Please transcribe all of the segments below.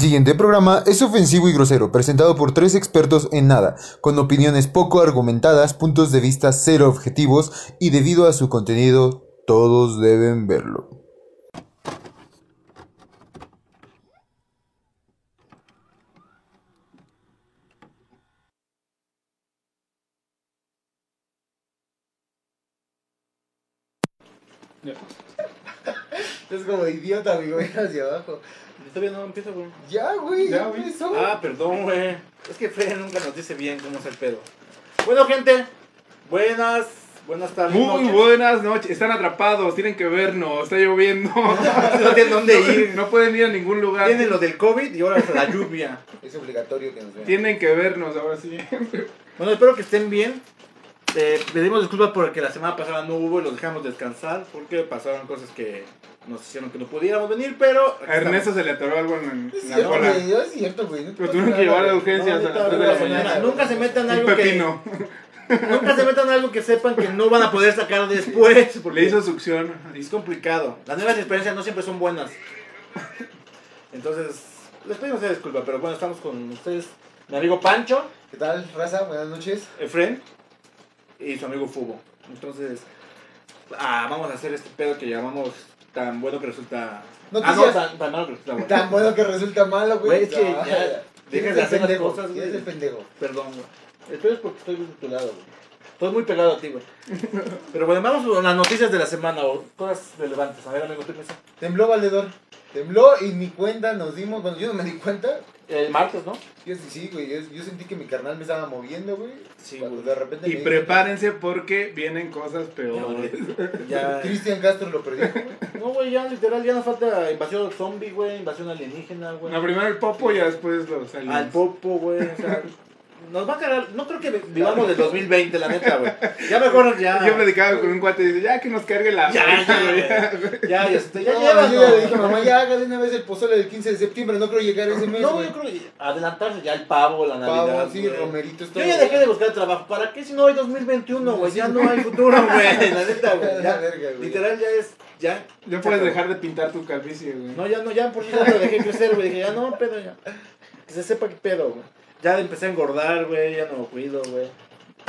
El siguiente programa es ofensivo y grosero, presentado por tres expertos en nada, con opiniones poco argumentadas, puntos de vista cero objetivos y debido a su contenido, todos deben verlo. Es como idiota, amigo, hacia abajo. Todavía no empieza, güey. Ya, güey, Ya, ya güey. empezó. Ah, perdón, güey. Es que Fred nunca nos dice bien cómo es el pedo. Bueno, gente. Buenas, buenas tardes. Muy noches. buenas noches. Están atrapados, tienen que vernos, está lloviendo. No tienen dónde ir. No pueden ir a ningún lugar. Tienen lo del COVID y ahora la lluvia. Es obligatorio que nos vean. Tienen que vernos ahora sí. Bueno, espero que estén bien. Eh, pedimos disculpas porque la semana pasada no hubo y los dejamos descansar porque pasaron cosas que nos hicieron que no pudiéramos venir, pero... A Ernesto se le atoró algo en, en la cola. güey, es cierto, güey. no Lo tuvieron que llevar a urgencias No, a las ahorita 3 de la mañana. Nunca se metan Un algo que... pepino. Nunca se metan algo que sepan que no van a poder sacar después. Porque Le hizo succión. es complicado. Las nuevas experiencias no siempre son buenas. Entonces, les pedimos una disculpa, pero bueno, estamos con ustedes. Mi amigo Pancho, ¿Qué tal, raza? Buenas noches. Efren y su amigo Fubo. Entonces, ah, vamos a hacer este pedo que llamamos tan bueno que resulta. Noticias. Ah, no, tan, tan malo que resulta bueno. Tan bueno que resulta malo, güey. Güey, es que No, ya- ¿quién deja es de hacer las cosas, ¿Quién es güey. el pendejo? Perdón, güey. El pedo es porque estoy de tu lado, güey. Estoy muy pegado a ti, güey. Pero bueno, vamos con las noticias de la semana o cosas relevantes. A ver, amigo, ¿tú piensas? Tembló, valedor. Tembló y ni cuenta nos dimos. Bueno, yo no me di cuenta. El martes, ¿no? Yo sí, sí, güey. Yo, yo sentí que mi carnal me estaba moviendo, güey. Sí, Cuando güey. de repente Y prepárense porque vienen cosas peores. Ya. Cristian Castro lo perdió, güey. No, güey, ya literal, ya nos falta invasión zombie, güey, invasión alienígena, güey. No, primero el popo y ya después los aliens. Al popo, güey, o sea, nos va a cagar, no creo que vivamos del 2020, la neta, güey. Ya mejor ya. Yo platicaba con un cuate y dice, ya que nos cargue la... Ya, ya. Ya, ya, este, ya No, yo no. le dije, mamá, ya haga de una vez el pozole del 15 de septiembre. No creo llegar ese mes, No, yo creo que adelantarse ya el pavo, la Navidad. Pavo, sí, güey. romeritos, todo. Yo ya dejé de buscar trabajo. ¿Para qué si no hay 2021, güey? Ya no hay futuro, güey. La neta, güey. La Ya, verga, güey. literal ya es. Ya. Ya puedes dejar de pintar tu calvicie, güey. No, ya no, ya por eso ya lo dejé crecer, güey. Dije, ya no, pedo, ya. Que se sepa qué pedo, güey. Ya empecé a engordar, güey. Ya no lo cuido, güey.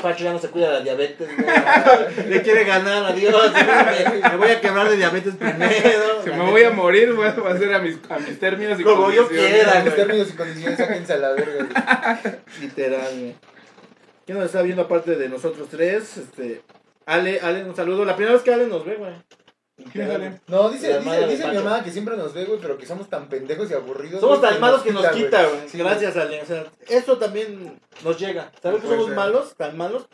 Pacho ya no se cuida de la diabetes, güey. Le quiere ganar a Dios. güey. Me voy a quebrar de diabetes primero. Si me voy a morir, güey, va a ser a mis, a mis términos y Como yo condiciones. quiera. En mis términos y condiciones, sáquense a la verga, güey. Literal, güey. ¿Quién nos está viendo aparte de nosotros tres? Este. Ale, Ale, un saludo. La primera vez que Ale nos ve, güey. No, dice, dice, dice mi mamá que siempre nos ve, güey, pero que somos tan pendejos y aburridos. Somos tan malos que nos quita, güey. Sí, Gracias, Ale. O sea, eso también nos llega. ¿Sabes que somos ser. malos? Tan malos.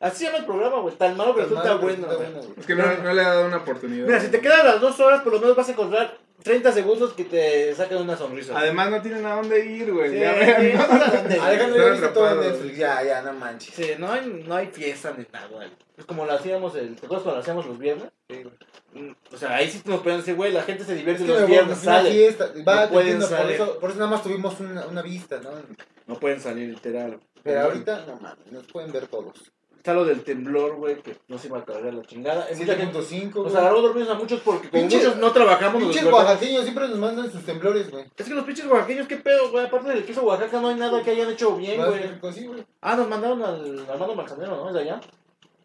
Así se llama el programa, güey. Tan malo que Tan resulta malo bueno, Es que no, no le ha dado una oportunidad. Mira, si te quedan las dos horas, por lo menos vas a encontrar 30 segundos que te saquen una sonrisa. Además no tienen a dónde ir, güey. Sí, ya sí, ¿no? no Están viste todo en atrapados. Netflix. Ya, ya, no manches. Sí, no hay, no hay fiesta ni nada, güey. Es como lo hacíamos, el, ¿te acuerdas cuando lo hacíamos los viernes? Sí, güey. O sea, ahí sí nos pueden decir, güey, la gente se divierte que los viernes, una sale. fiesta. Va, No pueden entiendo, por salir. eso, por eso nada más tuvimos una, una vista, ¿no? No pueden salir, literal. Pero ahorita, no mames, nos pueden ver todos. Está lo del temblor, güey, que no se iba a cargar la chingada. Hay mucha gente 7.5, nos agarró dormidos a muchos porque como Pinche- muchos no trabajamos, Pinches despertamos. oaxaqueños siempre nos mandan sus temblores, güey. Es que los pinches oaxaqueños, qué pedo, güey. Aparte del queso Oaxaca, no hay nada que hayan hecho bien, güey. sí, güey. Ah, nos mandaron al Armando Manzanero, ¿no? ¿Es de allá?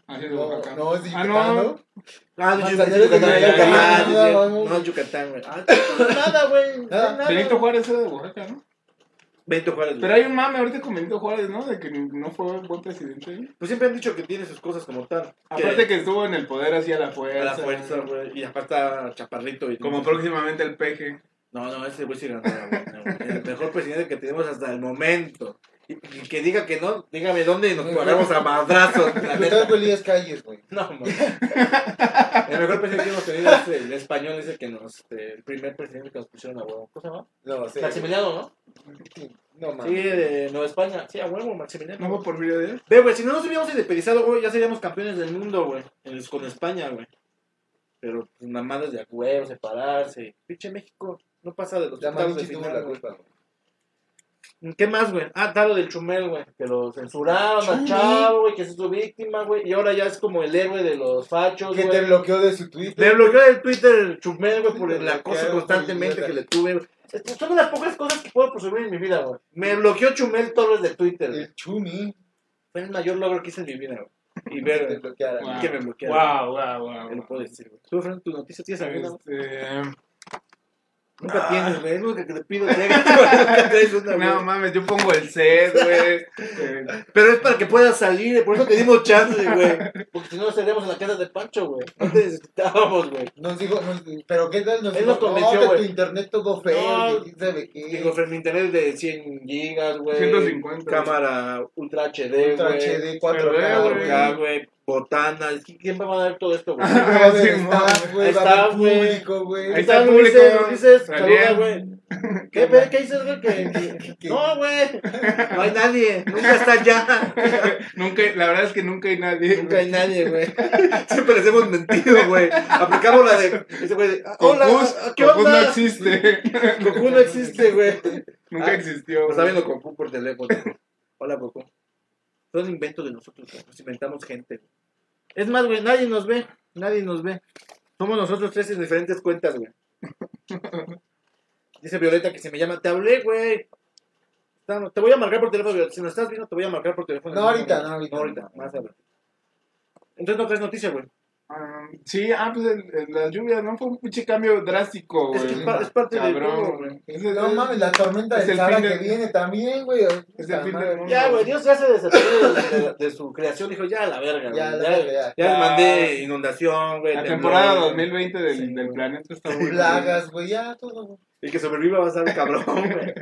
Haciendo No, no, es de Ah, Yucatán, no. ¿no? Ah, de Yucatán, Yucatán. No, Yucatán, güey. Ah, nada, güey. No. Benito Juárez es de Oaxaca, ¿no? Benito Juárez. Pero hay un mame ahorita con Benito Juárez, ¿no? De que no fue buen presidente. Pues siempre han dicho que tiene sus cosas como tal. Aparte que estuvo en el poder así a la a fuerza. la fuerza, güey. Y aparte está chaparrito. Y Como próximamente el peje. No, no, ese güey sí ganará, güey. No, El mejor presidente que tenemos hasta el momento. Que diga que no, dígame dónde y nos pagamos a madrazos. la neta. Elías Calles, güey. No, man. El mejor presidente que hemos tenido es el español, ese que nos. este, el primer presidente que nos pusieron a huevo. ¿Cómo se llama? No, sí. Maximiliano, ¿no? No, Sí, mames. de Nueva España. Sí, a huevo, Maximiliano. ¿No fue Porfirio Díaz? Ve, güey, si no nos hubiéramos independizado, güey, ya seríamos campeones del mundo, güey. en- Con España, güey. Pero, pues, mamadas de a huevo, separarse. Pinche México, no pasa de los La octavos de Malinche tuvo final, la güey. culpa, güey. ¿Qué más, güey? Ah, está lo del Chumel, güey. Que lo censuraron al chavo, güey, que es su víctima, güey. Y ahora ya es como el héroe de los fachos, Que güey. te bloqueó de su Twitter. Me bloqueó el Twitter el Chumel, güey, por el acoso bloquearon, constantemente que le tuve, Son de las pocas cosas que puedo presumir en mi vida, güey. Me bloqueó Chumel Torres de Twitter. El Chumi. Fue el mayor logro que hice en mi vida, güey. Y Que ver, bloqueara. Wow. que me bloquearon. Wow, wow, wow. Te lo puedo decir, güey. ¿Tú, Fran, tu noticia tienes alguna? Este, Nunca tienes, güey. Es lo que te pido, llega, nunca traes una, no güey. mames, yo pongo el set, güey. Pero es para que puedas salir, por eso te dimos chance, güey. Porque si no, estaríamos en la casa de Pancho, güey. No te necesitábamos, güey. Nos dijo, nos- pero ¿qué tal? Nos Él dijo, nos convenció, no, que güey. tu internet todo feo, No. sabe qué. Digo, mi internet de 100 gigas, güey. 150. Cámara Ultra HD, Ultra güey. HD, 4K, Pero, güey. 4K, güey. Botanas. ¿Quién va a dar todo esto, güey? Va a haber Sí, güey, está, güey. público, güey. Ahí ¿Qué está público. Está saluda, güey. ¿Qué, pe- ¿Qué dices, güey? Que- ¿Qué? No, güey. No hay nadie. Nunca está allá. Nunca, la verdad es que nunca hay nadie. Nunca hay nadie, güey. Siempre les hemos mentido, güey. Aplicamos la de. Ese güey de. Hola, Gokus, ¿qué Gokus no onda? existe. Goku no existe, güey. Nunca Ah, existió. Está güey. viendo Goku por teléfono. Hola, Goku. Son inventos de nosotros, güey. Nos inventamos gente. Es más, güey, nadie nos ve. Nadie nos ve. Somos nosotros tres en diferentes cuentas, güey. Dice Violeta que se me llama. Te hablé, güey. Te voy a marcar por teléfono, Violeta. Si nos estás viendo, te voy a marcar por teléfono. No, ahorita, no, ahorita. No, ahorita. Más adelante. Entonces no traes noticia, güey. Ah, sí, ah, pues el, el- las lluvias, ¿no? Fue un pinche cambio drástico, Es güey. que es, pa- es parte del juego, güey. El- No mames, la tormenta Es de el Sara fin que del- viene también, güey. Es el fin del mundo. Ya, güey, Dios ya se desató de, de- de su creación. Dijo, ya, a la verga, güey. Ya, Ya, la verga, ya. ya les mandé inundación, güey. La temporada güey. 2020 del, Sí, del güey. planeta está muy Plagas, güey, ya todo. güey. El que sobreviva va a ser cabrón, güey.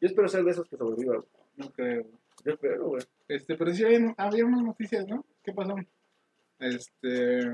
Yo espero ser de esos que sobrevivan. güey. No creo. Yo espero, güey. Este, pero sí había, había unas noticias, ¿no? ¿Qué pasó? Este.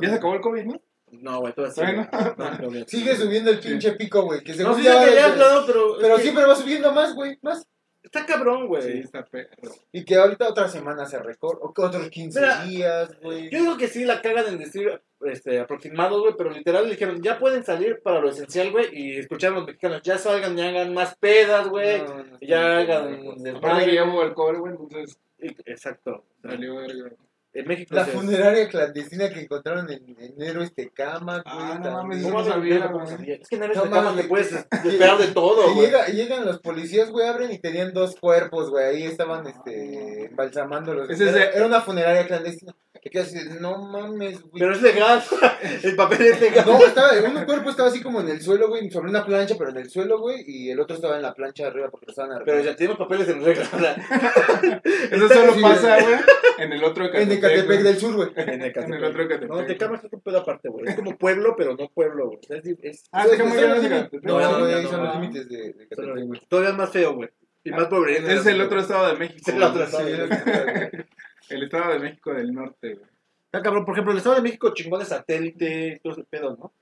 Ya se acabó el COVID, ¿no? No, güey, todo así. Bueno. No, no. Sigue subiendo el pinche pico, güey. Que No, según sí, ya ya, ya, claro, pero. Pero es que siempre va subiendo más, güey, más. Está cabrón, Sí, güey. está perro. Y que ahorita otra semana se que otros 15 Mira, días, güey. Yo digo que sí la cagan en decir este, aproximados, güey, pero literal le dijeron, ya pueden salir para lo esencial, güey, y escuchar a los mexicanos, ya salgan y hagan más pedas, güey, No, no, ya no, hagan no, no. Aparte que ya hubo alcohol, güey, entonces Y- Exacto. salió verga. En México La se- funeraria clandestina que encontraron en enero este cama, güey. Ah, no mames, güey. sabía. Es que en Camas mames, te puedes esperar de todo, güey. llega, llegan los policías, güey, abren y tenían dos cuerpos, güey. Ahí estaban, este, embalsamándolos. Ese es era una funeraria clandestina. Que quedas así, no mames, güey. Pero es legal. El papel es legal. No, estaba, un cuerpo estaba así como en el suelo, güey, sobre una plancha, pero en el suelo, güey, y el otro estaba en la plancha de arriba porque lo estaban Pero arreglando. ya tenemos papeles en regla. Eso solo sí, pasa, güey, en el otro En Ecatepec güey. del Sur, güey. En el En el otro Ecatepec. No, te camas es un pedo aparte, güey. Es como pueblo, pero no pueblo, güey. Es, es, Ah, quedó son muy bien No, No, no, son los límites de, de Ecatepec, güey. todavía es más feo, güey. Y más pobre. Es el otro estado de México. Es el otro estado. Sí, es que güey. El estado de México del norte, güey. Ah, cabrón, por ejemplo, el Estado de México chingón de satélite, todo ese pedo, ¿no?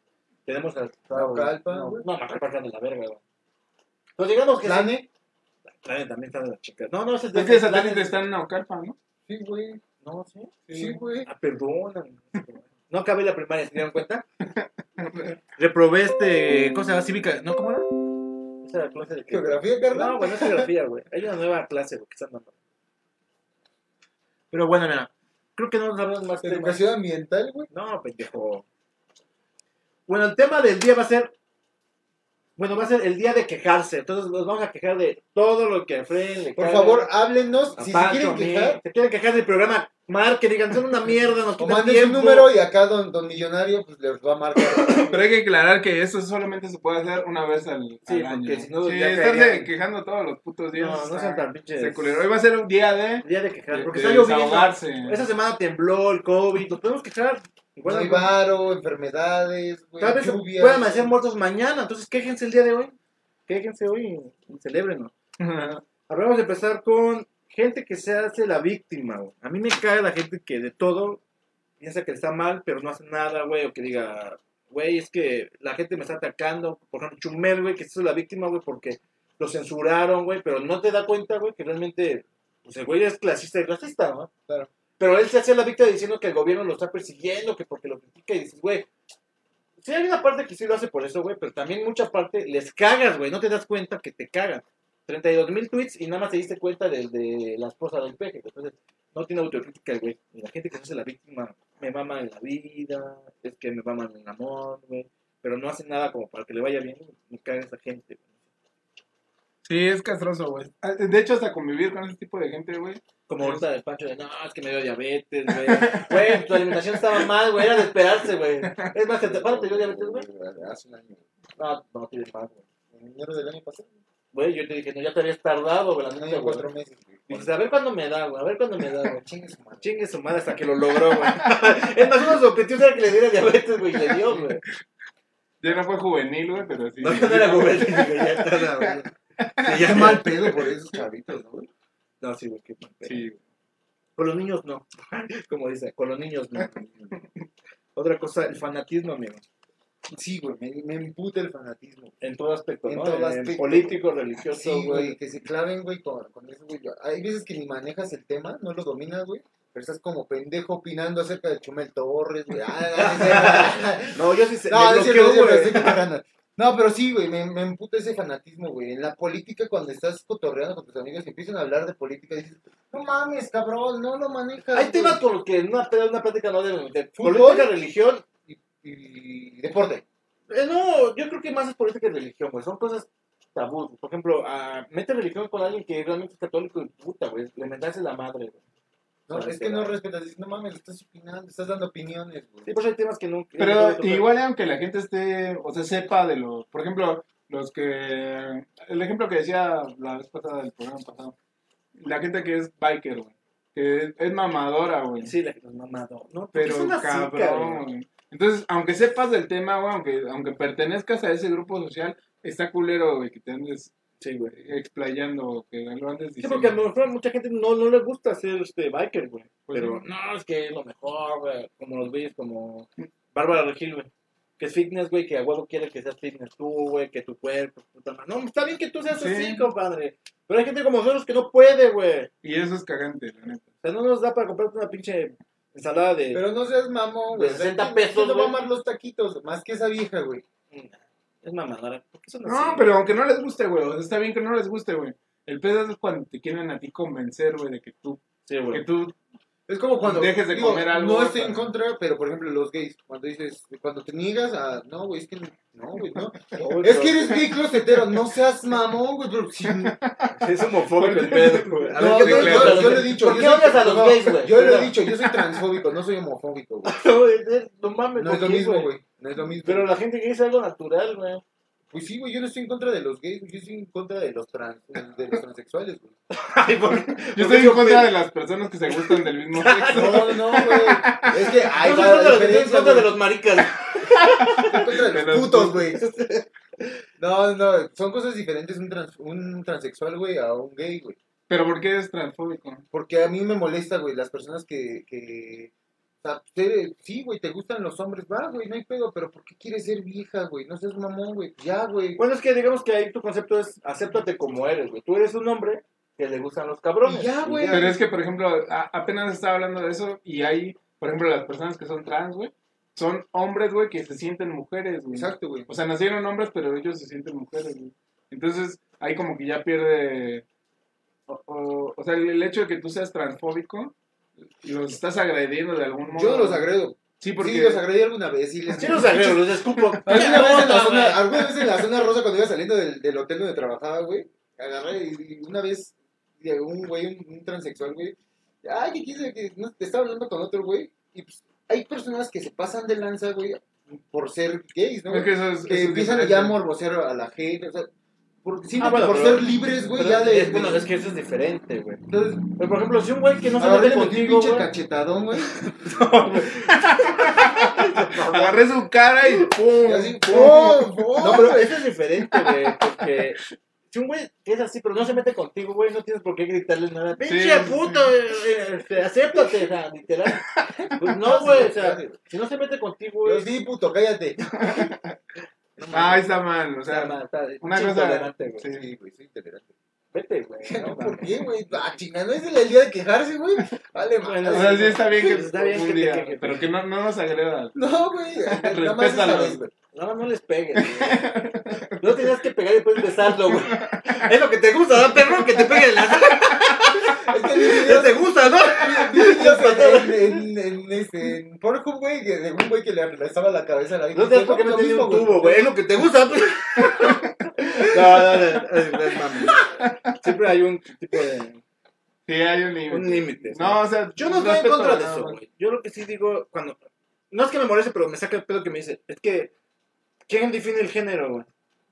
Tenemos al Estado. Naucalpan, No, güey. no, está de la verga, güey. Pues digamos que. Plane también está de la chica. No, no, ese Es que el satélite está en Naucalpan, ¿no? sí, güey. No, sí. Sí, güey. Ah, perdón. No acabé la primaria, ¿se dieron cuenta? Reprobé este. ¿Cómo se llama? Cívica. ¿No? ¿Cómo era? Esa era clase de qué? Geografía, carnal. No, bueno, es geografía, güey. Hay una nueva clase, güey, que están dando. Pero bueno, mira. Creo que no nos hablamos más temas. Educación ambiental, güey. No, pendejo. Bueno, el tema del día va a ser. Bueno, va a ser el día de quejarse. Entonces nos vamos a quejar de todo lo que a le Por caga. favor, háblenos. Si se quieren quejar, Se quieren quejar del programa, marquen, digan, son una mierda, nos o quitan manden su tiempo. número y acá don, don Millonario pues les va a marcar. Pero hay que aclarar que eso solamente se puede hacer una vez al, Sí, al año. porque si no, sí, ya estarse caerían. quejando todos los putos días. No, no sean tan pinches. está culero. Hoy va a ser un día de, Día de quejar, porque de está lloviendo. desahogarse. Esa semana tembló el COVID, nos podemos quejar. Igual no hay no- varo, enfermedades, güey, Tal vez lluvias. puedan amanecer muertos mañana, entonces quéjense el día de hoy. Quéjense hoy y, y celébrenlo. Ahora vamos a empezar con gente que se hace la víctima, güey. A mí me cae la gente que de todo piensa que está mal, pero no hace nada, güey, o que diga, güey, es que la gente me está atacando. Por ejemplo, Chumel, güey, que se hizo la víctima, güey, porque lo censuraron, güey, pero no te da cuenta, güey, que realmente, pues el güey es clasista y racista, ¿no? Claro. Pero él se hacía la víctima diciendo que el gobierno lo está persiguiendo, que porque lo critica y dices, güey, sí hay una parte que sí lo hace por eso, güey, pero también mucha parte les cagas, güey, no te das cuenta que te cagan. 32 mil tweets y nada más te diste cuenta de, de la esposa del peje. Entonces, no tiene autocrítica, güey. Y la gente que se hace la víctima, me mama en la vida, es que me mama en el amor, güey. Pero no hace nada como para que le vaya bien, me caga esa gente, güey. Sí, es castroso, güey. Ah, De hecho, hasta convivir con ese tipo de gente, güey. Como ahorita del Pancho de, no, es que me dio diabetes, güey. Güey, tu alimentación estaba mal, güey, era de esperarse, güey. Es más, ¿te- ¿cuándo te dio diabetes, güey? Hace un año. No, no tienes más, güey. En enero del año pasado. Güey, yo te dije, no, ya te habías tardado, güey, la neta, güey. cuatro meses, güey. Dices, a ver cuándo me da, güey, a ver cuándo me da, güey. Chingue su madre. Chingue su madre hasta que lo logró, güey. es más, uno de sus objetivos era que le diera diabetes, güey, y le dio, güey. Ya no fue juvenil, güey, pero sí. No, no era juvenil, güey, ya está, güey. Sí, Qué mal pedo por esos chavitos, ¿no? güey? No, sí, güey, qué mal pedo. Sí. Con los niños no. Como dice, con los niños no. Otra cosa, el fanatismo, amigo. Sí, güey, me, me emputa el fanatismo. En todo aspecto, En ¿no? todo En aspecto. político, religioso, Sí, güey. que se claven, güey, con, con eso, güey. Hay veces que ni manejas el tema, no lo dominas, güey. Pero estás como pendejo opinando acerca de Chumel Torres, güey. Ah, No, yo sí sé. no, me es cierto, bloqueo, es No, pero sí, güey, me, me emputa ese fanatismo, güey. En la política, cuando estás cotorreando con tus amigos y empiezan a hablar de política, dices, no mames, cabrón, no lo manejas. Hay güey". temas con los que en una, una plática no meter. Fútbol. Política, religión. Y, y deporte. Eh, no, yo creo que más es política y religión, güey. Son cosas tabú. Por ejemplo, ah, mete religión con alguien que realmente es católico y puta, güey. Le mentarse la madre, güey. No, Sabes es que que no va. respetas, dices, no mames, estás opinando, estás dando opiniones, güey. Sí, pues hay temas que no. Pero igual, aunque la gente esté, o sea, sepa de los, por ejemplo, los que, el ejemplo que decía la vez pasada del programa pasado, la gente que es biker, güey, que es, es mamadora, güey, Sí, la que nos mamado. No, pero es cabrón, güey. Entonces, aunque sepas del tema, güey, aunque, aunque pertenezcas a ese grupo social, está culero, güey, que te andes Sí, güey. explayando, que lo andes Sí, diciendo. porque a lo mejor a mucha gente no, no le gusta ser este biker, güey. Pues Pero sí. no, es que es lo mejor, güey. Como los güeyes como Bárbara Regil, güey. Que es fitness, güey, que a huevo quiere que seas fitness tú, güey, que tu cuerpo, puta madre. No, está bien que tú seas Sí. así, compadre. Pero hay gente como nosotros que no puede, güey. O Y eso es cagante, la neta. sea, no nos da para comprarte una pinche ensalada de... Pero no seas mamón, güey. De 60 ¿quién- pesos, quién no va a los taquitos? Más que esa vieja, güey. Es mamadora. ¿Por qué son así? No, pero aunque no les guste, güey, o sea, está bien que no les guste, güey. El pedo es cuando te quieren a ti convencer, güey, de que tú, Sí, que tú Es como cuando. Dejes de comer algo No estoy en contra, pero por ejemplo, los gays. Cuando dices. Cuando te niegas a. No, güey, es que. No, güey, no. No, Es que eres gay closetero. No seas mamón, güey. Pero si. No, Es homofóbico el pedo, güey. Ver, yo, ¿qué te yo- le he dicho. ¿Por yo qué odias a los no, gays, güey? Yo le he dicho, yo soy transfóbico, no soy homofóbico, güey. No mames, No es ¿por lo mismo, güey. No es lo mismo. Pero la gente que dice algo natural, güey. Pues sí, güey, yo no estoy en contra de los gays, güey, yo estoy en contra de los trans, de los transexuales, güey. Ay, ¿por qué? Yo estoy en contra de las personas que se gustan del mismo sexo. No, no, güey. Es que hay No la los- estoy en contra de los maricas. Estoy en contra de los putos, güey. No, no, son cosas diferentes un, trans, un transexual, güey, a un gay, güey. Pero ¿por qué es transfóbico? Porque a mí me molesta, güey, las personas que, que sea, te- sí, güey, te gustan los hombres, va, güey, no hay pedo, pero ¿por qué quieres ser vieja, güey? No seas mamón, güey, ya, güey. Bueno, es que digamos que ahí tu concepto es acéptate como eres, güey. Tú eres un hombre que le gustan los cabrones. Y ya, güey. Pero es que, por ejemplo, a- apenas estaba hablando de eso y hay, por ejemplo, las personas que son trans, güey, son hombres, güey, que se sienten mujeres, güey. Exacto, güey. O sea, nacieron hombres, pero ellos se sienten mujeres, güey. Entonces, ahí como que ya pierde... O, o- o sea, el, el hecho de que tú seas transfóbico, los estás agrediendo de algún modo. Yo no los agredo. Sí, porque... Sí, los agredí alguna vez. Sí, les Sí los agrego, los escupo. Alguna vez, en la onda, zona, alguna vez en la zona rosa cuando iba saliendo del, del hotel donde trabajaba, güey, agarré y, y una vez un güey, un, un transexual, güey, ay, que quise que no, te estaba hablando con otro güey, y pues hay personas que se pasan de lanza, güey, por ser gays, ¿no? Es que eso es... que eso es empiezan ya a morbosear a la gente, o sea, por, sí, Ah, bueno, por pero- ser libres, güey, ya de... es, bueno, es que eso es diferente, güey. entonces, Pero, por ejemplo, si un güey que no se mete un contigo, pinche güey. cachetadón, güey, Agarré su cara y y ¡pum! así, ¡pum! ¡pum! No, pero eso es diferente, güey. Porque si un güey que es así, pero no se mete contigo, güey, no tienes por qué gritarle nada. ¡Pinche sí, puto! eh, este, acéptate, o sea, literal. Pues no, güey, o sea, si no se mete contigo, güey. sí, puto, cállate. Ah, está mal, o sea, está- una cosa- intolerante, güey. sí. Sí, güey, soy intolerante. Respete, güey. ¿no? ¿Por qué, güey? Ah, chingada, no es el día de quejarse, güey. Vale, Bueno, O sea, sí está bien que Está bien que te día, quejes. pero que no, no nos agreda. No, güey. Nada más esa Respétalo. vez, güey. No, no les pegues, güey. No tenías que pegar y después besarlo, güey. Es lo que te gusta, ¿no, perro? Que te peguen las... Es que videos, te gusta, ¿no? en, en, en, este, en Pornhub, güey, que de un güey que le apretaba la cabeza a la No sabes por qué me tenía un tubo, güey. Es lo que te gusta. pues. No, no, no. Es, es mami. Siempre hay un tipo de. Sí, hay un límite. Un límite. No, o sea, Yo no estoy en contra de eso, güey. Yo lo que sí digo, cuando. No es que me moleste, pero me saca el pedo que me dice. Es que. ¿Quién define el género, güey?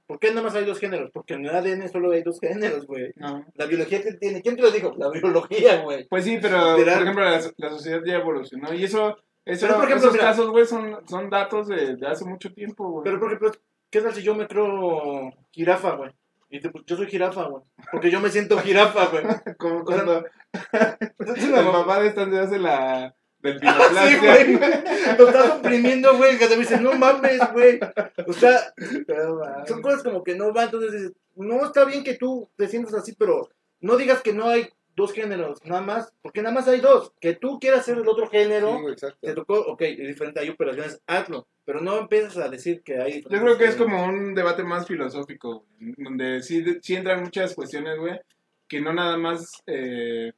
¿Por qué nada más hay dos géneros? Porque en el ADN solo hay dos géneros, güey. No. La biología que tiene. ¿Quién te lo dijo? La biología, güey. Pues sí, pero Literal. por ejemplo la, la sociedad ya evolucionó y eso, eso Pero, por ejemplo, esos mira- casos, güey, son, son datos de, de hace mucho tiempo, güey. Pero, por ejemplo, ¿qué tal si yo me creo jirafa, güey? Y te- yo soy jirafa, güey. Porque yo me siento jirafa, güey. Como cuando una mamá. de esta se hace la del Ah, sí, güey. Lo estás oprimiendo, güey. Que te dicen, no mames, güey. O sea, son cosas como que no van. Entonces dices, no está bien que tú te sientas así, pero no digas que no hay dos géneros, nada más. Porque nada más hay dos. Que tú quieras ser el otro género. Sí. Te tocó, ok, es diferente, hay operaciones, hazlo. Pero no empiezas a decir que hay. Yo creo que es como un debate más filosófico, güey, donde sí, sí entran muchas cuestiones, güey, que no nada más eh,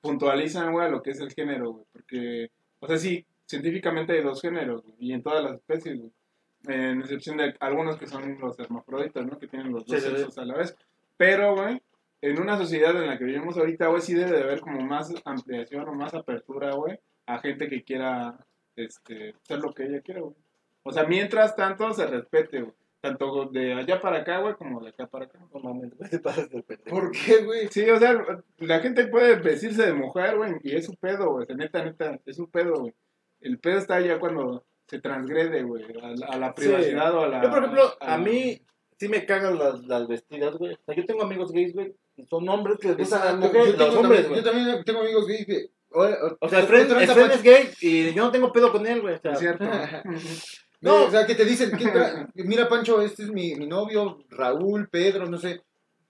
puntualizan, güey, a lo que es el género, güey, porque, o sea, sí, científicamente hay dos géneros, güey, y en todas las especies, güey, en excepción de algunos que son los hermafroditas, ¿no? Que tienen los dos Sí, sí, sí. sexos a la vez, pero, güey, en una sociedad en la que vivimos ahorita, güey, sí debe de haber como más ampliación o más apertura, güey, a gente que quiera, este, ser lo que ella quiera, güey. O sea, mientras tanto se respete, güey. Tanto de allá para acá, güey, como de acá para acá. No mames, güey, te pasas de pendejo. ¿Por qué, güey? Sí, o sea, la gente puede vestirse de mujer, güey, y es su pedo, güey. Neta, neta, es su pedo, güey. El pedo está ya cuando se transgrede, güey, a, la- a la privacidad o a la... Yo, por ejemplo, a la- mí sí me cagan las, las vestidas, güey. O sea, yo tengo amigos gays, güey, son hombres que les gustan las Exacto. mujeres, Yo los hombres, también-. Yo también tengo amigos gays que... O, O sea, el friend es gay y yo no tengo pedo con él, güey. O sea, Es cierto. No, o sea, que te dicen, que, mira, Pancho, este es mi, mi novio, Raúl, Pedro, no sé,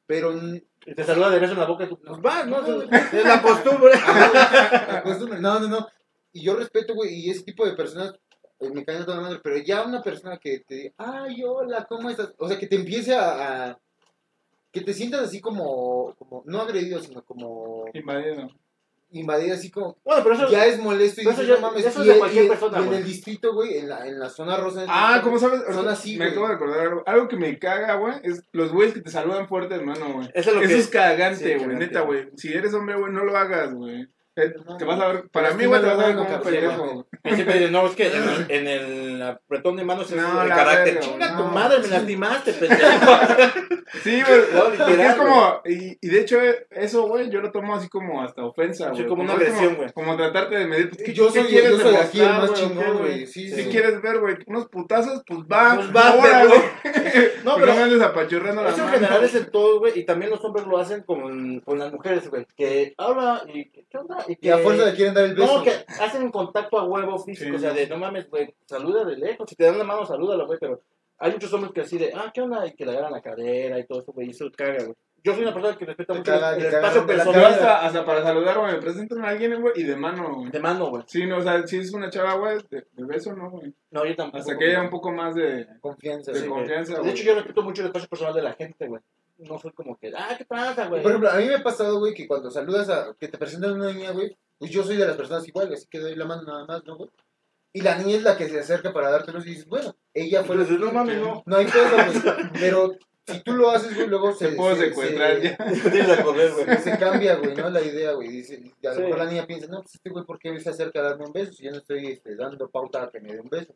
pero... y te saluda de beso en la boca y tú, pues va, ¿no? Es la costumbre. pues, no, no, no. Y yo respeto, güey, y ese tipo de personas eh, me caen a toda madre, pero ya una persona que te diga, ay, hola, ¿cómo estás? O sea, que te empiece a... a- que te sientas así como, como, no agredido, sino como Invadido. invadido, así como, Bueno, pero eso ya es molesto y dices, ya- no mames, eso es de cualquier y persona, en el distrito, güey, en la, en la zona rosa. Ah, ¿cómo sabes? Son Ahorita así, Me güey. acabo de acordar algo. Algo que me caga, güey, es los güeyes que te saludan fuerte, hermano, güey. Eso es lo Eso que- es cagante, Sí, güey, neta, güey. Si eres hombre, güey, no lo hagas, güey. No, te vas a ver, para mí, güey, te no vas a ver como un pendejo. siempre dicen, no, es que en el, en el apretón de manos es No, el carácter. verga, Chinga tu no. madre, me lastimaste, pendejo. Sí, güey. No, porque literal, es como, y, y de hecho, eso, güey, yo lo tomo así como hasta ofensa, Sí, güey. como una es agresión, güey. Como, tratarte de medir. pues, ¿qué, Yo qué soy, quieres yo soy aquí el demostrar, más güey, o qué, chingón, güey. Sí, Si sí. quieres ver, güey, unos putazos, pues va. Pues va, güey. No, No, pero me andes apachurrando la Eso en general es en todo, güey, y también los hombres lo hacen con, con las mujeres, güey, que habla y ¿qué onda? Y que Y a fuerza le quieren dar el beso. No, que hacen contacto a huevo físico, Sí. o sea, de no mames, güey, saluda de lejos, si te dan la mano, salúdalo, güey, pero hay muchos hombres que así de, ah, ¿qué onda? Y que le agarran la cadera y todo eso, güey, y eso caga, güey. Yo soy una persona que respeta mucho caga, el espacio personal hasta, hasta para saludar, güey, me presentan a alguien, güey, y de mano, güey. de mano, güey. Sí, no, o sea, si es una chava, güey, de, de beso, no, güey. No, yo tampoco. Hasta que haya un poco más de... Confianza. de sí. güey. confianza, De hecho, yo respeto mucho el espacio personal de la gente, güey. No soy como que, ah, ¿qué pasa, güey? Por ejemplo, a mí me ha pasado, güey, que cuando saludas a. que te presentan a una niña, güey, pues yo soy de las personas igual, así que doy la mano nada más, ¿no, güey? Y la niña es la que se acerca para dártelos y dices, bueno, ella fue la Pues, no mames, no. No hay pedo, güey. Pero si tú lo haces, güey, luego se. Te puedo se- secuestrar se- ya. Tienes a correr, güey. Se, se cambia, güey, ¿no? La idea, güey. Dice, y a lo Sí. mejor la niña piensa, no, pues este güey, ¿por qué se acerca a darme un beso? Si yo no estoy este, dando pauta a que me dé un beso.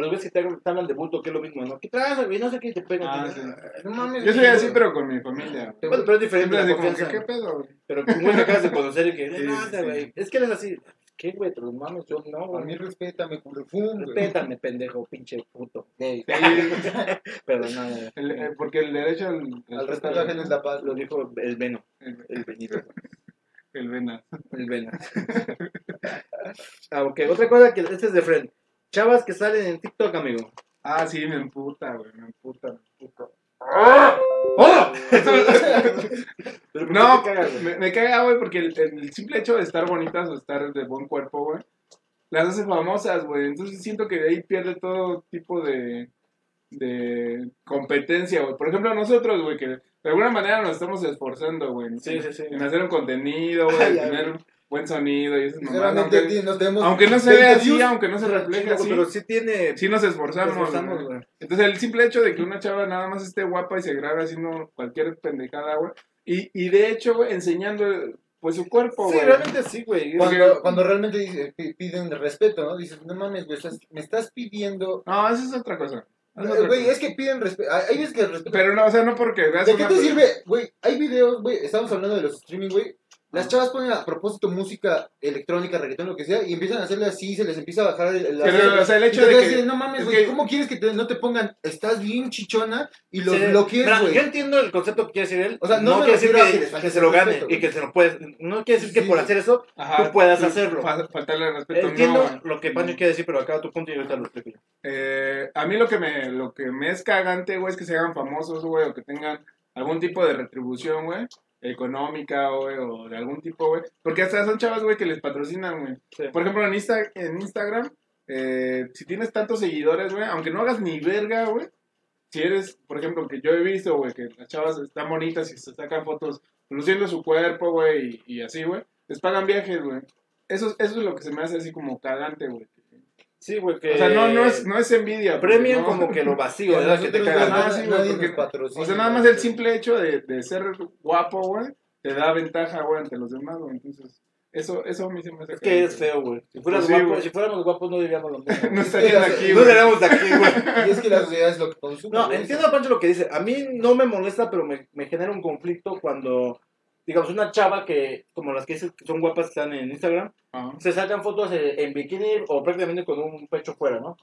O los ves que te, te hablan de bulto, que es lo mismo, ¿no? ¿Qué traes, güey? No sé qué te pegan. Ah, ¿qué- sí. No mames. Yo soy güey. así, pero con mi familia. güey. Bueno, pero es diferente Siempre la como que. ¿qué pedo, güey? Pero güey que acabas de conocer y que, Sí, güey. Es que eres así. ¿Qué, güey? Pero mames, yo no, A mí güey. respétame, güey. Respétame, pendejo, pinche puto. Sí, Pero no, no, el- eh, porque el derecho al... Al respeto ajeno es la paz. lo dijo el Veno, El, el Benito, el vena. el Vena. ah, ok, otra cosa que este es de friend. Chavas que salen en TikTok, amigo. Ah, sí, me emputa, güey, me emputa, me emputa. ¡Oh! Pero ¿por qué No, me, me caga, güey, porque el, el simple hecho de estar bonitas o estar de buen cuerpo, güey, las hace famosas, güey. Entonces siento que de ahí pierde todo tipo de, de competencia, güey. Por ejemplo, nosotros, güey, que de alguna manera nos estamos esforzando, güey. en- Sí, sí, sí. En hacer un contenido, güey, tener buen sonido y esas mamadas. Aunque, aunque no se 20 vea así, aunque no se refleje así, Pero sí tiene. sí nos esforzamos, Nos esforzamos, güey. Entonces, el simple hecho de que una chava nada más esté guapa y se grabe haciendo cualquier pendejada, güey. Y, y de hecho, güey, enseñando, pues, su cuerpo, Sí, güey. realmente sí, güey. Cuando, cuando realmente dice- piden respeto, ¿no? Dices, no mames, güey, estás- me estás pidiendo... No, eso es otra cosa. Güey, es que piden respeto. Hay veces que respeto... Pero no, o sea, no porque ¿De qué te sirve? Güey, hay videos, güey, estamos hablando de los streaming, güey. Las chavas ponen a propósito música electrónica, reggaetón, lo que sea, y empiezan a hacerle así, se les empieza a bajar el... el- Pero, o sea, el y hecho te de quedas que- así no mames, es güey, que- ¿cómo quieres que te- no te pongan, estás bien chichona y lo Sí. bloquees, Mira, güey? Yo entiendo el concepto que quiere decir él. O sea, no me quiere decir refiero a que que, les falte que se lo gane respeto, y que se lo puedes. No quiere decir que Sí. por hacer eso Ajá, tú puedas sí, hacerlo. fa- faltarle respeto, entiendo no, lo que Pancho quiere decir, pero acá tu punto y ahorita lo explico yo. Eh, a mí lo que me lo que me es cagante, güey, es que se hagan famosos, güey, o que tengan algún tipo de retribución, güey, económica, güey, o de algún tipo, güey. Porque hasta son chavas, güey, que les patrocinan, güey. Sí. Por ejemplo, en, Insta, en Instagram, eh, si tienes tantos seguidores, güey, aunque no hagas ni verga, güey, si eres, por ejemplo, que yo he visto, güey, que las chavas están bonitas y se sacan fotos luciendo su cuerpo, güey, y, y así, güey, les pagan viajes, güey. Eso, eso es lo que se me hace así como cagante, güey. Sí, güey, que. O sea, no, no, es, no es envidia. porque Premian no- como que lo vacío, ¿verdad? Que te Ah, nada- nadie porque- patrocina. O sea, nada más el simple hecho de, de ser guapo, güey, te da ventaja, güey, ante los demás, güey. Entonces, eso, eso a mí se me hace Es que es feo, güey. Si, fueras Pues sí, si fuéramos guapos, no diríamos lo mismo. No estarían aquí, no güey. estaríamos de aquí, güey. Y es que la sociedad es lo que consume. No, entiendo a Pancho lo que dice. A mí no me molesta, pero me, me genera un conflicto cuando, digamos, una chava que, como las que son guapas que están en Instagram, se sacan fotos en bikini o prácticamente con un pecho fuera, ¿no?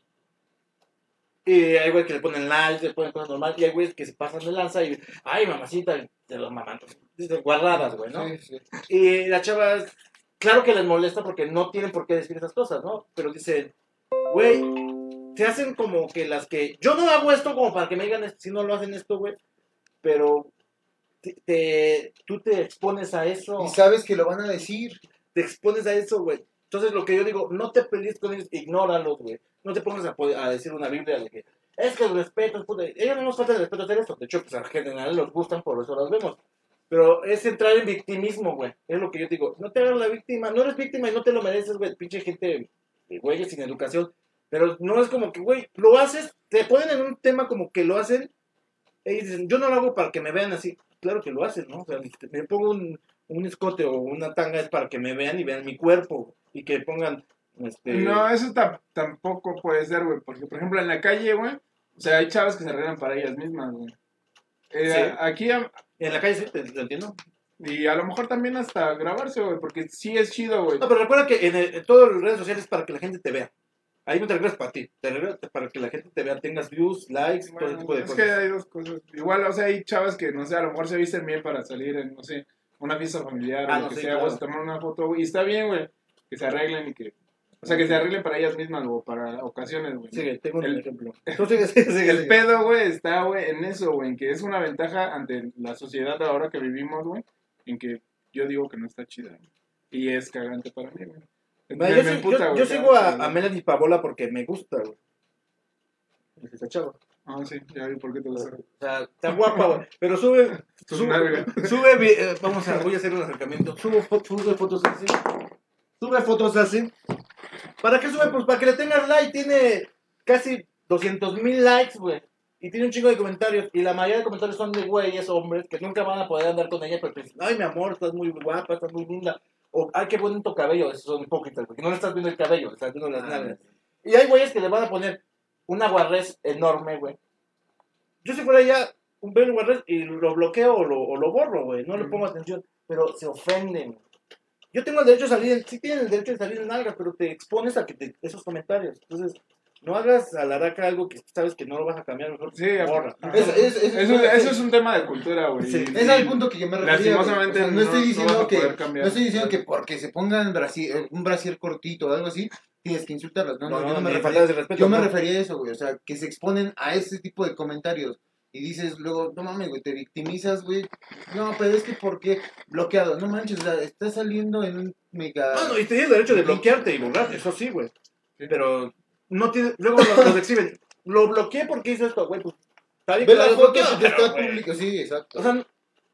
Y hay güeyes que le ponen likes, le ponen cosas normales, y hay güeyes que se pasan de lanza y, ay, mamacita, de los mamantos, guardadas, güey, ¿no? Sí, sí. Y las chavas, claro que les molesta porque no tienen por qué decir esas cosas, ¿no? Pero dicen, güey, se hacen como que las que. Yo no hago esto como para que me digan si no lo hacen esto, güey. Pero te, te- tú te expones a eso. Y sabes que lo van a decir. Te expones a eso, güey. Entonces lo que yo digo, no te pelees con ellos, ignóralos, güey. No te pongas a, decir una Biblia de que es que el respeto es puta. Ellos no nos falta el respeto hacer esto. De hecho, pues en general los gustan, por eso las vemos. Pero es entrar en victimismo, güey. Es lo que yo digo. No te hagas la víctima. No eres víctima y no te lo mereces, güey. Pinche gente, de güeyes sin educación. Pero no es como que, güey, lo haces, te ponen en un tema como que lo hacen. Y dicen, yo no lo hago para que me vean así. Claro que lo hacen, ¿no? O sea, me pongo un, un escote o una tanga es para que me vean y vean mi cuerpo. Y que pongan, este... No, eso ta- tampoco puede ser, güey. Porque, por ejemplo, en la calle, güey, o sea, hay chavas que se arreglan para ellas mismas, güey. Eh, Sí. Aquí, a- En la calle sí, te, te entiendo. y a lo mejor también hasta grabarse, güey, porque sí es chido, güey. No, pero recuerda que en, el- en todas las redes sociales es para que la gente te vea. Ahí no te arreglas para ti, te arreglas para que la gente te vea, tengas views, likes, todo ese tipo de es que cosas. hay dos cosas. Igual, o sea, hay chavas que, no sé, a lo mejor se visten bien para salir en, no sé, una fiesta familiar Ah, o lo no, que sí, sea, claro. tomar una foto, güey. Y está bien, güey, que se arreglen y que... O sea, que se arreglen para ellas mismas o para ocasiones, güey. Sigue, tengo un El- ejemplo. Sigue, sigue, sigue, El pedo, güey, está, güey, en eso, güey, en que es una ventaja ante la sociedad ahora que vivimos, güey, en que yo digo que no está chida, güey. Y es cagante para mí, güey. Mira, yo, sigo a, a Melanie Pavola porque me gusta, güey. Esa chava. Ah, sí, ya vi por qué te O gusta. sea, está guapa, güey. Pero sube, sube, sube, eh, vamos a, voy a hacer un acercamiento. Sube, sube fotos así. Sube fotos así. ¿Para qué sube? Pues para que le tengas like. Tiene casi 200 mil likes, güey. Y tiene un chingo de comentarios. Y la mayoría de comentarios son de güeyes, hombres, que nunca van a poder andar con ella, pero dicen, ay, mi amor, estás muy guapa, estás muy linda. O, ay, qué bonito cabello. Esos son hipócritas, porque no le estás viendo el cabello, le estás viendo las nalgas. Y hay güeyes que le van a poner una guarrez enorme, güey. Yo si fuera ya un ver guarrez y lo bloqueo o lo, o lo borro, güey. No le pongo atención. Pero se ofenden. Yo tengo el derecho de salir, sí tienen el derecho de salir en algas, pero te expones a que te, esos comentarios. Entonces, no hagas a la raca algo que sabes que no lo vas a cambiar, mejor Sí, borra. Es- es- es- Eso, eso es un tema de cultura, güey. Sí. es el punto que yo me. Lastimosamente O sea, no, no- estoy no diciendo que no estoy diciendo que porque se pongan brasier- un brasier cortito o algo así tienes que insultarlas. No, no, No, yo no, no me refería, faltas de respeto. yo me no. refería a eso, güey. O sea, que se exponen a ese tipo de comentarios y dices luego, no mames, güey, te victimizas, güey. No, pero es que ¿por qué? Bloqueado, no manches, o sea, estás saliendo en un mega... Bueno, y tienes el derecho de bloquearte y borrar, eso sí, güey. Pero no tiene, luego los, los exhiben. Lo bloqueé porque hizo esto, güey, pues. Está bien Ve la foto si te pero, está güey, público, sí, exacto. O sea,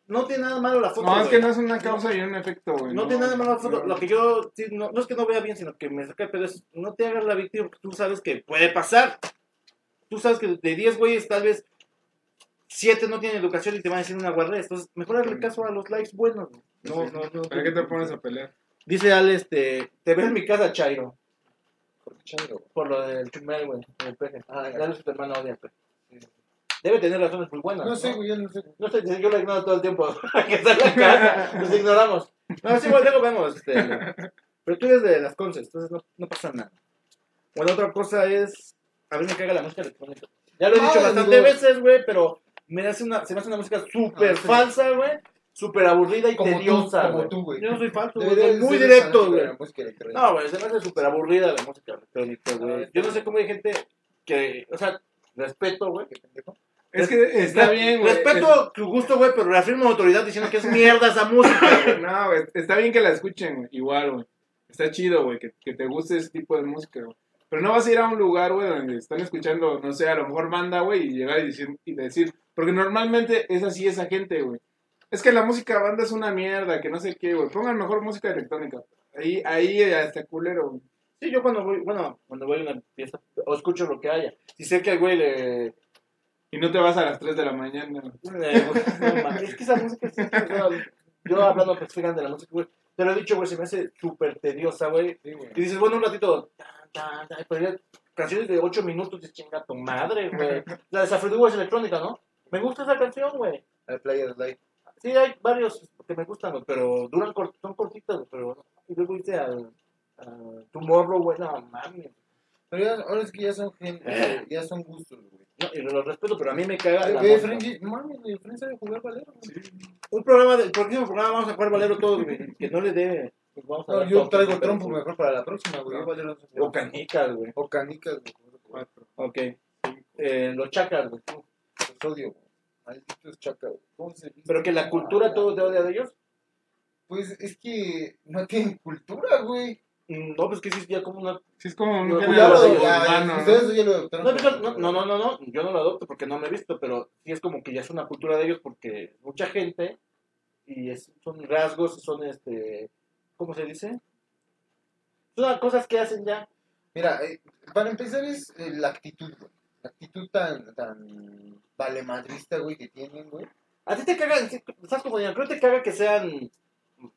no tiene nada malo la foto. No, es que güey. no es una causa y un efecto, güey. No tiene nada malo la foto. Lo que yo, sí, no, no es que no vea bien, sino que me saca el pedo es, no te hagas la víctima porque tú sabes que puede pasar. Tú sabes que de 10 güeyes, tal vez 7 no tienen educación y te van a decir una guardia. Entonces, mejor darle caso a los likes buenos. güey. No, no, no. ¿Para qué te pones a pelear? Dice Al, este, te veo en mi casa, Chairo. Güey. Por lo del chumel, güey, el peje. Ah, ya. Dale su hermano odia. Debe tener razones muy buenas. No sé, güey, ya no sé. No sé, yo lo ignoro todo el tiempo. que está en la casa, nos ignoramos. No, sí, bueno, luego vemos. Este, pero tú eres de las conces, entonces no, no pasa nada. Bueno, otra cosa es. A mí me caga la música electrónica. Ya lo he dicho bastante veces, güey, pero me hace una, se me hace una música súper Ah, sí. falsa, güey. Súper aburrida y Como tú, tediosa, como tú, güey. Yo no soy falso, güey. Soy muy directo, güey. la música electrónica. No, güey, se me hace súper aburrida la música electrónica, güey. Yo no sé cómo hay gente que, o sea, respeto, güey. Es que está bien, güey. Respeto tu gusto, güey, pero reafirmo autoridad diciendo que es mierda esa música, güey. No, güey, está bien que la escuchen, güey. Igual, güey. Está chido, güey, que, que te guste ese tipo de música, güey. Pero no vas a ir a un lugar, güey, donde están escuchando, no sé, a lo mejor banda, güey, y llegar y decir, y decir, porque normalmente es así esa gente, güey. Es que la música banda es una mierda, que no sé qué, güey. Pongan mejor música electrónica. Ahí, ahí hasta culero, güey. Sí, yo cuando voy, bueno, cuando voy a una fiesta, o escucho lo que haya. Si sé que al güey le... Y no te vas a las 3 de la mañana. eh, no, es que esa música es... Yo, yo hablando específicamente de la música, güey, te lo he dicho, güey, se me hace súper tediosa, güey. Sí, güey. Y dices, bueno, un ratito, tan, tan, tan, pero ya canciones de 8 minutos, dices, chinga tu madre, güey. La de es electrónica, ¿no? Me gusta esa canción, güey. Al Player Light. Sí, hay varios que me gustan, pero duran cort- son cortitas, pero y luego hice al, al Tomorrow, güey, no mames. Pero ya, ahora es que ya son gente, ya son gustos, güey. No, y lo respeto, pero a mí me caga la Güey. Frenzy, mames, güey, Frenzy sabe jugar valero, güey. Un programa, del próximo programa vamos a jugar Valero todos, güey, que no le dé, pues vamos a No, yo traigo pero- trompo mejor para la próxima, güey. Valero no O canicas, güey. O canicas, güey. Ok. Eh, los chacas, güey. Los odio, güey. Malditos chacas. Pero que la cultura todo te odia de ellos. Pues es que no tienen cultura, güey. Mm, No, pues que sí es ya como una. Sí, es como un No, pues, no, no, no, no, yo no lo adopto porque no me he visto, pero sí es como que ya es una cultura de ellos porque mucha gente y es, son rasgos, son este. ¿Cómo se dice? Son cosas que hacen ya. Mira, eh, para empezar es eh, la actitud, güey. Actitud tan, tan valemadrista, güey, que tienen, güey. A ti te cagan, sí, ¿sabes cómo digan? Creo que te caga que sean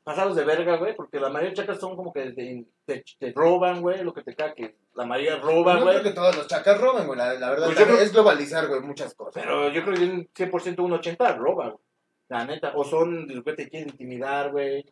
pasados de verga, güey, porque la mayoría de chacas son como que te, te, te roban, güey, lo que te caga que la mayoría roba, güey. creo que todos los chacas roben, güey. La, la verdad Pues yo creo- es globalizar, güey, muchas cosas. Pero yo creo que un 100% un 80 roba, güey. La neta. O son, güey, te quieren intimidar, güey.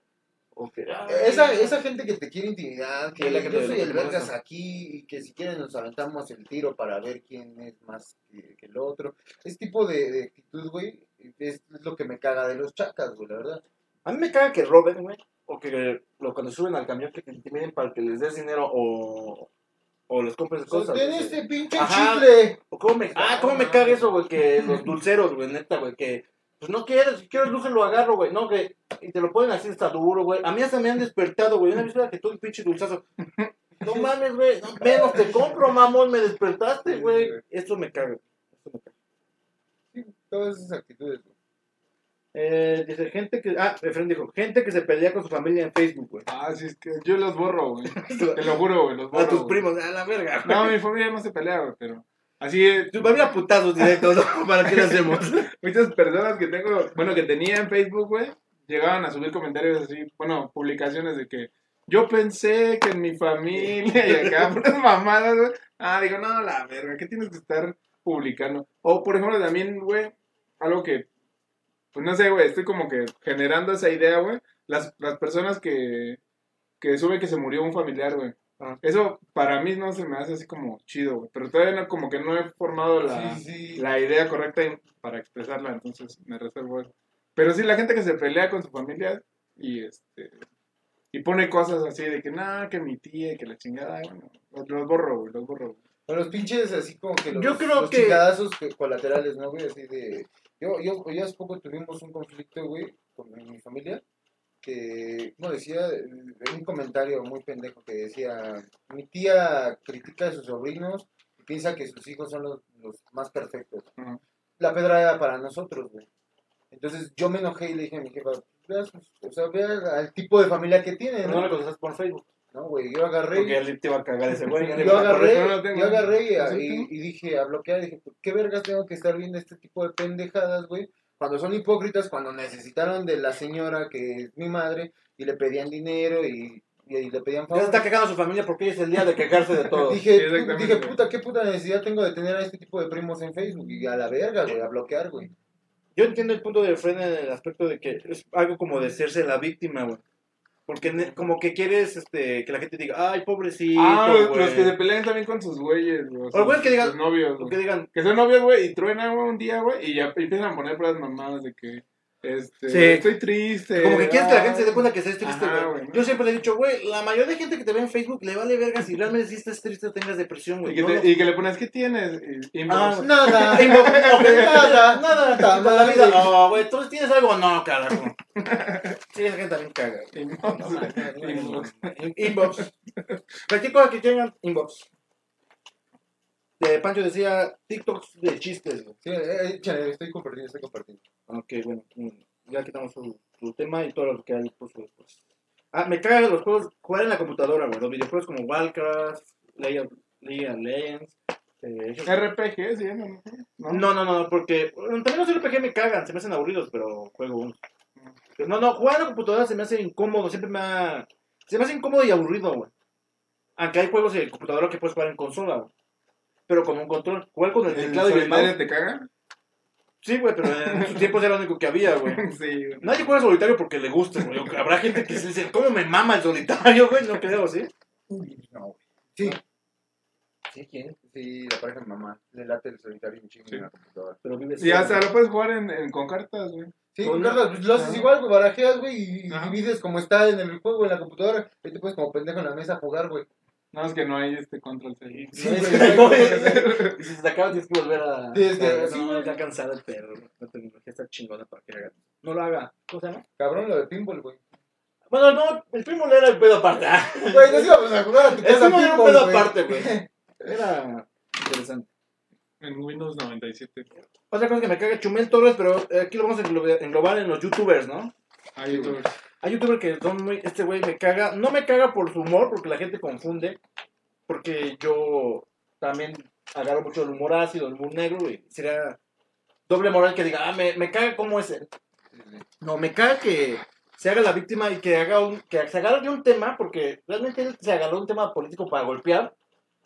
Que. ay, Esa, esa gente que te quiere intimidar, que la yo soy el vergas aquí y que si quieren nos aventamos el tiro para ver quién es más que, que el otro. Ese tipo de, de actitud, güey, es, es lo que me caga de los chacas, güey, la verdad. A mí me caga que roben, güey. O que lo, cuando suben al camión que te intimiden para que les des dinero o, o les compres cosas. Ten este pinche Ajá. chicle. O cómo me, ah, cómo me caga eso, güey, que los dulceros, güey, neta, güey, que pues no quieres, si quieres dulce lo agarro, güey, no, que y te lo ponen así, está duro, güey. A mí hasta me han despertado, güey, una vez que todo el pinche dulzazo. No mames, güey, no, menos te compro, mamón, me despertaste, güey. Esto me caga. Esto me caga. Sí, todas esas actitudes, güey. Eh, dice, gente que, ah, Efren dijo, gente que se pelea con su familia en Facebook, güey. Ah, sí, es que yo los borro, güey. Te lo juro, güey, los borro. A tus güey. primos, a la verga. güey. No, mi familia no se pelea, güey, pero así es. Tu familia putazos directos, ¿no? ¿Para qué le hacemos? Muchas personas que tengo, bueno, que tenía en Facebook, güey, llegaban a subir comentarios así, bueno, publicaciones de que yo pensé que en mi familia y acá, puras mamadas, güey. Ah, digo, no, la verga, ¿qué tienes que estar publicando? O, por ejemplo, también, güey, algo que, pues no sé, güey, estoy como que generando esa idea, güey. Las, las personas que, que suben que se murió un familiar, güey. Eso para mí no se me hace así como chido, güey. Pero todavía no, como que no he formado la, Sí, sí. la idea correcta para expresarla, entonces me reservo eso. Pero sí, la gente que se pelea con su familia y este y pone cosas así de que, nada, que mi tía y que la chingada, bueno, los, los borro, güey, los borro. güey. O los pinches así como que los, Yo creo los que- chingadazos colaterales, ¿no, güey? Así de... Yo, yo, yo hace poco tuvimos un conflicto, güey, con mi, mi familia, que, como decía, un comentario muy pendejo que decía, mi tía critica a sus sobrinos y piensa que sus hijos son los, los más perfectos. La pedra era para nosotros, güey. Entonces yo me enojé y le dije a mi jefa, "Vea sus- o sea, vea al tipo de familia que tiene, No le ¿no? contestas por Facebook. No, güey, yo agarré... Porque él te iba a cagar ese güey. Yo agarré, no lo tengo. yo agarré y, ¿Eso y- dije a bloquear, dije, "¿Por ¿qué vergas tengo que estar viendo este tipo de pendejadas, güey? Cuando son hipócritas, cuando necesitaron de la señora que es mi madre y le pedían dinero y, y- y le pedían Ya favor. está cagando a su familia porque es el día de quejarse de todo. Dije, Sí, dije, puta, qué puta necesidad tengo de tener a este tipo de primos en Facebook y a la verga, güey, a bloquear, güey. Yo entiendo el punto de Fred en el aspecto de que es algo como de serse la víctima, güey. Porque como que quieres este, que la gente diga, ay, pobrecito, Ah, los, que se pelean también con sus güeyes, güey. O güeyes que digan- sus novios, O que digan, Que son novios, güey, y truenan güey, un día, güey, y ya empiezan a poner puras mamadas de que, este, Sí. estoy triste. como que quieres que la gente se dé cuenta que estés triste, Ajá, güey. Yo siempre le he dicho, güey, la mayoría de gente que te ve en Facebook le vale verga si realmente sí estás triste o tengas depresión, Y güey. que, No te- y que le pones, ¿qué tienes? Y, inbox. Ah, Nada, Inbox, ok, nada, nada, Puta nada, la vida. No, güey, ¿tú tienes algo? No, carajo. Sí, esa gente también caga. Inbox. No, no, Inbox. In- Inbox. Cualquier cosa que tengan, inbox. De Pancho decía TikToks de chistes, güey. Sí, eh, échale, estoy compartiendo, estoy compartiendo. Ok, bueno, mm, ya quitamos su, su tema y todo lo que hay su después. Ah, me cagan los juegos, jugar en la computadora, güey. Los videojuegos como Warcraft, League of, Legends. eh, RPG, sí, ¿no? ¿No? no, no, no, porque bueno, también los RPG me cagan, se me hacen aburridos, pero juego uno. No, no, jugar en la computadora se me hace incómodo, siempre me ha... Se me hace incómodo y aburrido, güey. Aunque hay juegos de computadora que puedes jugar en consola, güey. Pero con un control. Jugar con el ¿El teclado y el mouse. te caga? Sí, güey, pero en sus tiempos era lo único que había, güey. Sí, güey. Nadie juega solitario porque le guste, güey. Habrá gente que se dice, ¿cómo me mama el solitario, güey? No creo, ¿sí? No, güey. Sí, Sí, ¿quién? sí, la pareja de mi mamá, le late el solitario un chingo Sí. en la computadora. Pero vive Y hasta lo puedes jugar en, en- con cartas, güey. Sí, Con- Carlos, pues, lo haces Ajá. igual, güey, barajeas, güey, y, y Ajá. divides como está en el juego, en la computadora. Ahí te puedes como pendejo en la mesa a jugar, güey. No, es que no hay este control C. Sí, No, güey, es que- no, güey. Y si se te acaba, tienes que volver a. Tienes que- a- sí, no, güey. ya cansado el perro. güey. La tecnología está chingona para que haga. No lo haga. ¿Cómo se llama? Cabrón, lo de pinball, güey. Bueno, no, el primo le era el pedo aparte. ah. Güey, nos íbamos a jugar a tu El era un pinball, pedo aparte, güey. Era interesante. En Windows 97. Otra cosa que me caga Chumel Torres, pero eh, aquí lo vamos a englobar en los youtubers, ¿no? Ahí, güey. Hay youtubers que son muy. Este güey me caga. No me caga por su humor, porque la gente confunde. Porque yo también agarro mucho el humor ácido, el humor negro, güey. Sería doble moral que diga, ah, me, me caga cómo es él. No, me caga que se haga la víctima y que haga un. que se agarre un tema, porque realmente se agarró un tema político para golpear.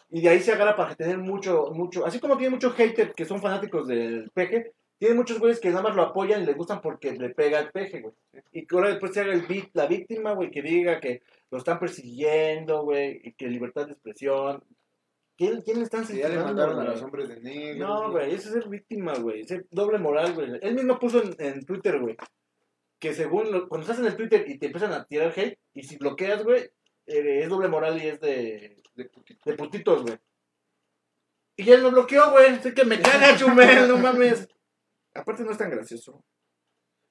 Y de ahí se agarra para tener mucho, mucho. Así como tiene muchos haters que son fanáticos del peje, tiene muchos güeyes que nada más lo apoyan y le gustan porque le pega el peje, güey. Y que ahora después se haga el vi- la víctima, güey, que diga que lo están persiguiendo, güey, y que libertad de expresión. ¿Quién, quién le están Sí, ya le censurando, mandaron a los hombres de negro. No, güey, eso es ser víctima, güey. Es ser doble moral, güey. Él mismo puso en, en Twitter, güey, que según lo- cuando estás en el Twitter y te empiezan a tirar hate, y si bloqueas, güey, eh, es doble moral y es de, De putito. de putitos, güey. Y él lo bloqueó, güey. Así que me caga, Chumel, no mames. Aparte no es tan gracioso.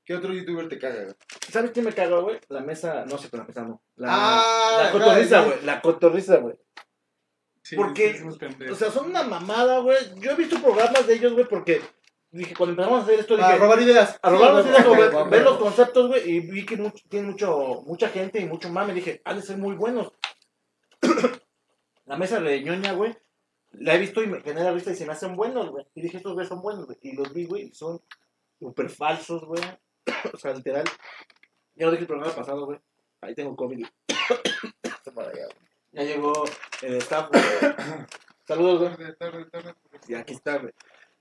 ¿Qué otro youtuber te caga, güey? ¿Sabes quién me caga, güey? La mesa, no sé, pero la mesa no. La, Ah, la cotorriza, güey. La cotorriza, güey. Sí, Porque, sí. O sea, son una mamada, güey. Yo he visto programas de ellos, güey, porque dije, cuando empezamos a hacer esto, dije, A robar ideas. a robar Sí, ideas, güey, ver los conceptos, güey, y vi que mucho, tienen mucho, mucha gente y mucho mame. Dije, han de ser muy buenos. la mesa de ñoña, güey, la he visto y me genera risa y se me hacen buenos, güey. Y dije, estos güeyes son buenos, güey. Y los vi, güey, son súper falsos, güey. o sea, literal. Ya lo dije el programa pasado, güey. Ahí tengo COVID. Ya llegó el staff, güey. Saludos, güey. Y aquí está, güey.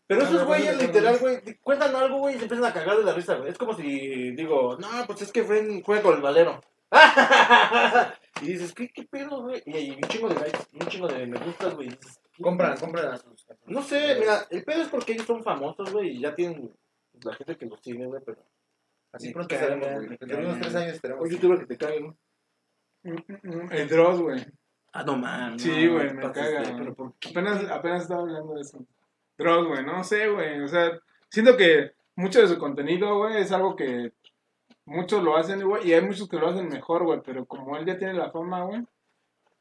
Pero esos güeyes, literal, güey, cuentan algo, güey, y se empiezan a cagar de la risa, güey. Es como si digo, no, pues es que Fren juega con el valero. y dices, ¿qué, qué pedo, güey? Y hay un chingo de likes, un chingo de me gustas, güey. y dices. Compran, compran a sus. No sé, mira, el pedo es porque ellos son famosos, güey, y ya tienen la gente que los sigue, güey, pero. Así pronto estaremos, güey. me Dentro de unos tres años estaremos. Un youtuber que te cague, ¿no? El Dross, güey. Ah, no mames. Sí, no, güey, no me caga. Pero ¿por qué? Apenas, apenas estaba hablando de eso. Dross, güey, no sé, güey. O sea, siento que mucho de su contenido, güey, es algo que muchos lo hacen, güey, y hay muchos que lo hacen mejor, güey, pero como él ya tiene la fama, güey,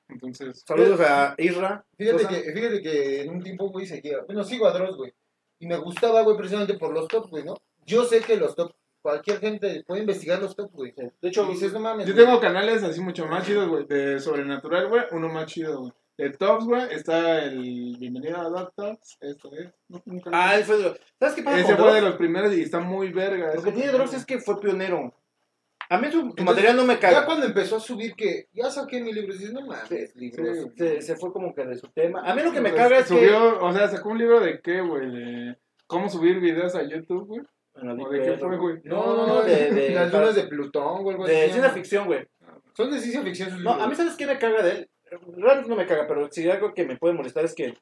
entonces... Saludos a Isra. Fíjate que, fíjate que en un tiempo, güey, seguía. Bueno, sigo a Dross, güey. Y me gustaba, güey, precisamente por los tops, güey, ¿no? Yo sé que los tops, cualquier gente puede investigar los tops, güey. De hecho, dices, no mames. Yo tengo canales así mucho más chidos, güey, de Sobrenatural, güey, uno más chido, güey. De Tops, güey, está el Bienvenido a Doctors, esto es... no, nunca lo- ah, él fue de los... ¿Sabes qué pasa Ese fue de los primeros y está muy verga. Lo que tiene. Dross es que fue pionero. A mí su, su Entonces, material no me Ya caga. cuando empezó a subir que ya saqué mi libro, dices, no mames, libros. Sí. Se, se fue como que de su tema. A mí lo que me caga es que... Subió, o sea, sacó un libro de qué, güey, de cómo subir videos a YouTube, güey. Bueno, ¿O de qué fue, güey? No, no, no, de, de, las lunas de Plutón o algo de así. ciencia ¿no? ficción, güey. Son de ciencia ficción sus No, libros. a mí, ¿sabes qué me caga de él? Realmente no me caga, pero si algo que me puede molestar es que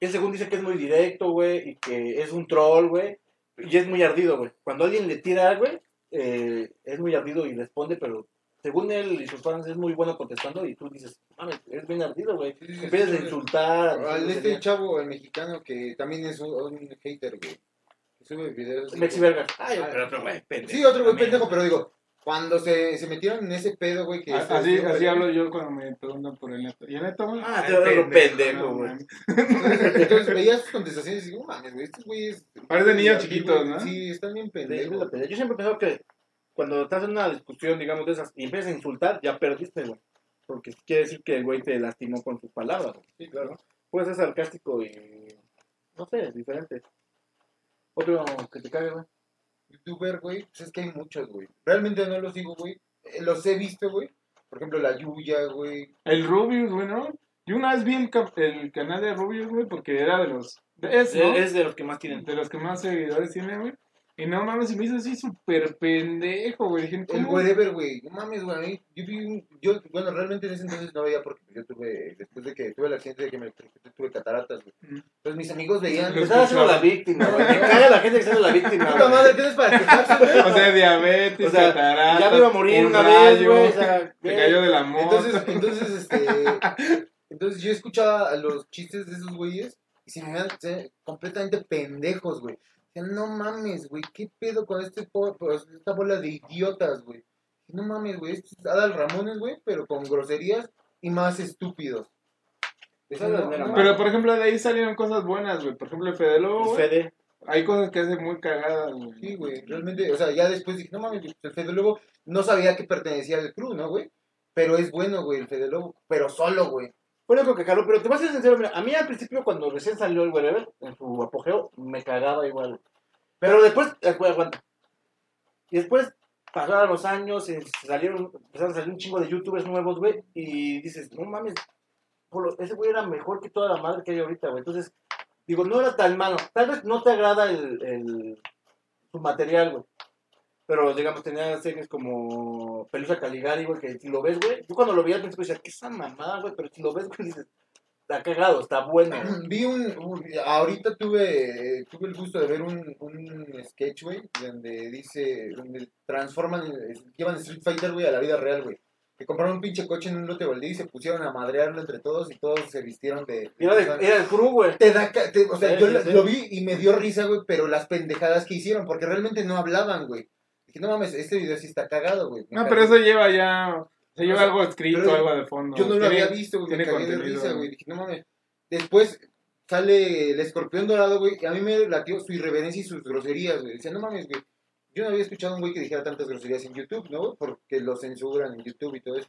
él según dice que es muy directo, güey, y que es un troll, güey, y es muy ardido, güey. Cuando alguien le tira, güey, eh, es muy ardido y responde, pero según él y sus fans es muy bueno contestando y tú dices, mames, es bien ardido, güey. Sí, sí, sí, Empiezas a insultar. Al decir este chavo, el mexicano, que también es un, un hater, güey. Que sube videos. Mexi. Vergas. Ay, Ah, pero otro güey, pendejo. Sí, otro güey pendejo, pero digo, cuando se, se metieron en ese pedo, güey, que... Así, así hablo yo cuando me preguntan por el neto. ¿Y el neto, güey? Ah, te hablo pendejo, no, güey. Entonces veías sus contestaciones y digo, mames, güey, estos güeyes... Parecen niños chiquitos, ¿no? Sí, están bien De- de pendejos. Yo siempre he pensado que cuando estás en una discusión, digamos, de esas, y empiezas a insultar, ya perdiste, güey. Porque quiere decir que el güey te lastimó con sus palabras, güey. Sí, claro. Puede ser sarcástico y. No sé, es diferente. Otro que te cague, güey. Youtuber, güey, pues es que hay muchos, güey. Realmente no los digo, güey. Eh, Los he visto, güey. Por ejemplo, la Yuya, güey. El Rubius, güey, ¿no? Yo una vez vi el, cap- el canal de Rubius, güey, porque era de los... Es, ¿no? Es de los que más tienen. De los que más seguidores tiene, güey. Y no mames, y me hizo así súper pendejo, güey. Dije, El ¿cómo? wherever, güey. No mames, güey. Yo vi un. Yo, bueno, realmente en ese entonces no veía porque yo tuve. Después de que tuve el accidente de que me electrocuté, tuve cataratas, güey. Mm. Entonces mis amigos veían. Te estás haciendo la víctima, güey. Me caga la gente que se hace la víctima, Puta güey. madre, ¿tienes para quejarse, güey? O sea, diabetes, O sea, cataratas, Ya me iba a morir un una vez, rayo, güey. O sea, Se cayó de la moto. Entonces, entonces, este. Entonces yo escuchaba a los chistes de esos güeyes y se se me hacían completamente pendejos, güey. No mames, güey, ¿qué pedo con este po- pues, esta bola de idiotas, güey? No mames, güey, esto es Adal Ramones, güey, pero con groserías y más estúpidos. Pero, no, mira, no, Pero, por ejemplo, de ahí salieron cosas buenas, güey. Por ejemplo, el Fede Lobo, güey. Fede. Hay cosas que hace muy cagadas, güey. Sí, güey, realmente, o sea, ya después dije, no mames, el Fede Lobo no sabía que pertenecía al club, ¿no, güey? Pero es bueno, güey, el Fede Lobo, pero solo, güey. Lo único que caló, pero te voy a ser sincero, mira, a mí al principio cuando recién salió el Wherever, en su apogeo, me cagaba igual. Pero después, eh, aguanta. Y después pasaron los años, y salieron, empezaron a salir un chingo de youtubers nuevos, güey, y dices, no mames, ese güey era mejor que toda la madre que hay ahorita, güey. Entonces, digo, no era tan malo. Tal vez no te agrada el, el, su material, güey. Pero, digamos, tenía series como Pelusa Caligari, güey, que si lo ves, güey, yo cuando lo vi al principio decía, ¿qué es esa mamada, güey? Pero si lo ves, güey, dices, está cagado, está bueno. Vi un, ahorita tuve, tuve el gusto de ver un, un sketch, güey, donde dice, donde transforman, llevan Street Fighter, güey, a la vida real, güey. Que compraron un pinche coche en un lote baldío y se pusieron a madrearlo entre todos y todos se vistieron de... Era, de- era el crew, güey. Te da, te- o sea, Sí, yo sí, lo- sí. lo vi y me dio risa, güey, pero las pendejadas que hicieron, porque realmente no hablaban, güey. Dije, no mames, este video sí está cagado, güey. No, pero eso lleva ya. Se lleva O sea, algo escrito, algo de fondo. Yo no lo había visto, güey. Me cagué de risa, güey. Dije, no mames. Después sale el escorpión dorado, güey. Y a mí me latió su irreverencia y sus groserías, güey. Decía, no mames, güey. Yo no había escuchado a un güey que dijera tantas groserías en YouTube, ¿no? Porque lo censuran en YouTube y todo eso.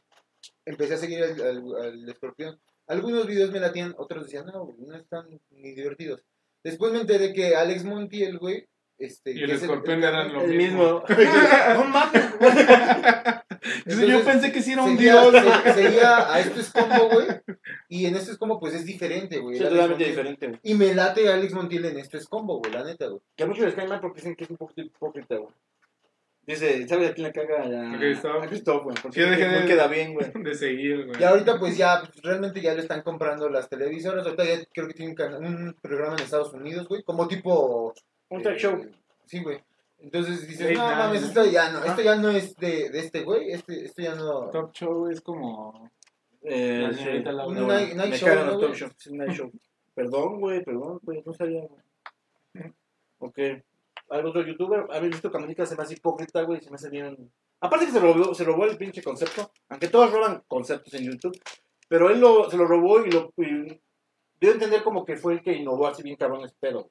Empecé a seguir al, al- al escorpión. Algunos videos me latían, otros decían, no, güey, no están ni divertidos. Después me enteré que Alex Montiel, güey. Este, Y el escorpión eran lo El mismo. mismo. no mames, güey. Entonces, yo pensé que sí era un seguía, dios. se- seguía a esto es combo, güey. Y en esto es combo, pues es diferente, güey. Sí, El totalmente Montiel. diferente, güey. Y me late Alex Montiel en esto es combo, güey, la neta, güey. Que a muchos les cae mal porque dicen que es un poquito hipócrita, güey. Dice, ¿sabes a quién le caga? A, A Christoph, güey. Porque Yo dejé no queda bien, güey. De seguir, güey. Y ahorita, pues ya, pues, realmente ya lo están comprando las televisoras. Ahorita ya creo que tiene un, cana- un programa en Estados Unidos, güey, como tipo. Un track eh, show. Sí, güey. Entonces dices, Late no night, mames, esto ya no, esto ya no es de, de este güey, este, esto ya no. Top Show es como. Eh, La señorita Laura. No, Un night- night me show, cagan ¿no, los güey? talk shows. Sí, night show. Perdón, güey, perdón, güey, no sabía, güey. Ok. ¿Hay otro youtuber? ¿Habéis visto Camonica? Se me hace hipócrita, güey, se me hace bien... Aparte que se robó, se robó el pinche concepto, aunque todos roban conceptos en YouTube, pero él lo, se lo robó y lo... Y dio a entender como que fue el que innovó así bien cabrón ese pedo.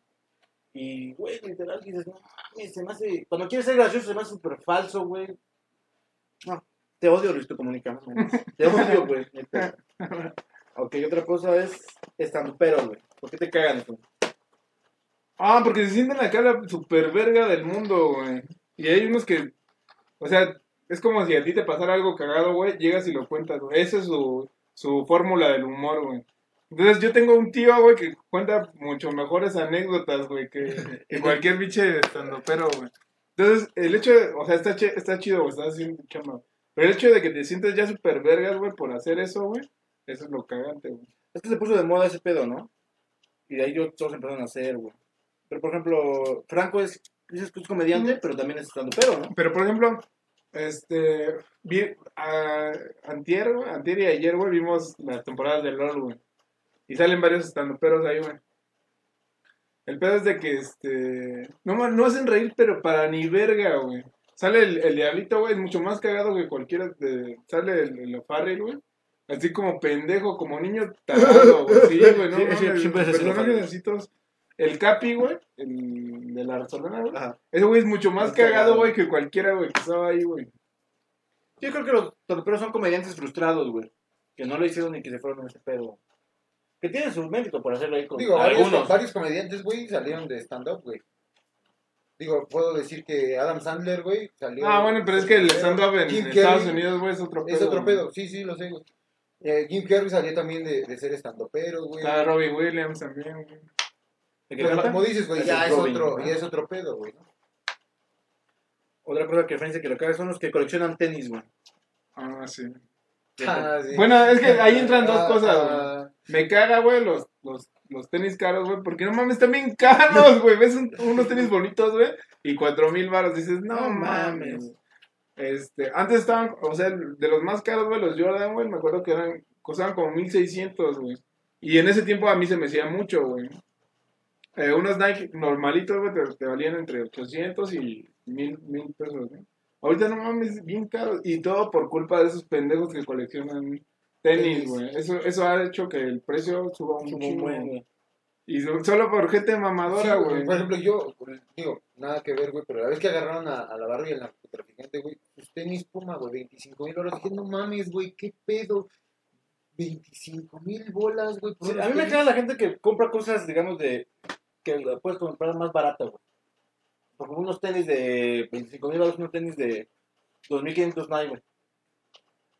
Y, güey, literal, dices, no mames, se me hace... Cuando quieres ser gracioso se me hace súper falso, güey. No, te odio, Luis, tu comunica. Te odio, güey. Ok, otra cosa es estando pero, güey. ¿Por qué te cagan eso? Ah, porque se sienten la super verga del mundo, güey. Y hay unos que, o sea, es como si a ti te pasara algo cagado, güey, llegas y lo cuentas, güey. Esa es su, su fórmula del humor, güey. Entonces yo tengo un tío, güey, que cuenta mucho mejores anécdotas, güey, que, que cualquier biche estando pero, güey. Entonces, el hecho de, o sea, está, ch- está chido, güey, estás haciendo chamba. Pero el hecho de que te sientes ya super vergas, güey, por hacer eso, güey, eso es lo cagante, güey. Es que se puso de moda ese pedo, ¿no? Y de ahí yo, todos empezaron a hacer, güey. Pero, por ejemplo, Franco es, dices que es comediante, pero también es estando pero, ¿no? Pero, por ejemplo, este, vi, a, antier, antier y ayer, güey, vimos las temporadas de LOL, güey. Y salen varios estandoperos ahí, güey. El pedo es de que, este, no, no hacen reír, pero para ni verga, güey. Sale el, el diablito, güey, es mucho más cagado que cualquiera de, sale el, el O'Farrell, güey. Así como pendejo, como niño tarado, güey. Sí, güey, no, Sí, siempre personajes así todos. El Capi, güey, el de la Solana, güey. Ese güey es mucho más cagado. güey, que cualquiera, güey, que estaba ahí, güey. Yo creo que los torperos son comediantes frustrados, güey. Que no lo hicieron ni que se fueron en ese pedo. Que tienen su mérito por hacerlo ahí con Digo, varios, algunos. varios comediantes, güey, salieron de stand-up, güey. Digo, puedo decir que Adam Sandler, güey, salió... Ah, bueno, pero es que el stand-up en Jim Estados Carrey Unidos, güey, es otro pedo. Es otro güey. pedo, sí, sí, lo sé, güey. Eh, Jim Carrey salió también de, de ser stand-upero, güey. Está Robbie Williams también, güey. ¿De qué Pero como dices, güey, ya es Robin, otro, ¿no? ya es otro pedo, güey, ¿no? Otra cosa que Francia que lo caga son los que coleccionan tenis, güey. Ah, sí. Ah, sí. Bueno, es que ahí entran dos Ah, cosas, ah, Me caga, güey, los, los, los tenis caros, güey, porque no mames, están bien caros, güey. Ves un- unos tenis bonitos, güey, y cuatro mil baros. Dices, no, No mames. mames. Este, antes estaban, o sea, de los más caros, güey, los Jordan, güey, me acuerdo que eran, costaban como 1600, güey. Y en ese tiempo a mí se me hacía mucho, güey. Eh, unos Nike normalitos, güey, te, te valían entre 800 y 1000, mil pesos, güey. Ahorita no mames, bien caros. Y todo por culpa de esos pendejos que coleccionan tenis, güey. Eso, eso ha hecho que el precio suba un chingo, buen, güey. Y so- solo por gente mamadora, güey. Por ejemplo, yo, digo, nada que ver, güey, pero la vez que agarraron a, a la Barbie, el narcotraficante, güey, sus tenis Puma, güey, 25 mil dólares. Dije, no mames, güey, qué pedo. 25 mil bolas, güey. Sí, a mí me caga la gente que compra cosas, digamos, de. que la puedes comprar más barata, güey. Porque unos tenis de 25 mil dólares, unos tenis de 2500 Nike, güey.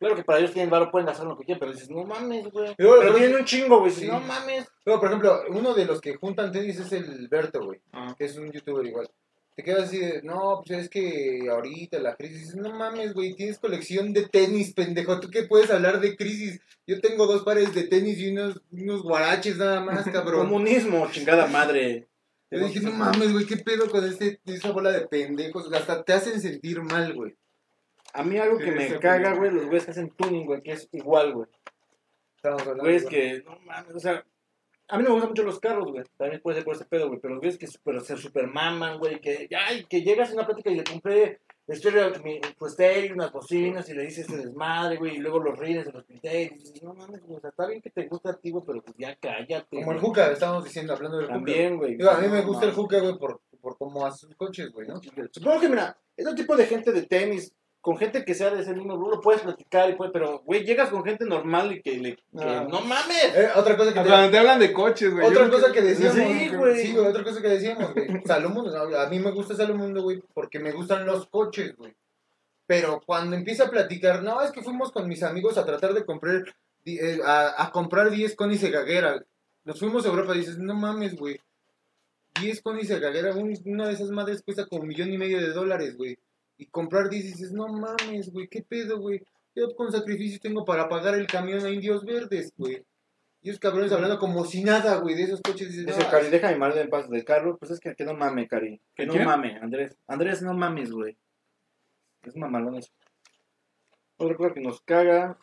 Claro que para ellos tienen varo, pueden hacer lo que quieran, pero dices, no mames, güey. Pero, Pero tienen un chingo, güey. Sí. No mames. Pero, por ejemplo, uno de los que juntan tenis es el Berto, güey. Ah. que es un youtuber igual. Te quedas así de, no, pues es que ahorita la crisis, no mames, güey, tienes colección de tenis, pendejo, ¿tú qué puedes hablar de crisis? Yo tengo dos pares de tenis y unos, unos guaraches nada más, cabrón. Comunismo, chingada madre. Yo dije, no mames, güey, qué pedo con este, esa bola de pendejos, hasta te hacen sentir mal, güey. A mí algo que me caga, güey, los güeyes que hacen tuning, güey, que es igual, güey. Güeyes güey. que, no mames, o sea, a mí no me gustan mucho los carros, güey. También puede ser por ese pedo, güey. Pero los güeyes que super, se super maman, güey. Que, ay, que llegas a una plática y le compré estéreo, mi, tu estéreo, unas bocinas y le dices este desmadre, güey. Y luego los rines de los criterios. Y dices, no mames, güey. O sea, está bien que te gusta a ti, güey, pero pues ya cállate. Como el. Juca, estábamos diciendo, hablando del Juca. También, güey. Digo, a mí me No gusta el. Juca, güey, por, por cómo hace sus coches, güey, ¿no? Supongo que, mira, ese tipo de gente de tenis, con gente que sea de ese mismo rubro, puedes platicar y puedes, pero, güey, llegas con gente normal y que le. que, Ah. no mames. Eh, otra cosa que te... Cuando te hablan de coches, güey. Otra yo cosa que decíamos, Sí, güey. sí, güey, otra cosa que decíamos, güey. Salomundo, a mí me gusta Salomundo, güey, porque me gustan los coches, güey. Pero cuando empieza a platicar, no, es que fuimos con mis amigos a tratar de comprar, eh, a, a comprar 10 conis de gaguera. Nos fuimos a Europa y dices, no mames, güey. 10 conis de gaguera, un- una de esas madres cuesta como un millón y medio de dólares, güey. Y comprar 10 y dices, no mames, güey, qué pedo, güey. Yo con sacrificio tengo para pagar el camión a Indios Verdes, güey. Y esos cabrones hablando como si nada, güey, de esos coches. Dices, Dice no, Cari, deja mi madre en paz del carro. Pues es que, que no mame, Cari. Que no ¿Quién? mame, Andrés. Andrés, no mames, güey. Es mamalón eso. Otra cosa que nos caga.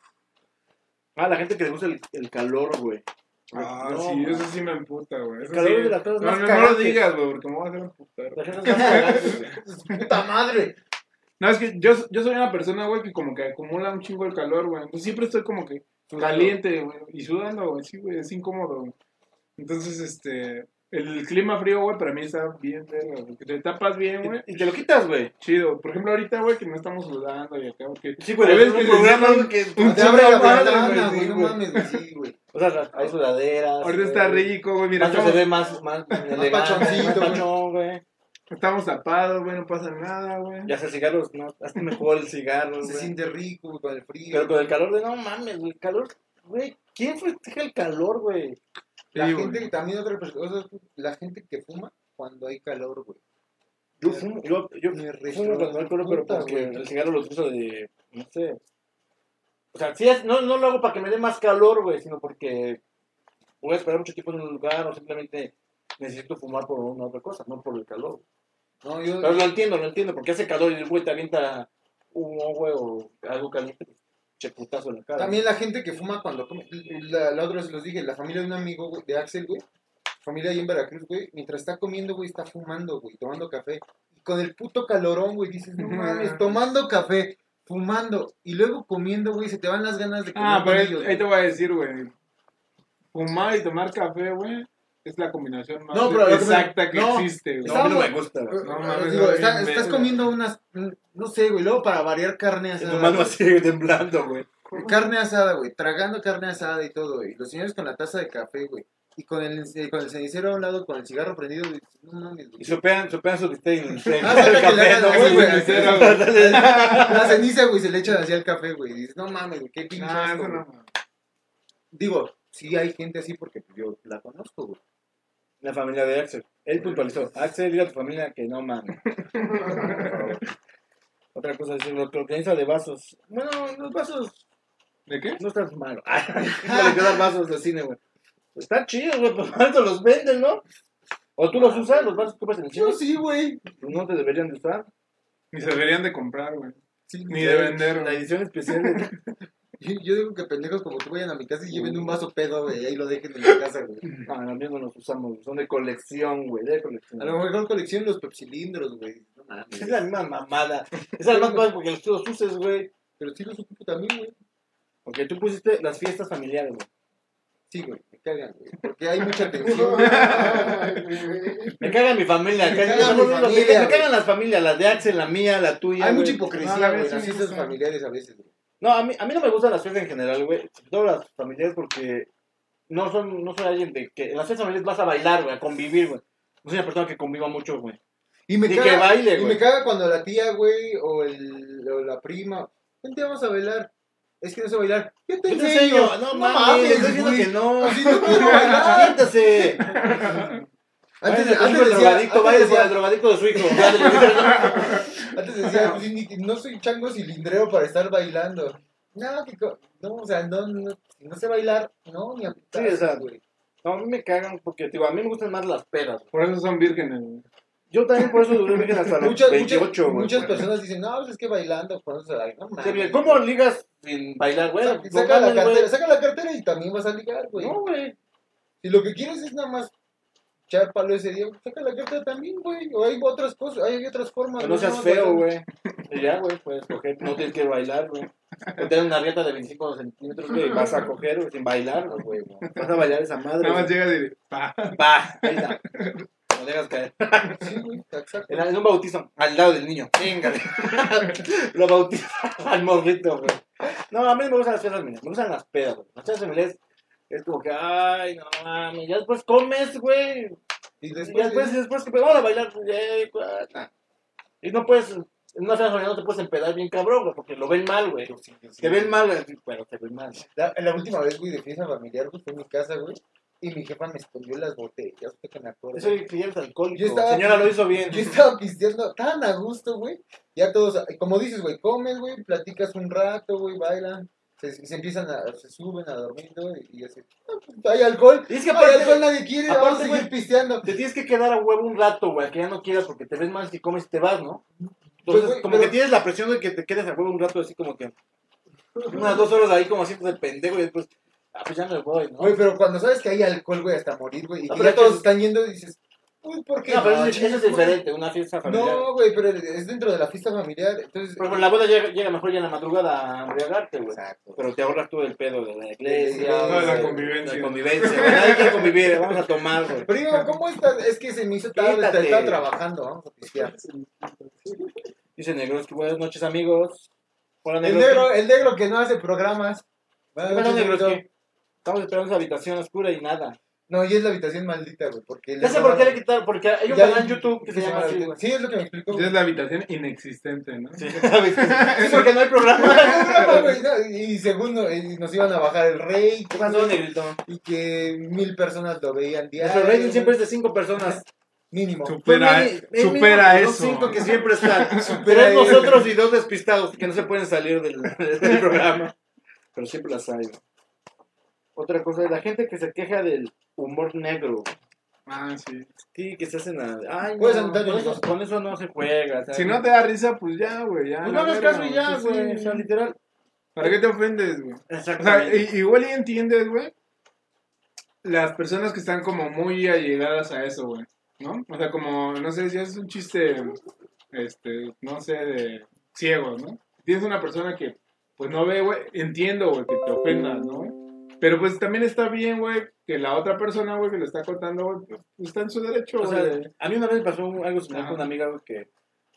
Ah, la gente que le gusta el, el calor, güey. Ah, No, sí, man. eso sí me emputa, güey. El calor sí. de las cosas no, más no, no lo digas, güey, porque me voy a hacer emputar. La gente es más cagante, güey. ¡Puta madre! No, es que yo, yo soy una persona, güey, que como que acumula un chingo el calor, güey. Entonces siempre estoy como que caliente, güey, y sudando, güey. Sí, güey, es incómodo, güey. Entonces, este, el clima frío, güey, para mí está bien, güey. Te tapas bien, güey. Y te lo quitas, güey. Chido. Por ejemplo, ahorita, güey, que no estamos sudando y acá, porque... Sí, güey, hay es veces un que programa, que... un Te abre la ventana, güey, sí, no güey. mames, güey, sí, güey. O sea, hay sudaderas. Ahorita está rico, güey, mira, se ve más, más elegante, pachoncito, más güey. Estamos tapados, güey, no pasa nada, güey. Ya sea cigarros, no, hasta mejor el cigarro, Se güey. siente rico, güey, con el frío. Pero con el calor de no mames, güey, el calor, güey, ¿quién festeja el calor, güey? La Sí, gente, güey. también otra persona, la gente que fuma cuando hay calor, güey. Yo fumo, yo, yo Me fumo cuando hay calor, pero puta, porque güey. el cigarro lo uso de, no sé. O sea, sí es, no, no lo hago para que me dé más calor, güey, sino porque voy a esperar mucho tiempo en un lugar o simplemente necesito fumar por una otra cosa, no por el calor. No, yo, Pero lo entiendo, lo entiendo, porque hace calor y el güey te avienta un güey o algo caliente, pues, che putazo en la cara. También la gente que fuma cuando come. La, la otra vez los dije, la familia de un amigo, güey, de Axel, güey. Familia ahí en Veracruz, güey. Mientras está comiendo, güey, está fumando, güey, tomando café. Y con el puto calorón, güey, dices, no mames, tomando café, fumando. Y luego comiendo, güey, se te van las ganas de comer. Ah, pero ahí, ahí te voy a decir, güey. Fumar y tomar café, güey, es la combinación más No, pero lo que me- exacta que no, existe, güey. No, a mí no me gusta, güey. No, Eh, mames, digo, está- estás comiendo unas, no sé, güey, luego para variar carne asada. tu mano así temblando, güey. Carne asada, güey, tragando carne asada y todo, güey. Los señores con la taza de café, güey. Y con el, eh, con el cenicero a un lado, con el cigarro prendido, güey. No mames, güey. Y sopean, sopean su bistec en el Ah, hagan ¿no, güey? güey, cenicero, así. La ceniza, güey, se le echan hacia el café, güey. Y dices, no mames, güey, qué pinche Ah. Digo, sí hay gente así porque yo la conozco, güey. La familia de Axel. Él puntualizó. Axel, dile a tu familia que no mames. Otra cosa es lo que organiza de vasos. Bueno, los vasos ¿De qué? no están malos. no le quedan vasos de cine, güey. Están chidos, güey, pero cuánto los venden, ¿no? ¿O tú los usas, los vasos que compras en el cine? Yo sí, güey. No te deberían de usar. Ni se deberían de comprar, güey. Sí, Ni de vender, La edición especial de... Yo, yo digo que pendejos como tú vayan a mi casa y lleven un vaso pedo, güey, ahí lo dejen en la casa, güey. No, los míos no los usamos. Son de colección, güey, de colección. A lo mejor colección los pepsilindros, güey. No Es mames. la misma mamada. Es la más padre porque los tú los uses, güey. Pero sí los ocupo también, güey. Porque tú pusiste las fiestas familiares, güey. Sí, güey, me cagan, güey. Porque hay mucha tensión. Me caga mi familia, Me caga- caga mi familia, me cagan las familias, las de Axel, la mía, la tuya. Hay güey. mucha No, hipocresía, güey, en las fiestas familiares a veces, güey. No, a mí, a mí no me gustan las fiestas en general, güey. Sobre todo las familiares porque no son, no soy alguien de que en las fiestas familiares vas a bailar, güey, a convivir, güey. No soy una persona que conviva mucho, güey. Y me caga, que baile, y güey. me caga cuando la tía, güey, o, el, o la prima, vente, vamos a bailar. Es que no sé bailar. Yo te enseño. enseño. No, mames, estoy diciendo que no. Así no quiero bailar. Siéntase. Antes, Antes, antes el decía, drogadicto, antes baile por el decía, drogadicto de su hijo. antes decía, pues, ni- no soy chango cilindrero para estar bailando. No, que no, o sea, no, no, no sé bailar, no, ni a Sí, o sea, güey. No, a mí me cagan porque, digo, a mí me gustan más las pedas. Por eso son vírgenes, güey. Yo también por eso duré virgen hasta los Muchas, 28, muchas, güey. muchas personas dicen, no, pues es que bailando, conoces a alguien. No, mames, ¿Cómo ligas sin bailar, güey? Saca, saca la cartera, saca la cartera y también vas a ligar, güey. No, güey. Si lo que quieres es nada más echar palo ese día, saca la cartera también, güey. O hay otras cosas, hay otras formas. Que no seas feo, güey. Ya, güey, puedes coger. No tienes que bailar, güey. O tener una rieta de 25 centímetros, güey, vas a coger, güey, sin bailar, güey. Vas a bailar esa madre. Nada más llegas y pa. Va, ahí está. No dejas caer. Sí, güey, exacto. En, un bautizo, al lado del niño. Véngale. Lo bautiza al morrito, güey. No, a mí no me gustan las fiestas me gustan las pedas, güey. Las fiestas familiares es como que, ay, no mames, ya después comes, güey. Y Y después, después, después que vamos a bailar, eh, pues. Y no puedes, en una familiar no te puedes empedar bien cabrón, güey, porque lo ven mal, güey. Te ven mal, güey. Bueno, te ven mal. La, la última vez, güey, de fiesta familiar, fue en mi casa, güey. Y mi jefa me escondió las botellas, que me acuerdo. Eso eres alcohólico. Yo estaba- Señora, lo hizo bien. Yo estaba pisteando tan a gusto, güey. Ya todos, como dices, güey, comes, güey, platicas un rato, güey, bailan. Se, se empiezan a, se suben a dormir, güey, y así. "Ah, pues, Hay alcohol. Y es que Hay aparte- alcohol, nadie quiere, aparte, vamos a seguir güey, pisteando. Te tienes que quedar a huevo un rato, güey, que ya no quieras porque te ves mal si comes y te vas, ¿no? Pues, Entonces, güey, como pero- que tienes la presión de que te quedes a huevo un rato así como que... Unas dos horas ahí como haciendo de pendejo y después, ah, pues ya me voy, ¿no? Güey, pero cuando sabes que hay alcohol, güey, hasta morir, güey, y No, que pero ya todos es- están yendo, dices, uy, ¿por qué? No, pero eso, es- eso diferente, una fiesta familiar. No, güey, pero es dentro de la fiesta familiar, entonces... Pero con la boda llega, llega mejor ya en la madrugada a embriagarte, güey. Exacto. Pero te ahorras todo el pedo de la iglesia. No, de la convivencia. de La convivencia. güey. Nadie quiere convivir, vamos a tomar, güey. Primo, ¿cómo estás? Es que se me hizo tarde, Quítate. estaba trabajando, vamos a pistear. Dice Negroski, buenas noches, amigos. Hola, El Negroski. negro, el negro que no hace programas. Buenas Bueno, noches, negrito. Estamos esperando esa habitación oscura y nada. No, y es la habitación maldita, güey, porque... Ya sé por qué le quitaron, porque hay un Ya- canal en YouTube que se llama así, güey. Sí, es lo que me explicó. Ya es la habitación inexistente, ¿no? Sí, Sí, porque no hay programa. No, güey, no, y segundo, y nos iban a bajar el rey. ¿Qué pasó, Negrito? Y que mil personas lo veían diario. Nuestro rating siempre es de cinco personas. Mínimo. Supera, Pues, mini- supera mínimo, eso. Los cinco que siempre están. Supera Tres nosotros y dos despistados que no se pueden salir del, del programa. Pero siempre las hay. güey. Otra cosa, la gente que se queja del humor negro. Ah, sí. Sí, que se hacen a... Ay, no, Puedes anotar, con, eso, Nico. con eso no se juega. ¿sabes? Si no te da risa, pues ya, güey. Ya, Pues la no hagas verga, caso y ya, pues güey. sí. O sea, literal. ¿Para qué te ofendes, güey? O sea, Exactamente. i- igual y entiendes, güey. Las personas que están como muy allegadas a eso, güey. ¿No? O sea, como, no sé, si es un chiste, este, no sé, de ciegos, ¿no? Tienes una persona que, pues no ve, güey. Entiendo, güey, que te ofendas, ¿no? Pero pues también está bien, güey, que la otra persona, güey, que lo está contando, güey, pues, está en su derecho, O güey. sea, a mí una vez me pasó algo similar con una amiga, güey, que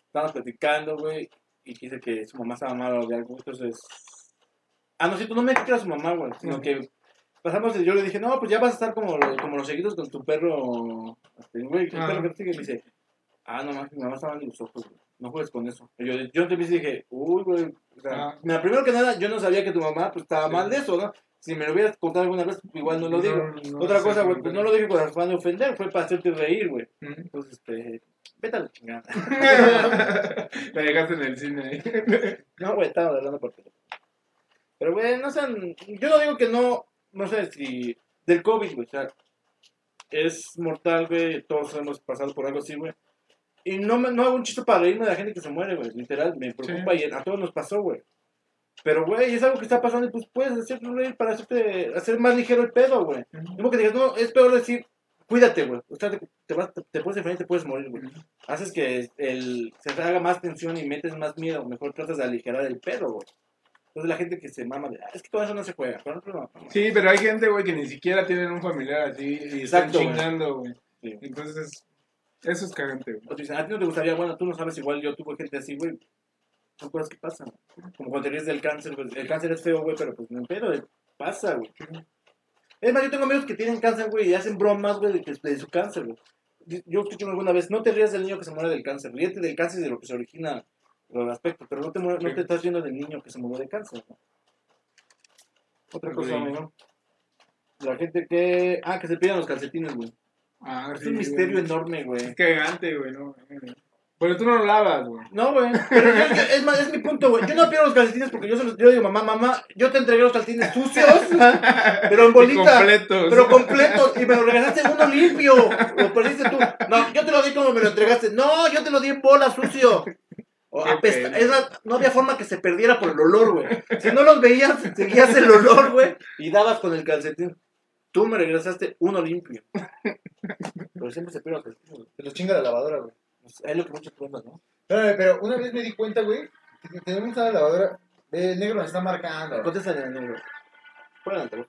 estábamos platicando, güey, y dice que su mamá estaba mal o de algo, entonces... Ah, no, cierto, no me que era su mamá, güey, sino que pasamos y yo le dije, no, pues ya vas a estar como, como los seguidos con tu perro, este, güey, el Ajá. perro que te sigue, y me dice, ah, no, mames, mi mamá estaba en los ojos, güey, no juegues con eso. Yo, yo entonces dije, uy, güey, o sea, mira, primero que nada, yo no sabía que tu mamá, pues, estaba Sí. mal de eso, ¿no? Si me lo hubieras contado alguna vez, igual no lo digo. No, no, Otra cosa, güey, pues no lo dije con afán de ofender, fue para hacerte reír, güey. Entonces, este, vete a la chingada. La dejaste en el cine ahí. No, güey, estaba hablando por teléfono. Pero, güey, no sean. Yo no digo que no. No sé si. Del COVID, güey, o sea. Es mortal, güey. Todos hemos pasado por algo así, güey. Y no, me, no hago un chiste para reírme de la gente que se muere, güey. Literal, me preocupa y a todos nos pasó, güey. Pero, güey, es algo que está pasando y pues puedes hacerte reír para hacerte, hacer más ligero el pedo, güey. Como que digas, no, es peor decir, cuídate, güey. O sea, te, te, vas, te, te puedes enfermar y te puedes morir, güey. Haces que el, se haga más tensión y metes más miedo. Mejor tratas de aligerar el pedo, güey. Entonces la gente que se mama de, ah, es que todo eso no se juega. Pero no, no, no. Sí, pero hay gente, güey, que ni siquiera tienen un familiar así y están Exacto, chingando, güey. Sí. Entonces, eso es cagante, güey. O dicen, a ti no te gustaría, bueno, tú no sabes, igual yo tuve gente así, güey. Son cosas que pasan. Como cuando te ríes del cáncer, güey. El cáncer es feo, güey, pero pues no pedo, eh, pasa, güey. Es más, yo tengo amigos que tienen cáncer, güey, y hacen bromas, güey, de, de su cáncer, güey. Yo escuché alguna vez, no te rías del niño que se muere del cáncer, ríete del cáncer y de lo que se origina los aspectos, pero no te, no te estás riendo del niño que se murió de cáncer, ¿no? Otra cosa, Sí. amigo. La gente que... Ah, que se piden los calcetines, güey. Ah, Es sí, un misterio güey. enorme, güey. Es cagante, güey, no. Pero tú no lo lavas, güey. No, güey. Pero yo- yo- es, más, es mi punto, güey. Yo no pierdo los calcetines porque yo se los yo digo, mamá, mamá, yo te entregué los calcetines sucios, pero en bolita. Completos. Pero completos. Y me lo regalaste uno limpio. Lo perdiste tú. No, yo te lo di como me lo entregaste. No, yo te lo di en bola, sucio. O apesta- es más, no había forma que se perdiera por el olor, güey. Si no los veías, seguías el olor, güey. Y dabas con el calcetín. Tú me regresaste uno limpio. Pero siempre se pierde los calcetines. Se los chinga la lavadora, güey. Es lo que muchos problemas, ¿no? Espérame, pero una vez me di cuenta, güey, que tenemos una lavadora. El negro nos está marcando. Contéstale al negro. Altavoz.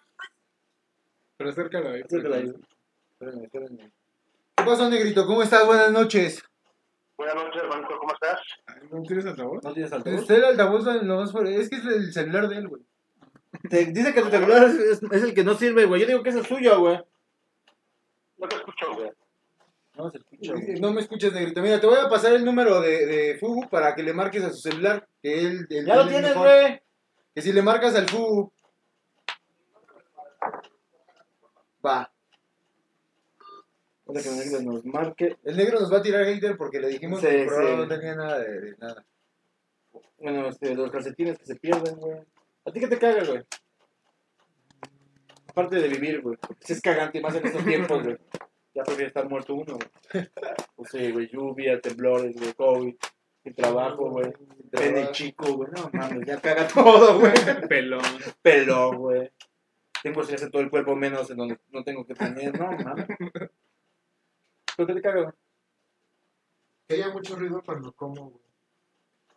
Pero acércalo ahí. Acércalo ahí. Espérenme, espérenme. ¿Qué pasó, negrito? ¿Cómo estás? Buenas noches. Buenas noches, hermanito, ¿cómo estás? ¿No tienes altavoz? ¿No tienes altavoz? Está el altavoz lo más fuerte. Es que es el celular de él, güey. Te dice que tu celular es, es- es el que no sirve, güey. Yo digo que es el suyo, güey. No te escucho, güey. No se escucha. No me escuches, negrito. Mira, te voy a pasar el número de, de Fugu para que le marques a su celular. Que él, Ya lo tienes, güey. Que si le marcas al Fugu. Va. Que el negro nos marque. El negro nos va a tirar hater porque le dijimos Sí, que sí. no tenía nada de, de nada. Bueno, este, los calcetines que se pierden, güey. ¿A ti qué te caga, güey? Aparte de vivir, güey. Si es cagante más en estos tiempos, güey. Ya prefiero estar muerto uno, güey. Pues sí, güey, lluvia, temblores, güey, COVID. Mi trabajo, güey. Pene chico, güey. No mames, ya caga todo, güey. Pelón. Pelón, güey. Tengo estrés en todo el cuerpo menos en donde no tengo que tener, no mames. ¿Por qué te caga, güey? Que haya mucho ruido cuando como, güey.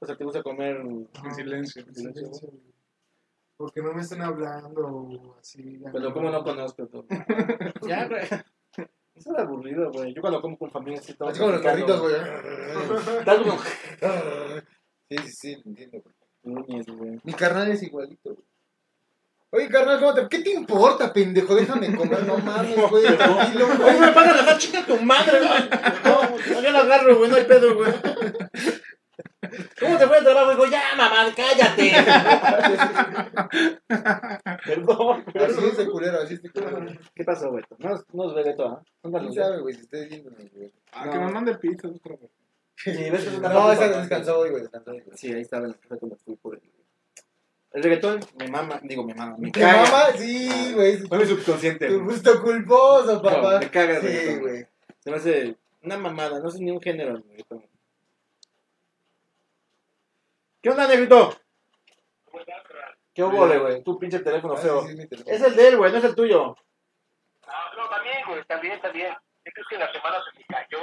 O sea, te gusta comer. En silencio. En silencio, güey. Porque no me estén hablando o así. Pero como no conozco todo. Ya, güey. Eso es aburrido, güey. Yo cuando como con familia sí todo. Así como los carritos, güey. Estás como. Sí, sí, sí, entiendo. güey. Mi carnal es igualito, güey. Oye, carnal, ¿cómo te... ¿qué te importa, pendejo? Déjame comer, no mames, güey, tranquilo, Oye, güey. me pasan a dar chinga tu madre, güey. No, yo la agarro, güey, no hay pedo, güey. ¿Cómo te fue el trabajo? Digo, ya, mamá, cállate. Perdón, Así perdón. es el culero, así es el culero. ¿Qué pasó, güey? No, nos- no nos ve de todo, ¿ah? Ándale, ¿Quién sabe, güey, si estoy viéndonos, güey? Ah, que me mande pizza. otra vez. Sí, ves que es No, esa descansó hoy, güey, descansó hoy, güey. Sí, ahí estaba en la casa cuando fui por el. El reggaetón, mi mamá, digo mi mamá, mi ¿Tu caga. mamá? Sí, güey. Fue mi subconsciente. Tu gusto culposo, papá. No, me caga el Sí, reggaetón. güey. Se me hace una mamada, no sé ni un género. el reggaetón. ¿Qué onda, negrito? ¿Qué hubo, güey? Tu pinche teléfono Ah, feo. sí, sí, mi teléfono. Es el de él, güey, no es el tuyo. Ah, no, también, güey, también, también. Creo que la semana se me cayó.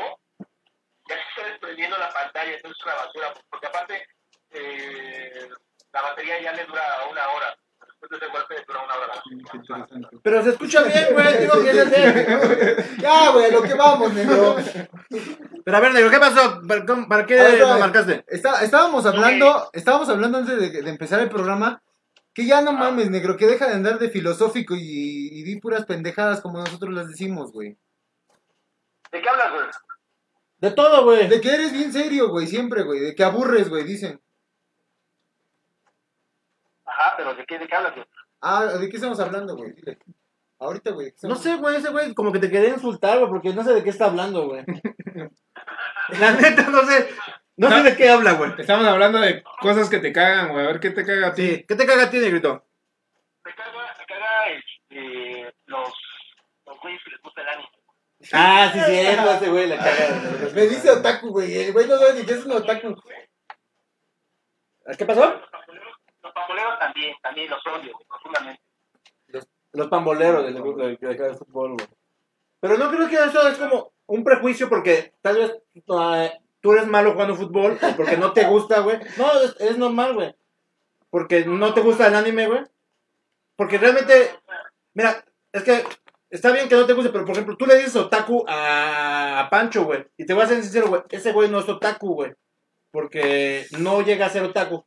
Ya se está desprendiendo la pantalla, entonces es una basura. Porque aparte, eh, la batería ya le dura una hora. Pero se escucha bien, güey, digo que es el. Ya, güey, lo que vamos, negro. Pero a ver, negro, ¿qué pasó? ¿Para, qué ver, lo marcaste? Está- estábamos hablando, estábamos hablando antes de, de empezar el programa, que ya no mames, negro, que deja de andar de filosófico y, y di puras pendejadas como nosotros las decimos, güey. ¿De qué hablas, güey? De todo, güey. De que eres bien serio, güey, siempre, güey, de que aburres, güey, dicen. Ajá, pero ¿de qué, de qué hablas, güey? Ah, ¿de qué estamos hablando, güey? Dile. Ahorita, güey. ¿de qué No sé, güey, ese güey como que te quería insultar, güey, porque no sé de qué está hablando, güey. La neta, no sé. No sé de qué habla, güey. Estamos hablando de cosas que te cagan, güey. A ver qué te caga a ti. Sí, ¿qué te caga a ti, negrito? Me caga, me caga este, los, los güeyes que les gusta el anime. Ah, sí, cierto, ese güey le caga. Me dice otaku, güey. El güey no sabe ni qué es un otaku. ¿Qué pasó? Los pamboleros, los también, también los odio, profundamente. Los pamboleros del grupo de, de, de fútbol, güey. Pero no creo que eso es como un prejuicio porque tal vez ah, tú eres malo jugando fútbol porque no te gusta, güey. No, es, es normal, güey. Porque no te gusta el anime, güey. Porque realmente, mira, es que está bien que no te guste, pero por ejemplo, tú le dices otaku a, a Pancho, güey. Y te voy a ser sincero, güey. Ese güey no es otaku, güey. Porque no llega a ser otaku.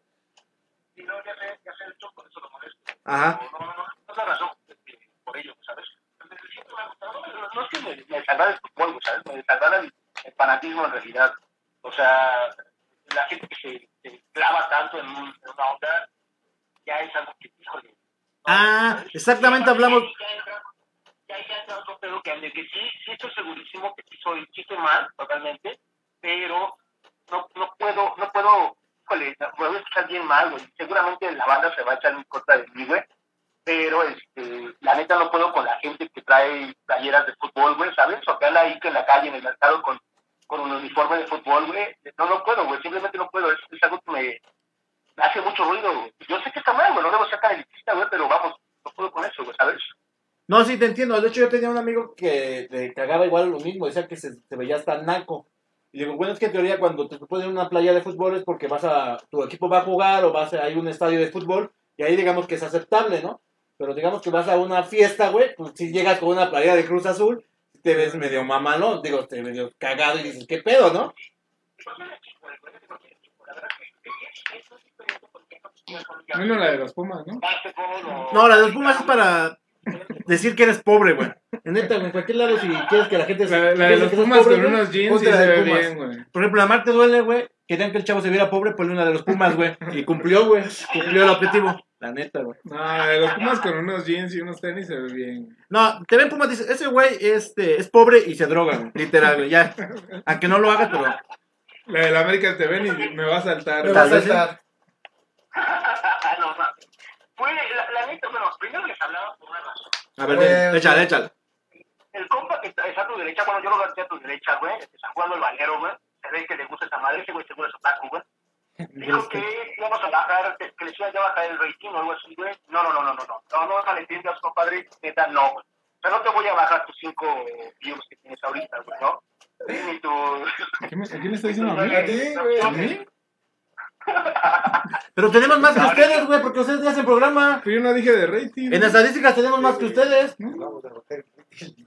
Y no, ya sé, ya sé, yo por eso lo molesto. Ajá. No, no, no, no es la razón por ello, ¿sabes? No, es que me, me salvara el fútbol, ¿sabes? Me salvara el, el fanatismo en realidad. O sea, la gente que se, se clava tanto en, un- en una onda, ya es algo que, híjole. no, Ah, ¿sabes? exactamente, hablamos- Ya ya, entra otro pedo que, de que sí, sí estoy segurísimo que sí soy, sí estoy mal, totalmente, pero no, no puedo, no puedo, híjole, escuchar bien mal. Seguramente la banda se va a echar en contra de mí, güey. Pero, este, la neta no puedo con la gente que trae playeras de fútbol, güey, ¿sabes? O que anda ahí que en la calle, en el mercado con, con un uniforme de fútbol, güey. No, no puedo, güey, simplemente no puedo. Es, algo que me, hace mucho ruido. Yo sé que está mal, güey, no debo ser tan elitista, güey, pero vamos, no puedo con eso, güey, ¿sabes? No, sí, te entiendo. De hecho, yo tenía un amigo que le cagaba igual lo mismo. Decía que se veía hasta naco. Y digo, bueno, es que en teoría cuando te ponen una playa de fútbol es porque vas a, tu equipo va a jugar o vas a, hay un estadio de fútbol y ahí digamos que es aceptable, ¿no? Pero digamos que vas a una fiesta, güey, pues si llegas con una playa de Cruz Azul, te ves medio mamalón, digo, te medio cagado y dices, ¿qué pedo, no? Menos la de los Pumas, ¿no? No, la de los Pumas es para decir que eres pobre, güey. En neta, güey, en cualquier lado si quieres que la gente La, la de los Pumas pobre, con unos jeans la se ve Pumas. bien, güey. Por ejemplo, la Marte duele, güey. Querían que el chavo se viera pobre, ponle una de los Pumas, güey. Y cumplió, güey. Cumplió el objetivo. La neta, güey. No, la de los Pumas con unos jeans y unos tenis se ve bien. No, te ven Pumas, dice, ese güey este, es pobre y se droga, güey. Literal, güey. Ya. Aunque no lo hagas, pero. La de la América te ven y me va a saltar. Me va a saltar. no, no. Fue, la, la neta, bueno, primero les hablaba. A ver, Eh, échale, échale. El compa que está, está a tu derecha, bueno, yo lo veo a tu derecha, güey, está jugando el valero, güey, se cree que le gusta esa madre, ese güey seguro es otaku, güey. Dijo que íbamos a bajar, que, que les iba a bajar el rating o algo así, güey. No, no, no, no, no, no. No, no malentiendas, compadre. Neta, no, güey. O sea, no te voy a bajar tus cinco views que tienes ahorita, güey, ¿no? Ni tu... ¿A quién me, a quién le está diciendo a mí? A ti, güey. Pero tenemos más que ustedes, güey, porque ustedes ya hacen programa. Pero yo no dije de rating. En estadísticas tenemos más que ustedes. Vamos a bajar.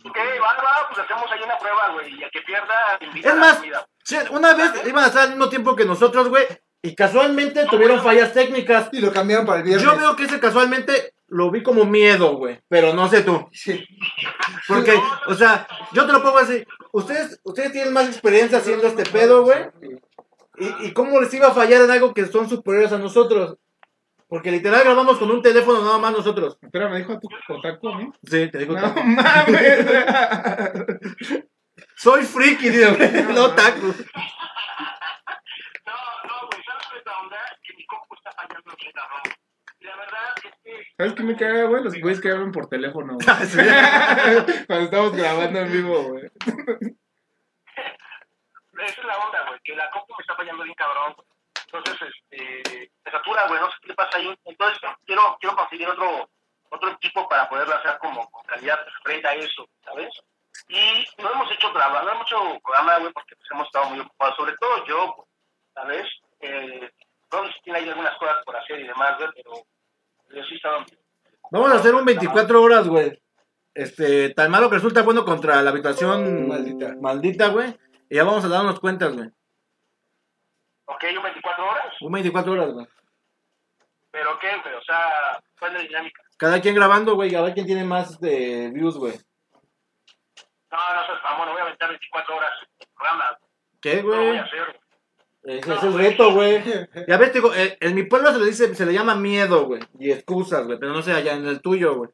Ok, va, va, pues hacemos ahí una prueba, güey. Y a que pierda, invita Es a la más, comida. sí, una vez iban a estar al mismo tiempo que nosotros, güey, y casualmente tuvieron fallas técnicas. Y lo cambiaron para el viernes. Yo veo que ese casualmente lo vi como miedo, güey, pero no sé tú. Sí. Porque, o sea, yo te lo pongo así. Ustedes, ustedes tienen más experiencia haciendo este pedo, güey. ¿Y, ¿Y cómo les iba a fallar en algo que son superiores a nosotros? Porque literal grabamos con un teléfono nada más nosotros. Espera, ¿me dijo a tu otaku a mí? Sí, te digo. No mames. Soy friki, tío, no taco. No, no, güey, ¿sabes qué es la onda? Que mi compu está fallando bien, cabrón. La verdad es que ¿Sabes qué me caga, güey? Los güeyes que hablan por teléfono, güey. Ah. Cuando estamos grabando en vivo, güey. Esa es la onda, güey, que la compu me está fallando bien cabrón. Entonces, este, me satura, güey, no sé qué le pasa ahí. Entonces, quiero, quiero conseguir otro, otro equipo para poderlo hacer como con calidad frente a eso, ¿sabes? Y no hemos hecho programa, no hemos hecho programa, güey, porque pues, hemos estado muy ocupados, sobre todo yo, güey, ¿sabes? Eh, Ron sí tiene ahí algunas cosas por hacer y demás, güey, pero yo sí estaba... Vamos a hacer un 24 horas, güey. Este, tan malo que resulta bueno contra la habitación Maldita. maldita, güey. Y ya vamos a darnos cuentas, güey. Ok, un 24 horas, Un 24 horas, güey. pero ¿qué, güey? O sea, ¿cuál es la dinámica? Cada quien grabando, güey, a ver quién tiene más de views, güey. No, no seas mamón, no voy a aventar 24 horas programa, ¿Qué, no lo voy güey? a hacer, güey. Ese es el reto, güey. Ya ves, te digo, eh, en mi pueblo se le dice, se le llama miedo, güey. Y excusas, güey. Pero no sé allá en el tuyo, güey.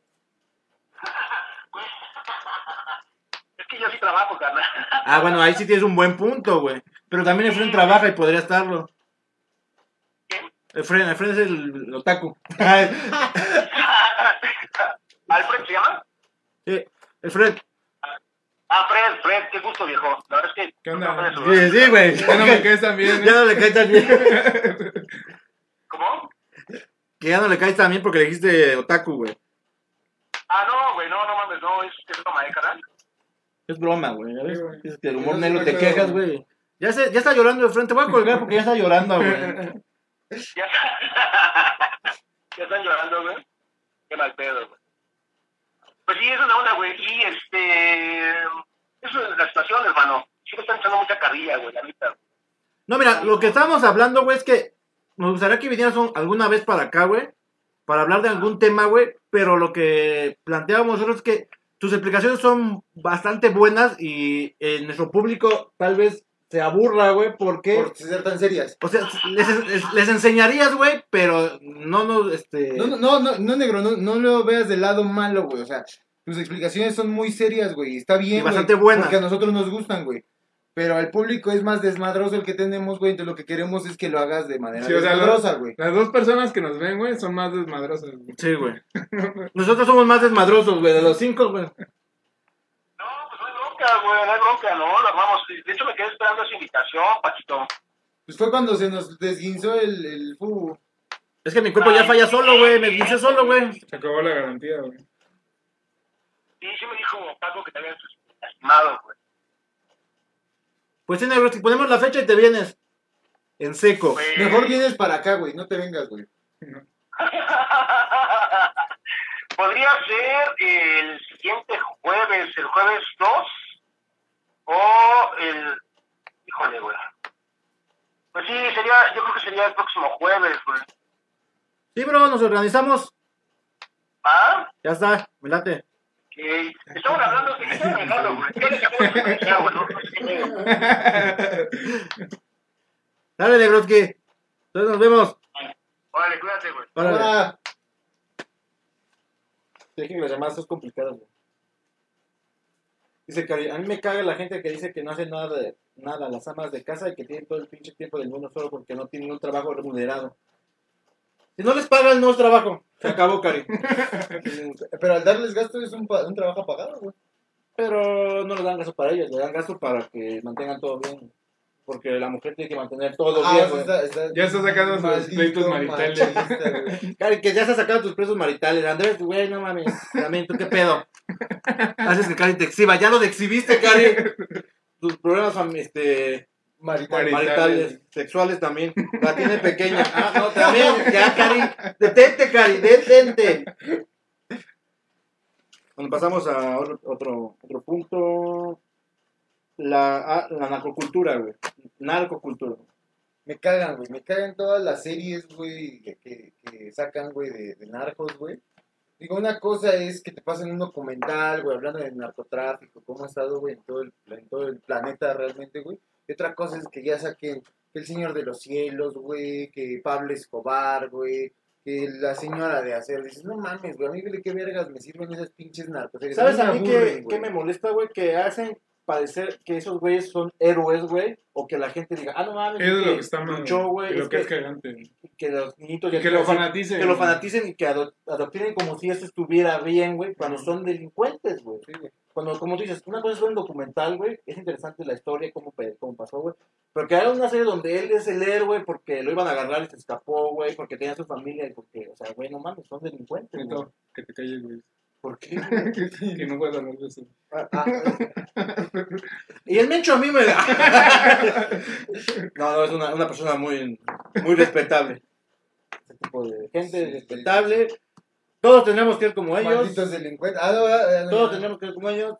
Es que yo sí trabajo, carnal. Ah, bueno, ahí sí tienes un buen punto, güey. Pero también Efren trabaja y podría estarlo. Efren, Efren es el, el otaku. ¿Alfred se llama? sí, Efren. Ah, Fred, Fred, qué gusto, viejo. La verdad es que... ¿Qué onda? Sí, sí, güey. Ya no me caes tan bien, Ya ¿eh? no le caes tan bien. ¿Cómo? Que ya no le caes tan bien porque le dijiste otaku, güey. Ah, no, güey, no, no mames, no, es, es broma, ¿eh, carnal? Es broma, güey. ¿ya ves? Sí, güey. Dices que el humor No, negro te quejas, güey. Ya, se, ya está llorando de frente. Voy a colgar porque ya está llorando, güey. Ya, ya están llorando, güey. Qué mal pedo, güey. Pues sí, es una onda, güey. Y este. Eso es la situación, hermano. Sí me están echando mucha carrilla, güey, neta. No, mira, lo que estábamos hablando, güey, es que nos gustaría que vinieras un- alguna vez para acá, güey, para hablar de algún tema, güey, pero lo que planteábamos nosotros es que tus explicaciones son bastante buenas y eh, nuestro público tal vez se aburra, güey, porque... Por ser tan serias. O sea, les, les- les enseñarías, güey, pero no nos, este... No, no, no, no, negro, no, no lo veas del lado malo, güey. O sea, tus explicaciones son muy serias, güey. Está bien, Y güey, bastante buenas. Porque a nosotros nos gustan, güey. Pero al público es más desmadroso el que tenemos, güey. Entonces lo que queremos es que lo hagas de manera Sí, o sea, desmadrosa, güey. Las dos personas que nos ven, güey, son más desmadrosas. güey. Sí, güey. Nosotros somos más desmadrosos, güey, de los cinco, güey. No, pues no hay bronca, güey, no hay bronca, no, lo armamos. De hecho, me quedé esperando esa invitación, Pachito. Pues fue cuando se nos desguinzó el, el fubu. Es que mi cuerpo ya falla solo, güey, me dice solo, güey. Se acabó la garantía, güey. Sí, sí me dijo Paco que te habías lastimado, güey. Pues sí, negro, si ponemos la fecha y te vienes. En seco. Mejor vienes para acá, güey. No te vengas, güey. Podría ser el siguiente jueves, el jueves 2, o el... Híjole, güey. Pues sí, sería, yo creo que sería el próximo jueves, güey. Sí, bro, nos organizamos. ¿Ah? Ya está, me late. Estamos hablando de que estamos hablando, güey. ¿Qué les acabo de comentar, güey? No, no. Dale, Negroski. Entonces nos vemos. Órale, cuídate, güey. Órale. Dije que las llamadas son complicadas, güey. Dice Cari, a mí me caga la gente que dice que no hace nada de nada, las amas de casa y que tienen todo el pinche tiempo del mundo solo porque no tienen un trabajo remunerado. Si no les pagan, no es trabajo. Se acabó, Cari. pero al darles gasto es un, pa- un trabajo pagado, güey. Pero no le dan gasto para ellos, le dan gasto para que mantengan todo bien. porque la mujer tiene que mantener todo Ah, bien, güey. Ya está sacando sus pleitos maritales. Cari, que ya se sacado tus presos maritales. Andrés, güey, no mames. También, ¿tú qué pedo? Haces que Cari te exhiba. Ya lo exhibiste, Cari. Tus problemas fam- este, Maritales. maritales, sexuales también. La tiene pequeña. Ah, no, también. Ya, Cari. Detente, Cari, detente. Bueno, pasamos a otro, otro, otro punto. La, ah, la narcocultura, güey. Narcocultura. Me cagan, güey. Me cagan todas las series, güey, que, que, que sacan, güey, de, de narcos, güey. Digo, una cosa es que te pasen un documental, güey, hablando de narcotráfico, cómo ha estado, güey, en todo el, en todo el planeta realmente, güey. Y otra cosa es que ya saquen que El Señor de los Cielos, güey, que Pablo Escobar, güey, que la señora de hacer. Dices, no mames, güey, a mí, güey, qué vergas me sirven esas pinches narcos. O sea, ¿Sabes a mí aburren, qué, qué me molesta, güey? Que hacen parecer que esos güeyes son héroes, güey. O que la gente diga, ah, no mames, Es es lo que que está mal. güey. Lo es que es que, cagante. que los niñitos Y ya que lo fanaticen. que lo fanaticen y que ado- adoctrinen como si eso estuviera bien, güey, cuando son delincuentes, güey. Sí, güey. Cuando, como tú dices, una cosa es un documental, güey, es interesante la historia, cómo, cómo pasó, güey. Pero que haga una serie donde él es el héroe porque lo iban a agarrar y se escapó, güey, porque tenía su familia y porque, o sea, güey, no mames, son delincuentes. Neto, que te calles, güey. ¿Por qué? Que no puedes hablar de eso. Ah, ah. y el Mencho a mí me... no, no, es una, una persona muy, muy respetable. Ese tipo de gente Sí, respetable. Todos tenemos que ser como ellos. Malditos delincuentes. Ah, no, ah, ah, no, Todos tenemos que ser como ellos.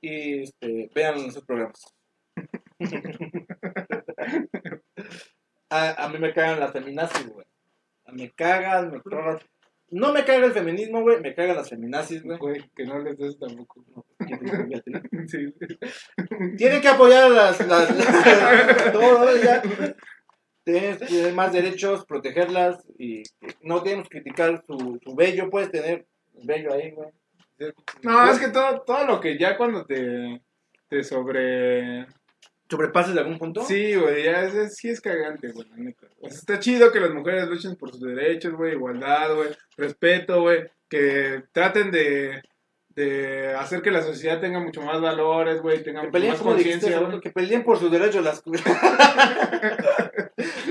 Y este, vean esos programas. a, a mí me cagan las feminazis, güey. Me cagan, me cagan. No me caga el feminismo, güey. Me cagan las feminazis, güey. Güey, que no les des tampoco. Sí. Tienen que apoyar a las. las, las- todo, ya. Tienes, tienes más derechos, protegerlas y no tenemos que criticar su, su bello. Puedes tener bello ahí, güey. No, es que todo, todo lo que ya cuando te, te sobre... ¿Sobrepases de algún punto? Sí, güey, ya es, es- sí es cagante, güey, la neta. O sea, está chido que las mujeres luchen por sus derechos, güey, igualdad, güey, respeto, güey, que traten de, de hacer que la sociedad tenga mucho más valores, güey, tenga Que mucho peleen, más conciencia, que peleen por sus derechos las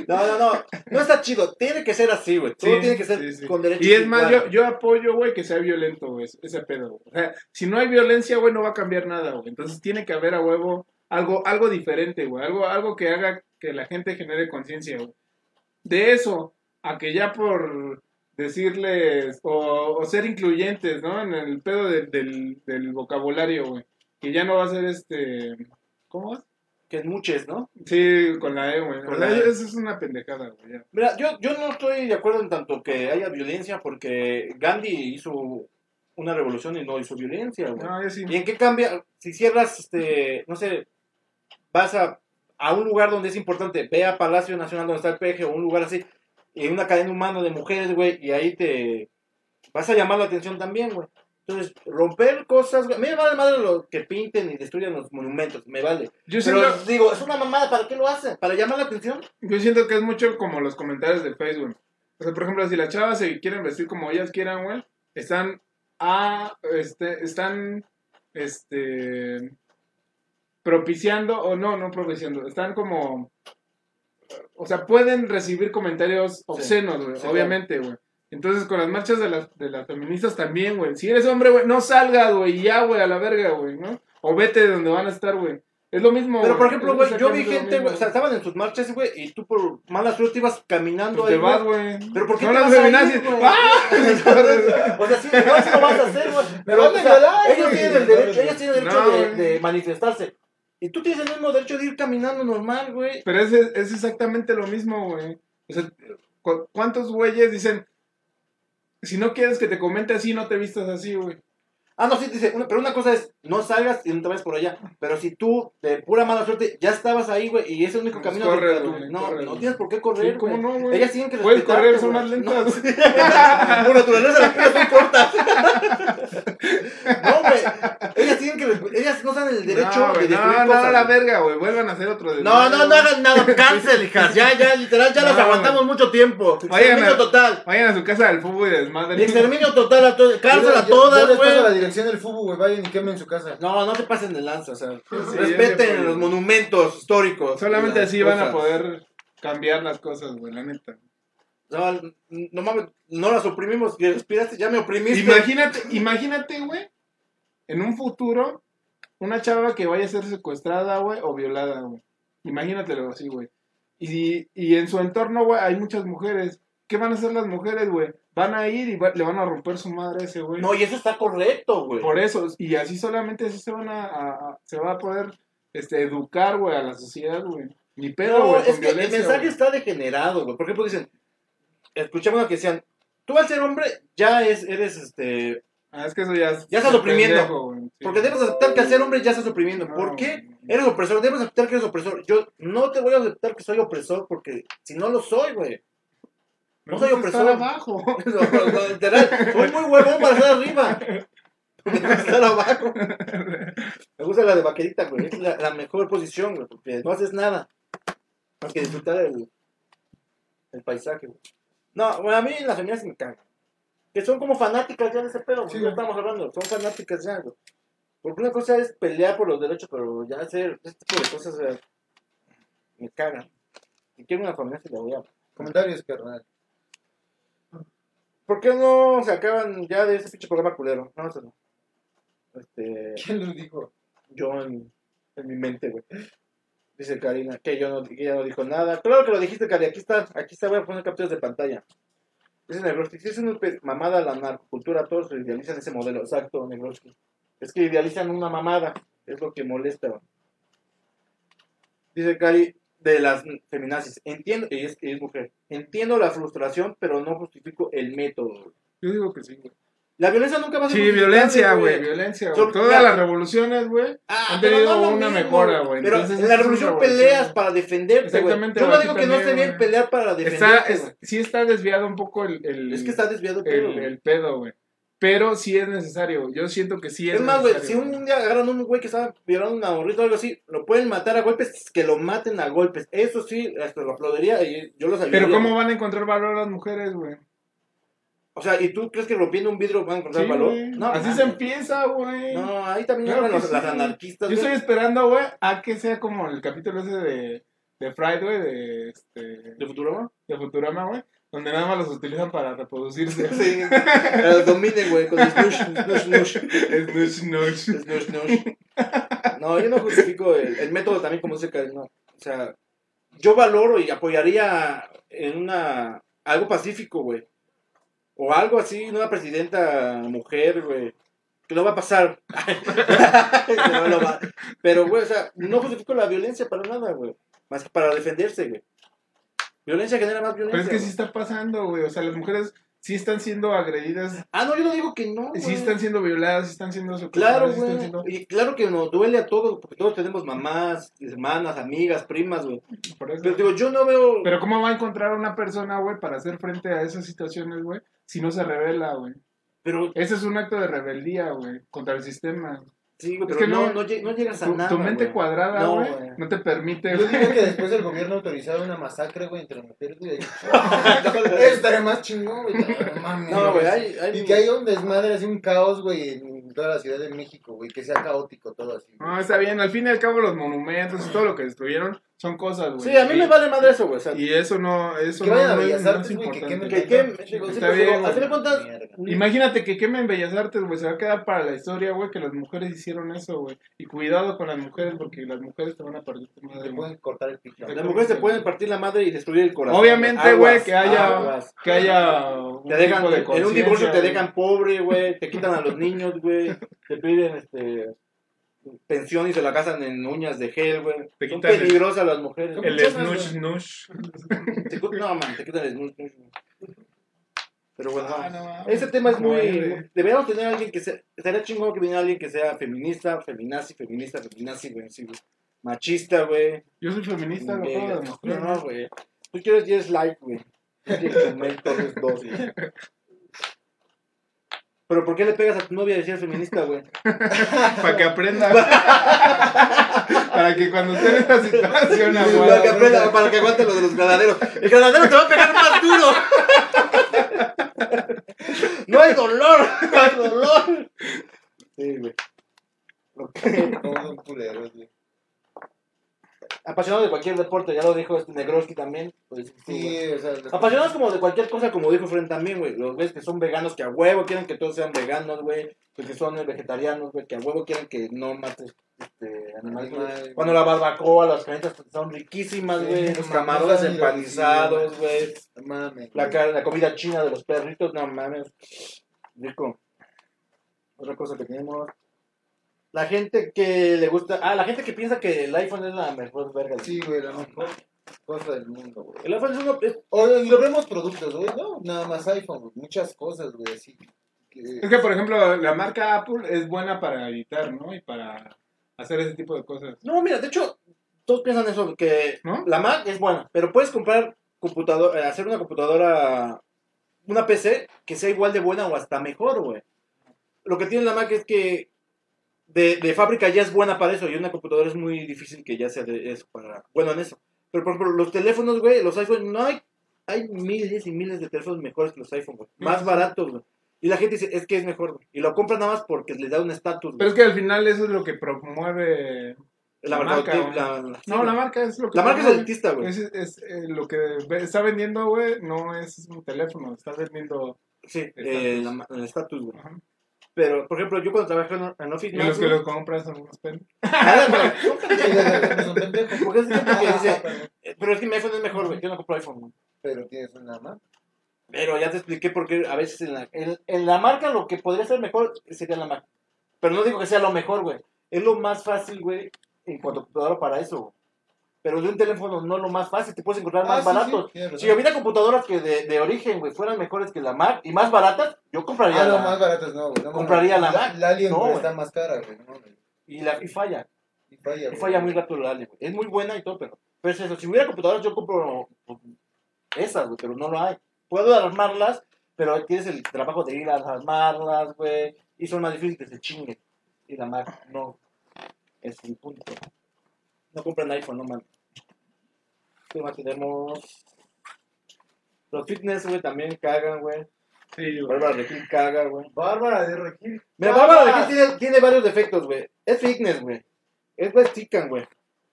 No, no, no. No está chido. Tiene que ser así, güey. Todo Sí, tiene que ser sí, sí. con derechos Y es más, yo, yo apoyo, güey, que sea violento, güey, ese pedo. güey. O sea, si no hay violencia, güey, no va a cambiar nada, güey. Entonces tiene que haber a huevo algo, algo diferente, güey. Algo, algo que haga que la gente genere conciencia, güey. De eso, a que ya por decirles o, o ser incluyentes, ¿no? En el pedo de- del, del vocabulario, güey. Que ya no va a ser este... ¿Cómo es? Que es muchos, ¿no? Sí, con la E, güey. Con la E. Eso es una pendejada, güey. ya. Mira, yo, yo no estoy de acuerdo en tanto que haya violencia porque Gandhi hizo una revolución y no hizo violencia, güey. No, sí. ¿Y en qué cambia? Si cierras, este, no sé, vas a, a un lugar donde es importante, ve a Palacio Nacional donde está el peje o un lugar así, y hay una cadena humana de mujeres, güey, y ahí te vas a llamar la atención también, güey. Entonces, romper cosas, güey. Me vale madre lo que pinten y destruyan los monumentos, me vale. Yo Pero siento, digo, es una mamada, ¿para qué lo hacen? ¿Para llamar la atención? yo siento que es mucho como los comentarios de Facebook. O sea, por ejemplo, si las chavas se quieren vestir como ellas quieran, güey, están a, este, están, este, propiciando, o no, no propiciando, están como, o sea, pueden recibir comentarios obscenos, güey, sí, obviamente, güey. Entonces, con las marchas de las, de las feministas también, güey. Si eres hombre, güey, no salgas, güey, ya, güey, a la verga, güey, ¿no? O vete de donde van a estar, güey. Es lo mismo. Pero, por ejemplo, güey, yo vi gente, güey, o sea, estaban en sus marchas, güey, y tú por mala suerte ibas caminando Pues te ahí, vas, güey. Pero ¿por qué Son te las vas feminazis. ¡Ah! O sea, sí, no, sí lo vas a hacer, güey. Pero, o sea, ellos tienen el derecho, ellos tienen el derecho No, de manifestarse. Tú tienes el mismo derecho de ir caminando normal, güey. Pero es, es exactamente lo mismo, güey. O sea, ¿cu- ¿cuántos güeyes dicen, si no quieres que te comente así, no te vistas así, güey? Ah, no, sí, dice, una- pero una cosa es, no salgas y no te vayas por allá. Pero si tú, de pura mala suerte, ya estabas ahí, güey, y es el único Pues camino. corre, de- güey, no, corre, no tienes por qué correr, Sí, ¿cómo no, güey? Ellas tienen que Puedes correr, son más lentas. No. Por naturaleza las piernas son cortas. no, güey. Ellas tienen que ellas no están en el derecho no, de güey, destruir no, no, cosas. la verga, güey. Vuelvan a hacer otro de. No, no, no hagan nada, cancel, hijas. Ya, ya, literal, ya No, las aguantamos mucho tiempo. Vayan Exterminio a- total. Vayan a su casa del fútbol y desmadre. Exterminio total a todas. Cárcel a todas, güey. Dirección del fútbol, güey. Vayan y quemen su casa. No, no te pasen de lanza, o sea. Sí, respeten los monumentos históricos. Solamente así van a poder cambiar las cosas, güey, la neta. No, no mames, no las oprimimos. Que respiraste, ya me oprimiste. Imagínate, imagínate, güey, en un futuro, una chava que vaya a ser secuestrada, güey, o violada, güey. Imagínatelo así, güey. Y, y en su entorno, güey, hay muchas mujeres. ¿Qué van a hacer las mujeres, güey? Van a ir y va- le van a romper su madre a ese, güey. No, y eso está correcto, güey. Por eso, y así solamente así se van a, a- a- se va a poder este, educar, güey, a la sociedad, güey. Ni pedo, No, güey, es que el mensaje está degenerado, güey. Por ejemplo, dicen, escuchamos lo que decían, tú al ser hombre ya es, eres, este, Ah, es que eso ya es- Ya estás es oprimiendo. pendejo, sí. porque debes aceptar que al ser hombre ya estás oprimiendo. No, ¿Por qué? Eres opresor, debes aceptar que eres opresor. Yo no te voy a aceptar que soy opresor porque si no lo soy, güey. No soy opresor. abajo. No, literal, soy muy huevón para estar arriba. Estar abajo. Me gusta la de vaquerita, güey. Es la, la mejor posición, güey, porque no haces nada. Más que disfrutar el, el paisaje, güey. No, bueno, a mí las feministas me cagan. Que son como fanáticas ya de ese pedo. Sí, ya estamos hablando. Son fanáticas ya, güey. Porque una cosa es pelear por los derechos, pero ya hacer este tipo de cosas, o sea, me cagan. Si quiero una familia, se la voy a. Comentarios, carnal. ¿Por qué no se acaban ya de ese pinche programa culero? No, eso no. Este, ¿Quién lo dijo? yo en, en mi mente, güey. Dice Karina, que yo no, que ella no dijo nada. Claro que lo dijiste, Cari, aquí está, aquí está, voy a poner capturas de pantalla. Dice Negroski, si es una mamada la narcocultura, todos idealizan ese modelo. Exacto, Negroski. Es que idealizan una mamada, es lo que molesta. güey. Dice Cari, de las feminazis, entiendo, y es, es mujer, entiendo la frustración, pero no justifico el método. Yo digo que sí, güey. La violencia nunca va a ser Sí, violencia, güey, violencia, güey. Todas las revoluciones, güey. Ah, han tenido no una mismo, mejora, güey. Pero Entonces, en la es revolución revolución. peleas para defenderte. Exactamente, Yo no digo que no esté bien pelear para Está, defenderte, es- güey. sí está desviado un poco el, el, Es que está desviado el pedo, el, güey. el pedo, güey. Pero sí es necesario. Yo siento que sí es, Es más, güey, si un día agarran a un güey que estaba violando una morrita o algo así, lo pueden matar a golpes, que lo maten a golpes. Eso sí, hasta lo aplaudiría y yo los ayudaría. Pero ¿cómo van a encontrar valor las mujeres, güey? O sea, ¿y tú crees que rompiendo un vidrio van a encontrar Sí, valor? No, Así se empieza, güey. No, ahí también Claro los, las anarquistas, Yo estoy esperando, güey, a que sea como el capítulo ese de, de Friday, de, este, ¿De Futurama? de Futurama, güey, donde nada más los utilizan para reproducirse. Sí. Los dominen, güey, con snush, snush, snush. Es nush, nush. Snush, snush. No, yo no justifico el, el método también como dice Karen, no. O sea, yo valoro y apoyaría en una algo pacífico, güey. O algo así, una presidenta mujer, güey. Que no va a pasar. No lo va- Pero, güey, o sea, no justifico la violencia para nada, güey. Más que para defenderse, güey. Violencia genera más violencia. Pero es que sí está pasando, güey. O sea, las mujeres sí están siendo agredidas, Ah, no, yo no digo que no. sí están siendo violadas, sí están siendo Claro, sí güey. siendo... Y claro que nos duele a todos, porque todos tenemos mamás, hermanas, amigas, primas, güey. Pero digo, yo no veo. Pero ¿cómo va a encontrar una persona, güey, para hacer frente a esas situaciones, güey, si no se revela, güey? Pero, Ese es un acto de rebeldía, güey, contra el sistema. Sí, güey, Es pero que no, no- no, lleg- no llegas a Tu, nada. tu mente güey. cuadrada, No, güey, güey. no te permite, Yo digo que después del gobierno autorizara una masacre, güey, entre mujeres, güey. Eso estaría más chingón, güey. No mames. No, güey, hay. hay Y que haya un desmadre, así un caos, güey, en toda la Ciudad de México, güey. Que sea caótico todo así. güey. No, está bien. Al fin y al cabo, los monumentos y todo lo que destruyeron son cosas, güey. Sí, a mí Y- me vale madre eso, güey. O sea, Y eso no, eso Que no, vayan a Bellas no es Artes, güey, que importante. quemen. que, Está bien, al cuentas. Imagínate que quemen Bellas Artes, güey, se va a quedar para la historia, güey, que las mujeres hicieron eso, güey. Y cuidado con las mujeres, porque las mujeres te van a perder tu madre. Te pueden cortar el pito. Las mujeres se pueden partir la madre y destruir el corazón. Obviamente, güey, que haya, aguas. que haya un Te dejan, tipo de en un divorcio te dejan pobre, güey. Te quitan a los niños, güey. Te piden este pensión y se la casan en uñas de gel, güey. Te Son quitan peligrosas las mujeres. El snush, snush. Te cu- no, man, te quitan el snush, snush. Pero bueno, Ah, no. Ese tema es muy. Deberíamos tener a alguien que sea. Estaría chingón que viniera alguien que sea feminista, feminazi, feminista, feminazi, güey. sí, güey. Machista, güey. Yo soy feminista, lo Gay, acabo de No, demostrar. no, güey. Tú quieres yes like, güey. Tú quieres comer todos dos, güey. Pero ¿por qué le pegas a tu novia de ser feminista, güey? Para que aprenda. para que cuando esté en esa situación, Para que, aguante. aprenda, para que aguante lo de los granaderos. El granadero te va a pegar más duro. No hay dolor, no hay dolor. Sí, güey. Como son culeros, güey. Apasionados de cualquier deporte, ya lo dijo este Negroski también. Pues, sí, o sea. Apasionados como de cualquier cosa, como dijo Fren también, güey. Los güeyes que son veganos, que a huevo quieren que todos sean veganos, güey. Los que son vegetarianos, güey, que a huevo quieren que no mates este, animales. Cuando la barbacoa, las carnitas son riquísimas, güey. Los camarones empanizados, güey. La, la comida china de los perritos, no mames. Rico. Otra cosa que tenemos. La gente que le gusta. Ah, la gente que piensa que el iPhone es la mejor verga. Sí, güey, la mejor cosa del mundo, güey. El iPhone es uno. es- O lo vemos productos, güey, no, nada más iPhone, güey, muchas cosas, güey, así. que- Es que, por ejemplo, la marca Apple es buena para editar, ¿no? Y para hacer ese tipo de cosas. No, mira, de hecho, todos piensan eso, que ¿No? la Mac es buena, pero puedes comprar computadora, eh, hacer una computadora, una PC que sea igual de buena o hasta mejor, güey. Lo que tiene la Mac es que de, de fábrica ya es buena para eso y una computadora es muy difícil que ya sea de eso para, bueno en eso. Pero por ejemplo, los teléfonos, güey, los iPhones, no hay, hay miles y miles de teléfonos mejores que los iPhones, güey. Más Sí. baratos, güey. Y la gente dice, es que es mejor, güey. Y lo compran nada más porque les da un estatus, Pero es que al final eso es lo que promueve. La, la marca, marca, la- la- No, la marca es lo que. la marca es elitista, güey. Es, es, eh, lo que está vendiendo, güey, no es un teléfono, está vendiendo. Sí, eh, el estatus, güey. Pero, por ejemplo, yo cuando trabajé en, en Office Y los que lo compran son unos pendejos. Pero- Son pendejos. porque es que dice, eh, pero es que mi iPhone es mejor, güey, yo no compro iPhone, güey. Pero tienes una más. Pero ya te expliqué por qué a veces en la, en, en la marca lo que podría ser mejor sería la Mac. Pero no digo que sea lo mejor, güey. Es lo más fácil, güey, en cuanto a computadora para eso, güey. Pero de un teléfono no es lo más fácil, te puedes encontrar más Ah, sí, baratos. sí, razón. Si hubiera computadoras que de, de origen, güey, fueran mejores que la Mac y más baratas, yo compraría Ah, no, la más baratas no, güey. No, Compraría la la, Mac. la Alien, No, güey, güey. está más cara, güey. No, mames. y, la, y falla. Y falla, Y güey. falla muy rato la Ale, güey. Es muy buena y todo, pero, pero es eso. Si hubiera computadoras, yo compro pues, esas, güey, pero no lo hay. Puedo armarlas, pero tienes el trabajo de ir a armarlas, güey. Y son más difíciles que se chinguen. Y la Mac, no. Es el punto. No compren iPhone, no mames. ¿Qué más tenemos? Los fitness, güey, también cagan, güey. Sí, güey. Bárbara de Gil caga, güey. Bárbara de Regil. Mira, Bárbara de Gil tiene, tiene varios defectos, güey. Es fitness, güey. Es mexican, güey.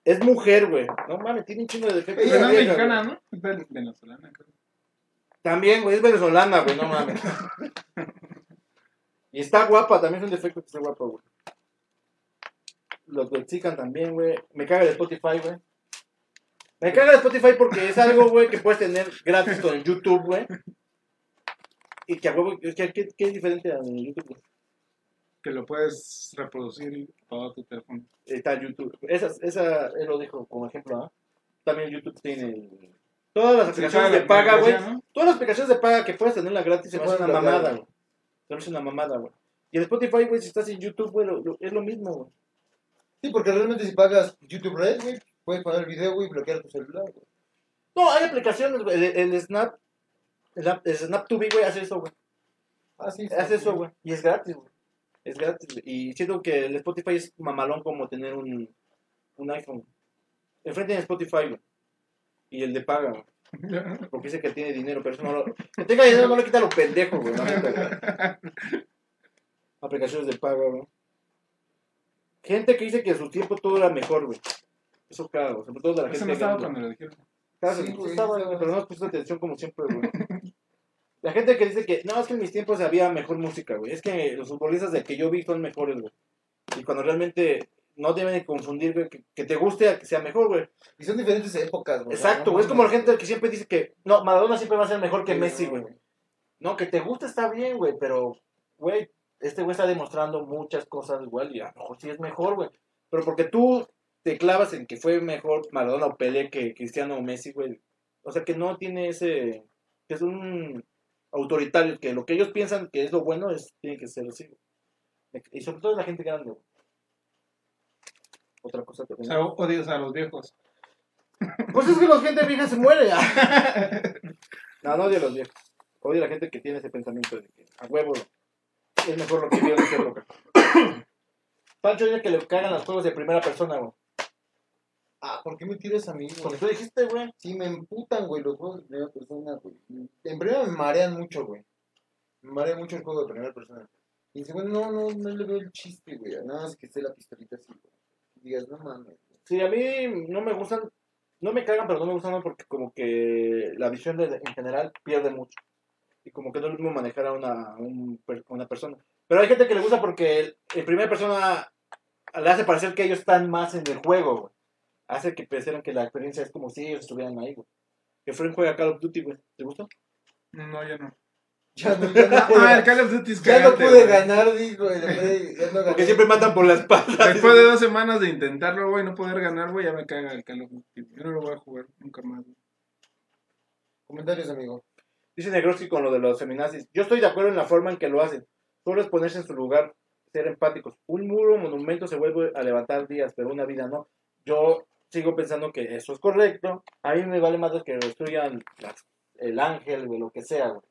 Es mujer, güey. No mames, tiene un chingo de defectos. No es Vieja, mexicana, güey. ¿no? Es venezolana, creo. También, güey, es venezolana, güey, no mames. y está guapa, también es un defecto que está guapa, güey. Los mexican también, güey. Me caga de Spotify, güey. Me caga Spotify porque es algo, güey, que puedes tener gratis con YouTube, güey. Y que a huevo, es ¿qué, qué es diferente a YouTube, güey? Que lo puedes reproducir todo tu teléfono. está YouTube. Esa, esa él lo dijo como ejemplo, ¿ah? También YouTube tiene todas las aplicaciones de paga, güey. Todas las aplicaciones de paga que puedes tenerla gratis se me hace pueden una mamada, güey. Se me hace una mamada, güey. Y el Spotify, güey, si estás en YouTube, güey, es lo mismo, güey. Sí, porque realmente si pagas YouTube Red, güey, puedes poner el video, güey, y bloquear tu celular, güey. No, hay aplicaciones, güey. El, el Snap, el, el Snap TV, güey, hace eso, güey. Ah, sí. sí, Hace sí. eso, güey. Y es gratis, güey. Es gratis. Y siento que el Spotify es mamalón como tener un, un iPhone. Enfrente en Spotify, güey. Y el de paga, güey. Porque dice que tiene dinero, pero eso no lo. Que tenga dinero no quita lo pendejo, güey. la neta, güey. Aplicaciones de paga, güey. Gente que dice que en su tiempo todo era mejor, güey. Eso güey. Sobre todo de la Eso gente no estaba gringa. cuando lo dijeron. Claro, Sí, sí, güey, estaba, estaba. pero no has puesto atención como siempre, güey. La gente que dice que, no, es que en mis tiempos había mejor música, güey. Es que los futbolistas de que yo vi son mejores, güey. Y cuando realmente no deben de confundir, güey, que, que te guste a que sea mejor, güey. Y son diferentes épocas, güey. Exacto, güey. Es como la gente que siempre dice que, no, Maradona siempre va a ser mejor que Sí, Messi, no, güey. No, que te gusta está bien, güey, pero, güey, este güey está demostrando muchas cosas igual y a lo mejor sí es mejor, güey. Pero porque tú te clavas en que fue mejor Maradona o Pelé que Cristiano o Messi, güey. O sea, que no tiene ese... que es un autoritario, que lo que ellos piensan que es lo bueno es tiene que ser así, güey. Y sobre todo la gente grande, güey. Otra cosa que O sea, odias a los viejos. Pues es que la gente vieja se muere. no, no odio a los viejos. Odio a la gente que tiene ese pensamiento de que a huevo es mejor lo que vio en esa época. Pancho dice que le cagan los juegos de primera persona, güey. Ah, ¿por qué me tiras a mí, Porque güey? tú dijiste, güey. Sí, me emputan, güey, los juegos de primera persona, güey. En primera me marean mucho, güey. Me marea mucho el juego de primera persona. Y en segundo, no, no, no le veo el chiste, güey. Nada más que esté la pistolita así, güey. Y digas, no mames. güey. Sí, a mí no me gustan, no me cagan, pero no me gustan porque como que la visión de, en general pierde mucho. Y como que no es lo mismo manejar a una, un una persona. Pero hay gente que le gusta porque en primera persona le hace parecer que ellos están más en el juego, güey. Hace que pensaran que la experiencia es como si ellos estuvieran ahí, güey. Que Frank juega Call of Duty, güey. ¿Te gusta? No, ya no. Ya no, ya no pude, Ah, el Call of Duty es ya no pude güey. ganar, digo, güey. después Ya no gané. Porque siempre matan por la espalda. Después de dos semanas de intentarlo, güey, no poder ganar, güey, ya me caga el Call of Duty. Yo no lo voy a jugar nunca más. güey. Comentarios, amigo. Dice Negroski con lo de los feminazis. Yo estoy de acuerdo en la forma en que lo hacen. Solo es ponerse en su lugar, ser empáticos. Un muro, monumento se vuelve a levantar días, pero una vida no. Yo sigo pensando que eso es correcto. A mí me vale más que destruyan las- el ángel o lo que sea, güey.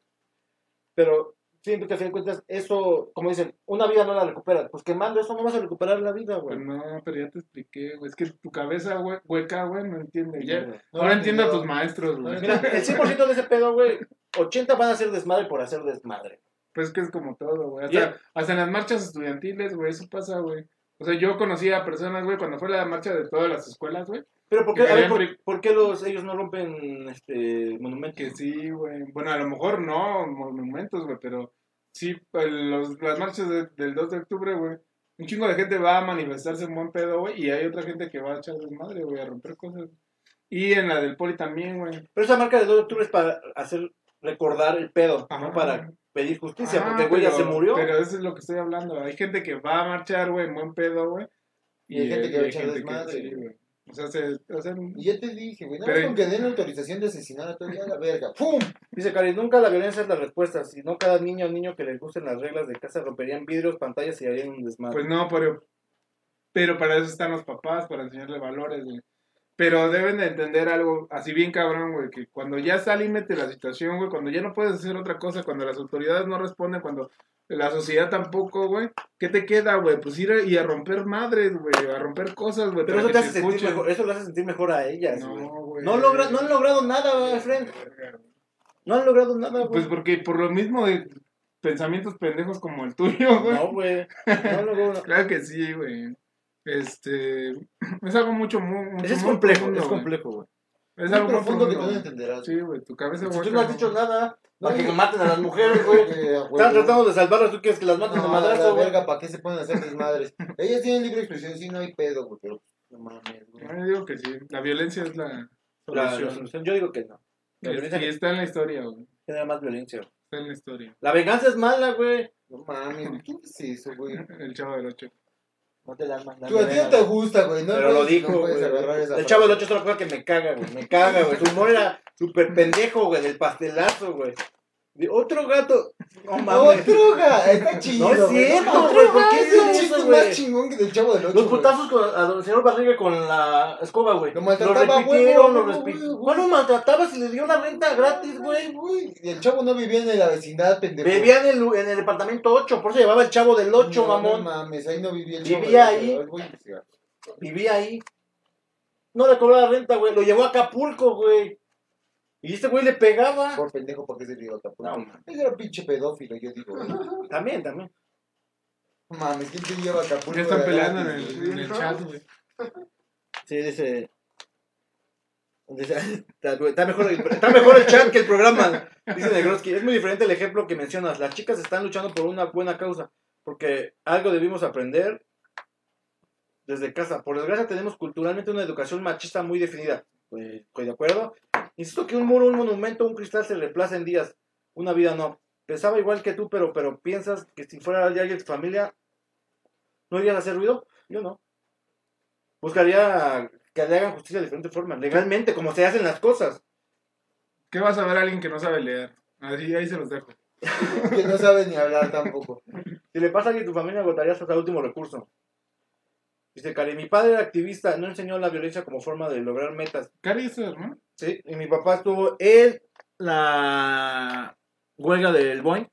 Pero siento que a fin de cuentas, eso, como dicen, una vida no la recuperas. Pues quemando eso no vas a recuperar la vida, güey. Pues no, pero ya te expliqué, güey. Es que tu cabeza hue- hueca, güey, no entiende. Ya. güey. No Ahora entiendo a tus maestros, güey. Mira, el 100% de ese pedo, güey, 80 van a ser desmadre por hacer desmadre. Pues es que es como todo, güey. Hasta en las marchas estudiantiles, güey, eso pasa, güey. O sea, yo conocí a personas, güey, cuando fue la marcha de todas las escuelas, güey. Pero ¿por qué, a ver, ¿por, qué los, ellos no rompen este monumentos? Que sí, güey. Bueno, a lo mejor no monumentos, güey, pero sí, los, las marchas de- del 2 de octubre, güey. Un chingo de gente va a manifestarse en buen pedo, güey, y hay otra gente que va a echar desmadre, güey, a romper cosas. Y en la del poli también, güey. Pero esa marca de 2 de octubre es para hacer recordar el pedo, Ajá. no para pedir justicia, Ajá, porque el güey ya Ah, se murió. Pero eso es lo que estoy hablando. Hay gente que va a marchar, güey, en buen pedo, güey. Y hay gente que va a echar desmadre, güey. O sea, se, o sea, Y ya te dije, güey. Nada Pero- más con que den autorización de asesinar a todo el día a la verga. ¡Pum! Dice Cari, nunca la violencia es la respuesta, si no cada niño o niño que les gusten las reglas de casa romperían vidrios, pantallas y harían un desmadre. Pues no, pero, pero para eso están los papás, para enseñarle valores, güey. Pero deben de entender algo así bien cabrón, güey, que cuando ya está al límite la situación, güey, cuando ya no puedes hacer otra cosa, cuando las autoridades no responden, cuando la sociedad tampoco, güey, ¿qué te queda, güey? Pues ir a- y a romper madres, güey, a romper cosas, güey. Pero eso te hace sentir mejor, eso le hace sentir mejor a ellas, güey. No, güey. No, logra, no han logrado nada, güey, Fred. No han logrado nada, güey. Pues porque por lo mismo de pensamientos pendejos como el tuyo, güey. no, güey. No logrado nada. Claro que sí, güey. Este, es algo mucho, muy, mucho, Es muy complejo, profundo, es complejo, güey. Es Muy algo profundo que profundo, tú no entenderás. Sí, güey, tu cabeza Si tú no has dicho nada, No, para que maten a las mujeres, güey. Eh, a Están tratando de salvarlas, tú quieres que las maten de No, madrazo, la güey. verga, ¿para qué se pueden hacer desmadres? Ellas tienen libre expresión, sí, no hay pedo, güey, pero no mames, güey. Yo digo que sí, la violencia es la La, la solución. yo digo que no. La Y- violencia y está en la historia, güey. genera más violencia, güey. Está en la historia. La venganza es mala, güey. No mames, ¿quién es eso, güey? El chavo del 8. No te la mandan. Tú a ti no te gusta, güey, no Pero lo dijo, no puedes güey. agarrar esa El chavo del frase. 8 es otra cosa que me caga, güey. Me caga, güey. Su humor era súper pendejo, güey, del pastelazo, güey. De otro gato. No mames. Otro ga, está chido. No es cierto, güey, ¿por qué es eso, chiste güey? más chingón que del chavo del 8. Los putazos con, al señor Barriga con la escoba, güey. Lo Lo maltrataba, repitieron, lo huevo, repi- huevo. ¿Cuál lo maltrataba si le dio la renta gratis, güey? güey. Y el chavo no vivía en la vecindad, pendejo. Vivía en el, en el departamento 8, por eso llevaba el chavo del 8, No, mamón. No mames, ahí no vivía el Vivía chavo del ahí. ocho. Vivía ahí. No le cobró la renta, güey. Lo llevó a Acapulco, güey. Y este güey le pegaba. Por pendejo, ¿para qué se dio Acapulco? No, man. Ese era pinche pedófilo, yo digo. güey. También, también. No mames, ¿quién te lleva a Acapulco? Ya están de peleando en gratis, el, güey? en el chat, güey. Sí, dice. dice, está, está mejor, el- está mejor el chat que el programa. Dice Negroski. Es muy diferente el ejemplo que mencionas. Las chicas están luchando por una buena causa. Porque algo debimos aprender desde casa. Por desgracia, tenemos culturalmente una educación machista muy definida. Pues, estoy de acuerdo. Insisto que un muro, un monumento, un cristal se reemplaza en días. Una vida no. Pensaba igual que tú, pero, pero piensas que si fuera de alguien de tu familia, ¿no irías a hacer ruido? Yo no. Buscaría que le hagan justicia de diferentes formas, legalmente, como se hacen las cosas. ¿Qué vas a ver a alguien que no sabe leer? Así, ahí se los dejo. Que no sabe ni hablar tampoco. Si le pasa a alguien de tu familia, agotarías hasta el último recurso. Dice Cari, mi padre era activista, no enseñó la violencia como forma de lograr metas. Cari es hermano. Sí, y mi papá estuvo en la huelga del Boeing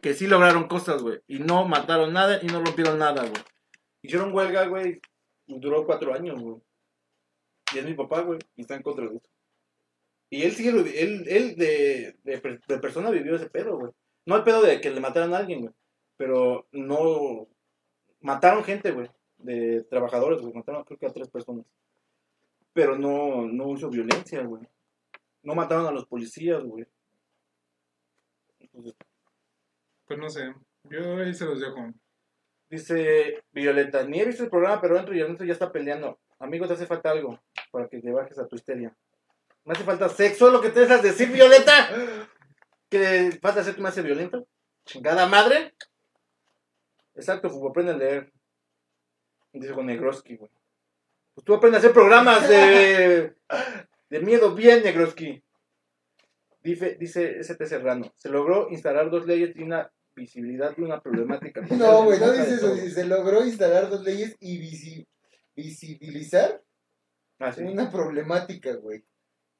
que sí lograron cosas, güey. Y no mataron nada y no rompieron nada, güey. Hicieron huelga, güey. Duró cuatro años, güey. Y es mi papá, güey. Y está en contra de eso. Y él sigue, él, él de, de, de persona vivió ese pedo, güey. No el pedo de que le mataran a alguien, güey. Pero no. Mataron gente, güey. De trabajadores, güey. Mataron creo que a tres personas. Pero no, no hizo violencia, güey. No mataron a los policías, güey. Entonces, Pues no sé. Yo ahí se los dejo. Dice Violeta, ni he visto el programa, pero dentro y adentro ya está peleando. Amigo, te hace falta algo para que te bajes a tu histeria. Me hace falta sexo, lo que te dejas decir, Violeta. ¿Que falta que me hace violento? Chingada madre. Exacto, Fubo, aprende a leer. Dice con Negroski, güey. Pues tú aprendes a hacer programas de, de miedo bien, Negroski. Dice, dice ST Serrano, se logró instalar dos leyes y una visibilidad de una problemática. No, güey, no dice eso. dice, Se logró instalar dos leyes y visi- visibilizar Ah, sí. una problemática, güey.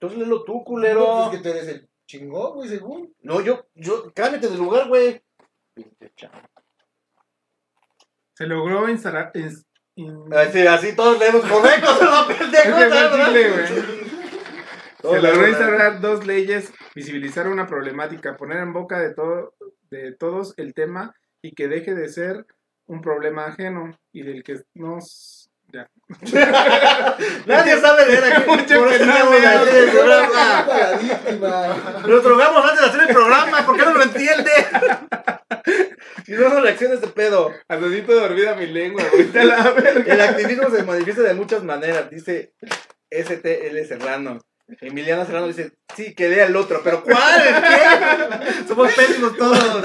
Entonces léelo tú, No, culero. pues es que tú eres el chingón, güey, según. No, yo, yo, cámbiate de lugar, güey. Se logró instalar. ins- in- Así, así todos leemos correctos, no pendejos, Es que fue ¿verdad? chile, güey. Todos Se logró instalar dos leyes, visibilizar una problemática, poner en boca de, todo, de todos el tema y que deje de ser un problema ajeno y del que nos... Ya. Nadie sabe leer aquí. Mucho por que el programa. La víctima. Nos drogamos antes de hacer el programa, ¿por qué no lo entiende? Si no, no reacciona este pedo. Así dormida mi lengua, la verga. El activismo se manifiesta de muchas maneras, dice STL Serrano. Emiliana Serrano dice, sí, que lea el otro, pero ¿cuál? ¿Qué? Somos pésimos todos.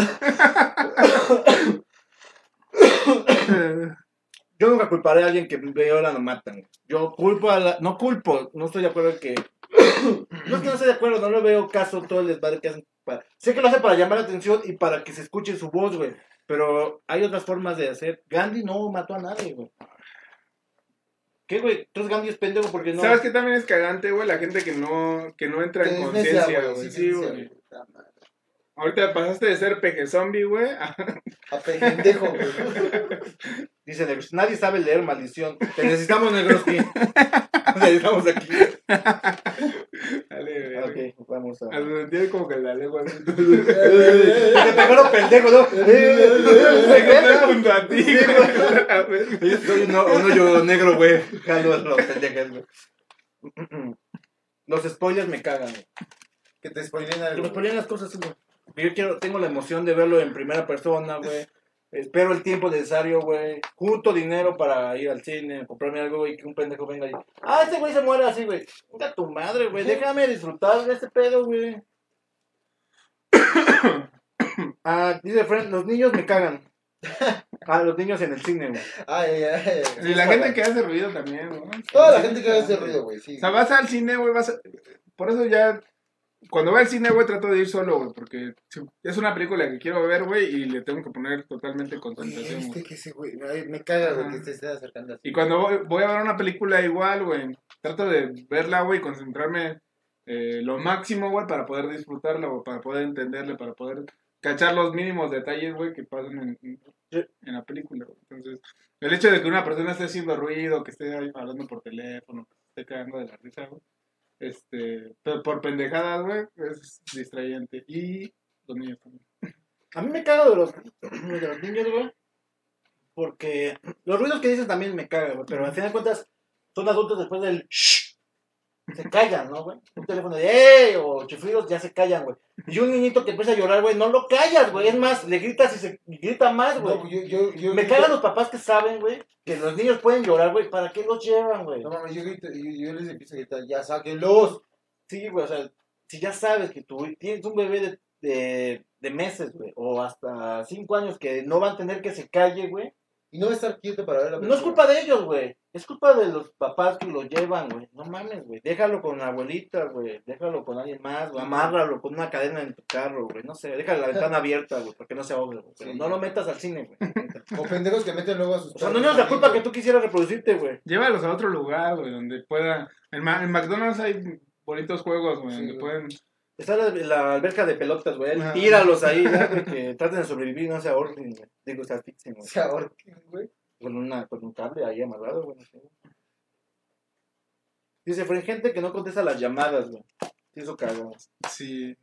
Yo nunca culparé a alguien que viola o matan. Yo culpo a la... No culpo, no estoy de acuerdo en que... No es que no estoy de acuerdo, no le veo caso a todo el desmadre que hacen. Para- Sé que lo hacen para llamar la atención y para que se escuche su voz, güey. Pero hay otras formas de hacer. Gandhi no mató a nadie, güey. ¿Qué, güey? Entonces Gandhi es pendejo porque no... ¿Sabes qué también es cagante, güey? La gente que no, que no entra en conciencia, güey. sí, güey. Ahorita pasaste de ser peje zombie, güey. a- A pendejo, güey. Dice Negros, nadie sabe leer, maldición. Te necesitamos, Negroski. Te necesitamos aquí. Dale, güey. Ok, vamos a... A su sentido como que la lengua. Te pegaron pendejo, ¿no? Se queda junto a ti, güey. Yo soy uno, uno yo negro, güey. Jalo a los pendejas, güey. Los spoilers me cagan, güey. Que te spoileen Que algo. me ponían las cosas, güey. Yo quiero, tengo la emoción de verlo en primera persona, güey. Espero el tiempo necesario, güey. Junto dinero para ir al cine, comprarme algo, güey, que un pendejo venga y... Ah, ese güey se muere así, güey. Venga tu madre, güey. Déjame disfrutar de este pedo, güey. ah, dice Friend, los niños me cagan. Ah, los niños en el cine, güey. Ay, ay, ay. Y la gente que hace ruido también, ¿no? Toda la gente que hace ruido, güey, sí. O sea, vas al cine, güey, vas a... Por eso ya... Cuando voy al cine, güey, trato de ir solo, güey, porque es una película que quiero ver, güey, y le tengo que poner totalmente Oye, concentración, ¿viste güey. que ese güey? Me caga, güey, que se esté acercando así. Y cuando voy, voy a ver una película igual, güey, trato de verla, güey, y concentrarme eh, lo máximo, güey, para poder disfrutarla, güey, para poder entenderle, para poder cachar los mínimos detalles, güey, que pasan en, en, en la película, güey. Entonces, el hecho de que una persona esté haciendo ruido, que esté ahí hablando por teléfono, que esté cagando de la risa, güey, este, pero por pendejadas, güey, es distrayente. Y los niños también. A mí me caga de los, de los niños, güey. Porque los ruidos que dicen también me cagan, güey. Pero al final de cuentas, son adultos después del shh. Se callan, ¿no, güey? Un teléfono de ¡eh! o chiflidos ya se callan, güey. Y un niñito que empieza a llorar, güey, no lo callas, güey. Es más, le gritas y se grita más, güey. No, yo, yo, yo me cagan los papás que saben, güey, que los niños pueden llorar, güey. ¿Para qué los llevan, güey? No mames, yo, grito, yo les empiezo a gritar, ya sáquenlos. Sí, güey, o sea, si ya sabes que tú tienes un bebé de, de, de meses, güey, o hasta cinco años que no van a tener que se calle, güey. Y no va a estar quieto para ver la No es culpa de ellos, güey. Es culpa de los papás que lo llevan, güey. No mames, güey. Déjalo con la abuelita, güey. Déjalo con alguien más, güey. Amárralo con una cadena en tu carro, güey. No sé, déjale la ventana abierta, güey, para que no se ahogue, güey. Pero Sí. no lo metas al cine, güey. O pendejos que meten luego a sus O sea, no es la culpa que tú quisieras reproducirte, güey. Llévalos a otro lugar, güey, donde pueda... En, Ma- en McDonald's hay bonitos juegos, güey, Sí, donde güey. pueden Está la, la alberca de pelotas, güey. Ajá. Tíralos ahí, ya, güey, que traten de sobrevivir, no se ahorquen, güey. Digo, se asfixien, güey. Se ahorquen, güey. Con, una, con un cable ahí amarrado, güey. no sé. Dice, Fren, gente que no contesta las llamadas, güey. Sí, Eso caga. Sí.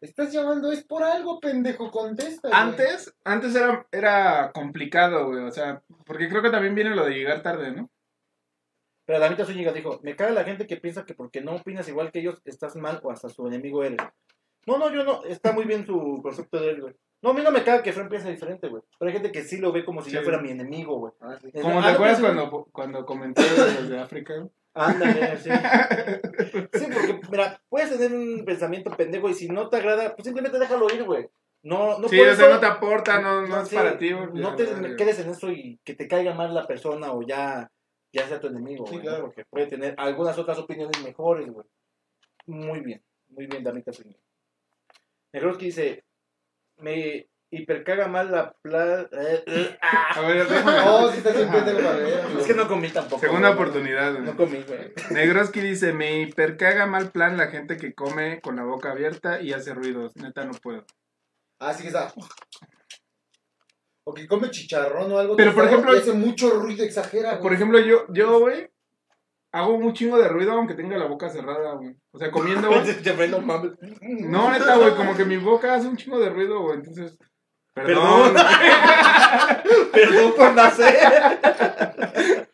Estás llamando, es por algo, pendejo, contesta. güey. Antes, antes era, era complicado, güey. O sea, porque creo que también viene lo de llegar tarde, ¿no? Pero Damita Zúñiga dijo, me caga la gente que piensa que porque no opinas igual que ellos, estás mal o hasta su enemigo eres. No, no, yo no. Está muy bien su concepto de él, güey. No, a mí no me caga que Fren piense diferente, güey. Pero hay gente que sí lo ve como si Sí. yo fuera mi enemigo, güey. Ah, sí. Como Ah, te no, acuerdas cuando, cuando comenté de los de África, güey? Ándale, sí. Sí, porque, mira, puedes tener un pensamiento pendejo y si no te agrada, pues simplemente déjalo ir, güey. No, no sí, eso- no te aporta, no, no es sí, para ti, güey. No te quedes en eso y que te caiga mal la persona o ya, ya sea tu enemigo, Sí, güey. claro. ¿no? Porque puede tener algunas otras opiniones mejores, güey. Muy bien, muy bien, Damita Zúñiga. Negroski dice, me hipercaga mal la pla... ah. A ver. No, si estás ver. Es que no comí tampoco. Segunda güey. oportunidad, güey. No comí, güey. Negroski dice, me hipercaga mal plan la gente que come con la boca abierta y hace ruidos. Neta, no puedo. Ah, sí que está. O que come chicharrón o algo. Pero, por ejemplo- hace mucho ruido, exagera, güey. Por ejemplo, yo, yo, güey, hago un chingo de ruido aunque tenga la boca cerrada, güey. O sea, comiendo, güey. No mames. No, neta, güey, como que mi boca hace un chingo de ruido, güey. Entonces, Perdón. perdón. Por nacer.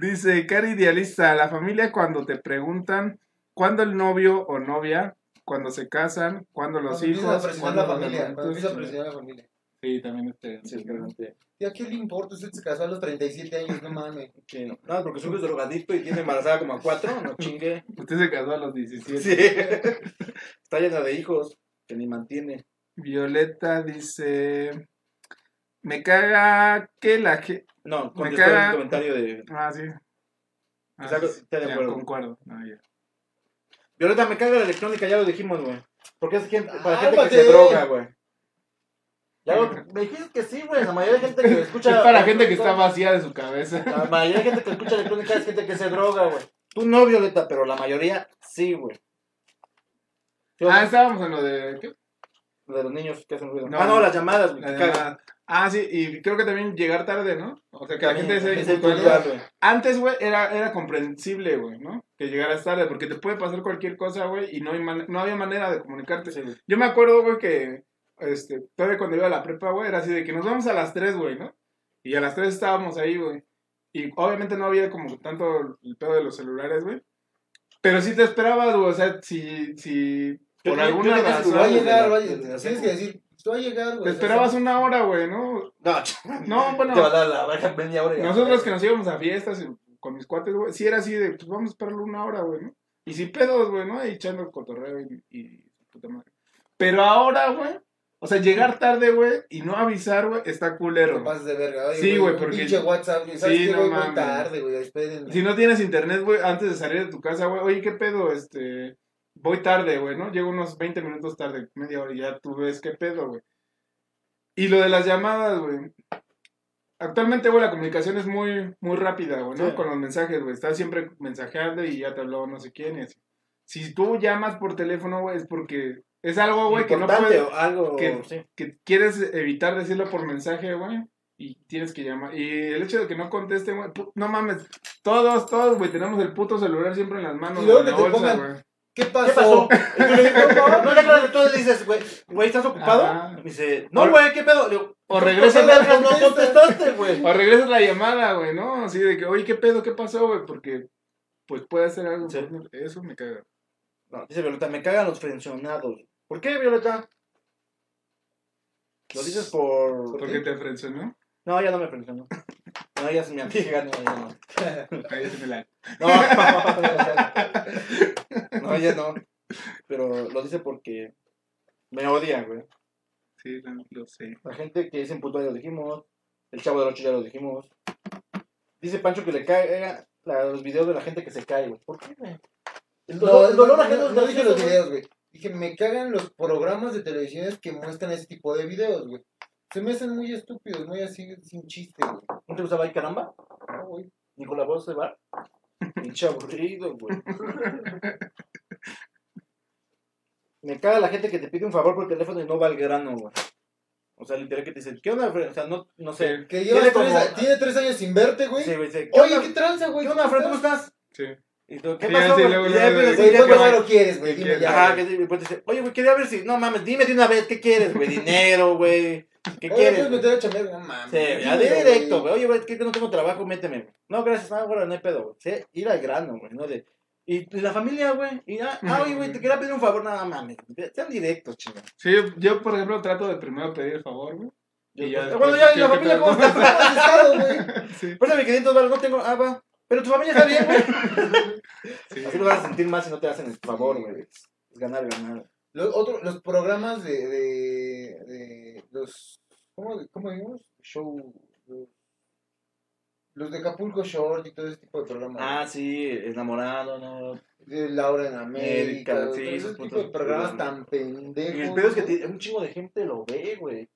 Dice, cara idealista, la familia cuando te preguntan cuándo el novio o novia, cuando se casan, cuándo los Cuando hijos, a presionar la familia. Cuando empiezas a presionar la familia. Sí, también este. Sí, realmente. ¿Y a qué le importa? Usted se casó a los 37 años, no mames. Sí, no. No, porque su hijo es drogadicto y tiene embarazada como a cuatro, no chingue. Usted se casó a los 17. Sí. Está llena de hijos que ni mantiene. Violeta dice, me caga que la gente... No, Me caga- el comentario de. Ah, sí. Ah, sí, de acuerdo. concuerdo. Ah, ya. Violeta, me caga la electrónica, ya lo dijimos, güey. Porque es gente, para Ah, gente que se droga, güey. Ya lo, me dijiste que sí, güey. La mayoría de gente que escucha. Es para gente que está electrónica- vacía de su cabeza. La mayoría de gente que escucha electrónica es gente que se droga, güey. Tú no, Violeta, pero la mayoría sí, güey. ¿Sí, o Ah, estábamos en lo de... ¿qué? de los niños que hacen ruido. No, ah, no, las llamadas, güey. La llamada. Ah, sí, y creo que también llegar tarde, ¿no? O sea, que la gente se güey. Antes, güey, era, era comprensible, güey, ¿no? Que llegaras tarde, porque te puede pasar cualquier cosa, güey, y no, hay man- no había manera de comunicarte. Sí. Yo me acuerdo, güey, que este, todavía cuando iba a la prepa, güey, era así de que nos vamos a las 3, güey, ¿no? Y a las 3 estábamos ahí, güey. Y obviamente no había como tanto el pedo de los celulares, güey. Pero sí te esperabas, güey, o sea, si, si por alguna razón... Va a llegar, va a llegar. Tienes que decir, tú va a llegar, güey. Te esperabas una hora, güey, ¿no? No, No, bueno, te va a dar la baja media hora. y ya. Nosotros que nos íbamos a fiestas con mis cuates, güey, sí era así de, pues vamos a esperarlo una hora, güey, ¿no? Y sin pedos, güey, ¿no? Ahí echando cotorreo y, y puta madre. Pero ahora, güey, o sea, llegar tarde, güey, y no avisar, güey, está Te culero. pasas de verga. Oye, Sí, güey, porque- Pinche WhatsApp, güey. ¿Sabes Sí, no güey? Muy tarde, güey. Espérenme. Si no tienes internet, güey, antes de salir de tu casa, güey, oye, ¿qué pedo? Este, voy tarde, güey, ¿no? Llego unos 20 minutos tarde, media hora, y ya tú ves qué pedo, güey. Y lo de las llamadas, güey. Actualmente, güey, la comunicación es muy, muy rápida, güey, ¿no? Sí. Con los mensajes, güey. Estás siempre mensajeando y ya te habló no sé quién y así. Si tú llamas por teléfono, güey, es porque es algo, güey, que no Importante puedes, o algo. que- sí. que quieres evitar decirlo por mensaje, güey. Y tienes que llamar. Y el hecho de que no contesten, güey, no mames. Todos, todos, güey, tenemos el puto celular siempre en las manos. Y luego que te bolsa, pongan- güey. ¿Qué ¿Qué pasó? pasó? Y tú le dices, no, no, le aclaras, tú le dices, güey, güey, ¿estás ocupado? Ajá. Y me dice, no, güey, ¿qué pedo? Le digo, O ¿por qué regresa vergas no contesta. contestaste, güey? O regresas la llamada, güey, ¿no? Así de que, oye, ¿qué pedo? ¿Qué pasó, güey? Porque, pues puede hacer algo. Sí. Eso me caga. No, dice Violeta, me cagan los frencionados. ¿Por qué, Violeta? Lo dices por... ¿Por Porque te frencionó. No, ya no me frencionó. No, ella es mi amiga, no, ya no. Ahí se me la. No, no, ya no. Pero lo dice porque me odia, güey. Sí, lo, lo sé. La gente que es impuntual ya lo dijimos. El chavo del 8 ya lo dijimos. Dice Pancho que le cae los videos de la gente que se cae, güey. ¿Por qué, güey? El No, dolor, el dolor no, ajeno no, es no dije los videos, güey. Dije, me cagan los programas de televisión que muestran ese tipo de videos, güey. Se me hacen muy estúpidos, muy así, sin chiste, güey. ¿No te gustaba ahí, caramba? No, güey. Ni con la voz de bar. Pinche aburrido, güey. Me caga la gente que te pide un favor por teléfono y no va al grano, güey. O sea, literal que te dicen, ¿qué onda, Fred? O sea, no, no sé. Que Tiene lleva como- tres, tiene tres años sin verte, güey. Sí, güey, ¿qué Oye, onda? ¿qué tranza, güey? ¿Qué onda, Fred? ¿Cómo estás? Sí. Y tú, ¿qué pasó, sí, güey? luego, Y ya luego, empiezas, Güey, ya ¿cuánto varo quieres, güey? ¿Qué Dime quieres? ya. Ajá, güey. que dice, oye, güey, quería ver si, no mames, dime de una vez, ¿qué quieres, güey? Dinero, güey. ¿Qué quieres? meter a chambear? No mames. Sí, ya directo, güey. Oye, güey, que no tengo trabajo, méteme. güey. No, gracias, no, güey, no hay pedo, güey. Sí, ir al grano, güey, no de... Y, y la familia, güey. Y ah, ah, oye, güey, te quería pedir un favor, nada mames. Sean directos, chingón. Sí, yo, yo, por ejemplo, trato de primero pedir el favor, güey. Y ya Bueno, después, ya, ¿qué- la qué familia, pedo? ¿cómo está? ¿Cómo has estado, güey? Sí, Préstame 500 dólares, no tengo, ah, va. Pero tu familia está bien, güey. sí. Así lo vas a sentir más si no te hacen el favor, güey. Es ganar, ganar. Los, otro, los programas de, de, de los... ¿Cómo, cómo digamos? Show... Los, los de Acapulco Short y todo ese tipo de programas. Ah, sí, enamorado, ¿no? De Laura en América. América, todo sí, ese esos tipo de programas tan pendejos. Y el pedo es que un chingo de gente lo ve, güey.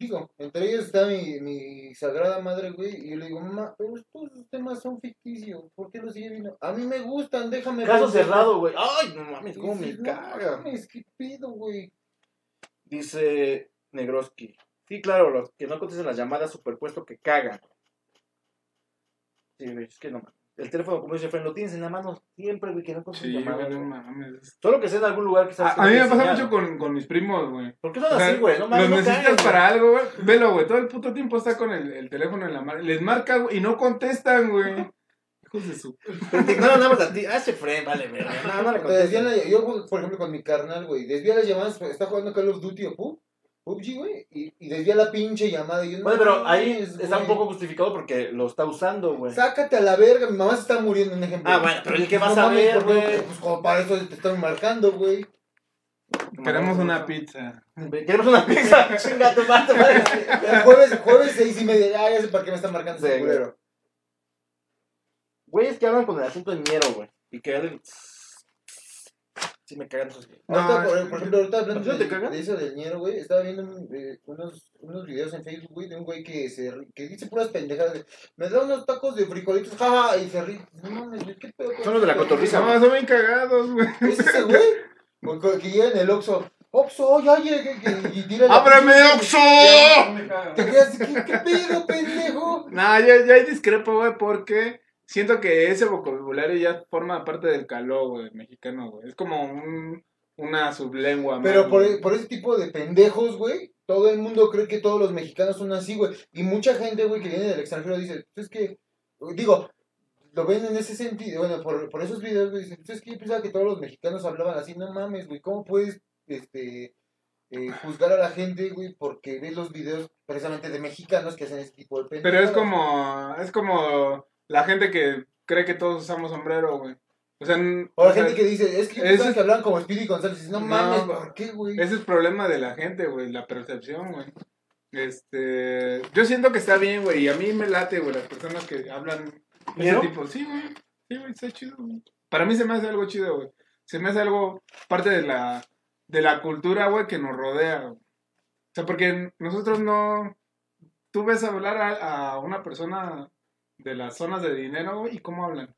Digo, entre ellos está mi, mi sagrada madre, güey, y yo le digo, mamá, pero esos temas son ficticios, ¿por qué los sigue viendo? A mí me gustan, déjame Caso ver". cerrado, güey. Ay, no mames, cómo me "No caga. mames, ¿qué pedo, güey? Dice Negroski. Sí, claro, los que no contestan las llamadas, superpuesto que cagan. Sí, güey, es que no mames. El teléfono, como dice Fred, lo tienes en la mano siempre, güey, que no contestas Sí, llamadas. güey, mames. Solo que sea en algún lugar que sabes que A, a no mí me pasa señal. mucho con, con mis primos, güey. ¿Por qué son O sea, así, güey? No mames, los no necesitas para güey. algo, güey. Velo, güey. Todo el puto tiempo está con el, el teléfono en la mano. Les marca, güey, y no contestan, güey. Hijos de su. Pero te ignoran nada más a ti. Ah, ese Fred, vale, verga. No, no le la- yo, por ejemplo, con mi carnal, güey, desvía las llamadas, está jugando Call of Duty o PUBG, güey, y, y desvía la pinche llamada. Y yo, no Bueno, pero ahí está un poco justificado porque lo está usando, güey. Sácate a la verga, mi mamá se está muriendo, un ejemplo. Ah, bueno, pero ¿y qué No vas a mames, ver, güey? Pues como para eso te están marcando, güey. Queremos una pizza. Queremos una pizza. Chinga tu madre. El jueves, jueves seis y media, ya, ya sé para qué me están marcando ese culero. Güeyes que hablan con el acento de ñero, güey. Y que. Sí, me cagan esos. No, Ahorita, por, por ejemplo, ahorita hablando ¿No te de, de eso del ñero, güey, estaba viendo un- eh, unos, unos videos en Facebook, güey, de un güey que se que dice puras pendejadas de, me da unos tacos de frijolitos, jaja, y se ríe. No mames, qué pedo. Son los de la cotorriza? No, son bien cagados, güey. ¿Es ese güey? Que llega en el Oxxo. Oxxo, ya llegué, que, y tira ¡Ábreme, Oxxo! Te quedas, ¿qué, qué pedo, pendejo? Nah, ya, ya hay discrepo, güey, porque siento que ese vocabulario ya forma parte del caló, güey, mexicano, güey. Es como un, una sublengua, Pero por, güey. por ese tipo de pendejos, güey, todo el mundo cree que todos los mexicanos son así, güey. Y mucha gente, güey, que viene del extranjero dice, es que, digo, lo ven en ese sentido, bueno, por, por esos videos, güey, dicen, es que yo pensaba que todos los mexicanos hablaban así, no mames, güey, ¿cómo puedes, este, eh, juzgar a la gente, güey, porque ves los videos precisamente de mexicanos que hacen ese tipo de pendejadas? Pero es como, es como la gente que cree que todos usamos sombrero, güey. O sea, n- O la o sea, gente que dice, es que pensaba que hablaban como Speedy González, no No, mames. ¿por qué, güey? Ese es el problema de la gente, güey, la percepción, güey. Este, yo siento que está bien, güey, y a mí me late, güey, las personas que hablan ese tipo. Sí, güey, sí, güey, está chido, güey. Para mí se me hace algo chido, güey. Se me hace algo parte de la, de la cultura, güey, que nos rodea. güey. O sea, porque nosotros no... Tú ves hablar a, a una persona de las zonas de dinero, güey, y cómo hablan.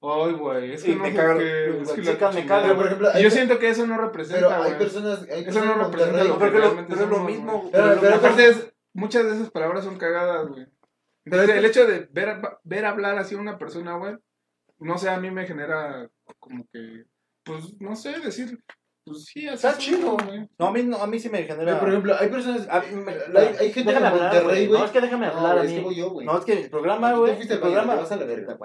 Ay, güey, es que Y no me cagan, es que la chicas me por ejemplo, yo siento que eso no representa, pero hay personas, hay Eso personas no en representa lo que realmente es lo mismo. Pero- pero- pero- Aparte, es- muchas de esas palabras son cagadas, güey. Entonces, es- el hecho de ver, ver hablar así a una persona, güey, no sé, a mí me genera como que, pues, no sé, decir, pues sí, así Está chido. güey. No, a mí, no, a mí sí me genera. Pero, por ejemplo, hay personas, A- me- hay, hay gente de Monterrey, güey. No, es que déjame No, hablar a es mí. que voy yo, güey. No, es que el programa, güey. fuiste El programa. vas a la verga.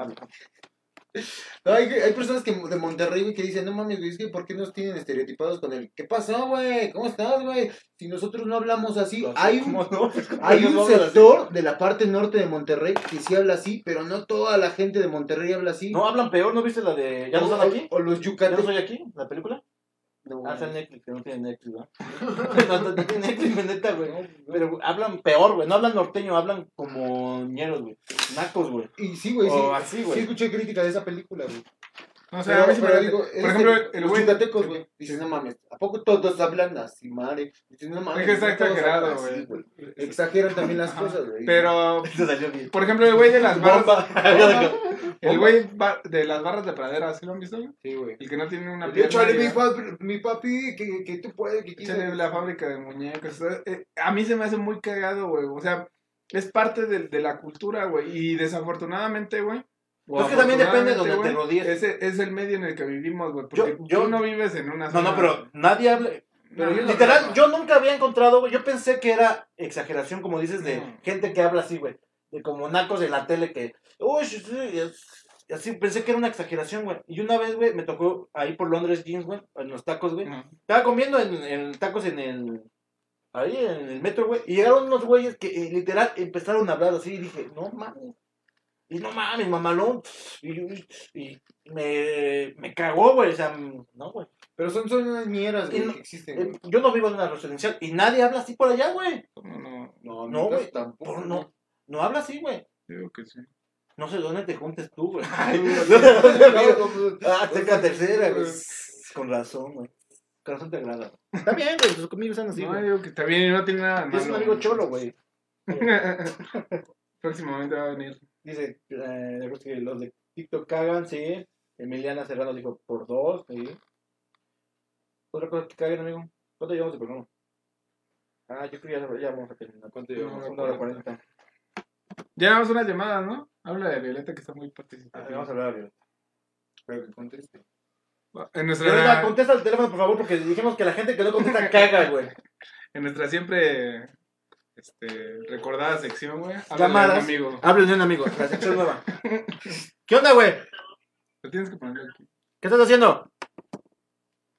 No, hay, hay personas que de Monterrey, güey, que dicen, no mames, güey, es que ¿por qué nos tienen estereotipados con el ¿qué pasó, güey? ¿Cómo estás, güey? Si nosotros no hablamos así, hay un, ¿Cómo no? hay un ¿Cómo no? sector de la parte norte de Monterrey que sí habla así, pero no toda la gente de Monterrey habla así. No, hablan peor, ¿no viste la de. ¿Ya no o, están aquí? o los ¿Ya no yucatecos. soy aquí? ¿La película? No, Ah, está en Netflix, que no tiene Netflix, ¿verdad? no, no, no tiene Netflix, neta, güey. Pero hablan peor, güey. No hablan norteño, hablan como ñeros, güey. Nacos, güey. Y sí, güey, sí. Así, Sí güey. escuché crítica de esa película, güey. O sea, Pero, a mí sí me pero digo, Por ejemplo, que el los güey... yucatecos, güey. Dices, no mames, ¿a poco todos hablan así, madre? Dices, no mames. Es que está exagerado, güey. Exageran también las Ajá. cosas, güey. Pero, por ejemplo, el güey de las barras... El güey de las barras de pradera, ¿sí lo han visto? Sí, güey. El que no tiene una pierna. hecho, Ale, y mi papi, mi papi, que, que tú puedes, que quieres. la fábrica de muñecos. eh, a mí se me hace muy cagado, güey. O sea, es parte de, de la cultura, güey. Y desafortunadamente, güey. Es que también depende de donde te rodees. Ese es el medio en el que vivimos, güey. Porque Yo- yo- tú no vives en una No, zona- no, pero nadie habla. Pero yo no- Literal, yo nunca había encontrado, güey. Yo pensé que era exageración, como dices, de No. gente que habla así, güey. De como nacos en la tele que. Uy, sí, así pensé que era una exageración, güey. Y una vez, güey, me tocó ahí por Londres Jeans, güey, en los tacos, güey. No. Estaba comiendo en, en tacos en el. Ahí en el metro, güey. Y llegaron unos güeyes que eh, literal empezaron a hablar así. Y dije, no mames. Y no mames, mamalón. Y, y, y me, me cagó, güey. O sea, no, güey. Pero son, son unas mierdas, güey, no- que existen, Eh, güey. yo no vivo en una residencial y nadie habla así por allá, güey. No, no, No, No, güey. tampoco. Por- no, no habla así, güey. digo que sí. No sé dónde te juntes tú, güey. No, ah, tenga tercera, güey. Con razón, güey. Con razón te agrada. Está bien, güey. Tus amigos son así, no, güey. digo que está bien, no tiene nada es un amigo cholo, güey. Próximamente va a venir. Dice, eh, de que los de TikTok cagan, sí. Emiliana Serrano dijo, por dos, sí. Otra cosa que caguen, amigo. ¿Cuánto llevamos de programa? Ah, yo creo que ya, ya vamos a terminar. ¿Cuánto llevamos? Una hora cuarenta. Ya damos unas llamadas, ¿no? Habla de Violeta que está muy Ah, participativa. vamos a hablar, Violeta. Pero que conteste. En Violeta, nuestra, contesta el teléfono, por favor, porque dijimos que la gente que no contesta caga, güey. en nuestra siempre este, recordada sección, güey. Llamadas. de un amigo. Hablen de un amigo, la sección nueva. ¿Qué onda, güey? Lo tienes que poner aquí. ¿Qué estás haciendo?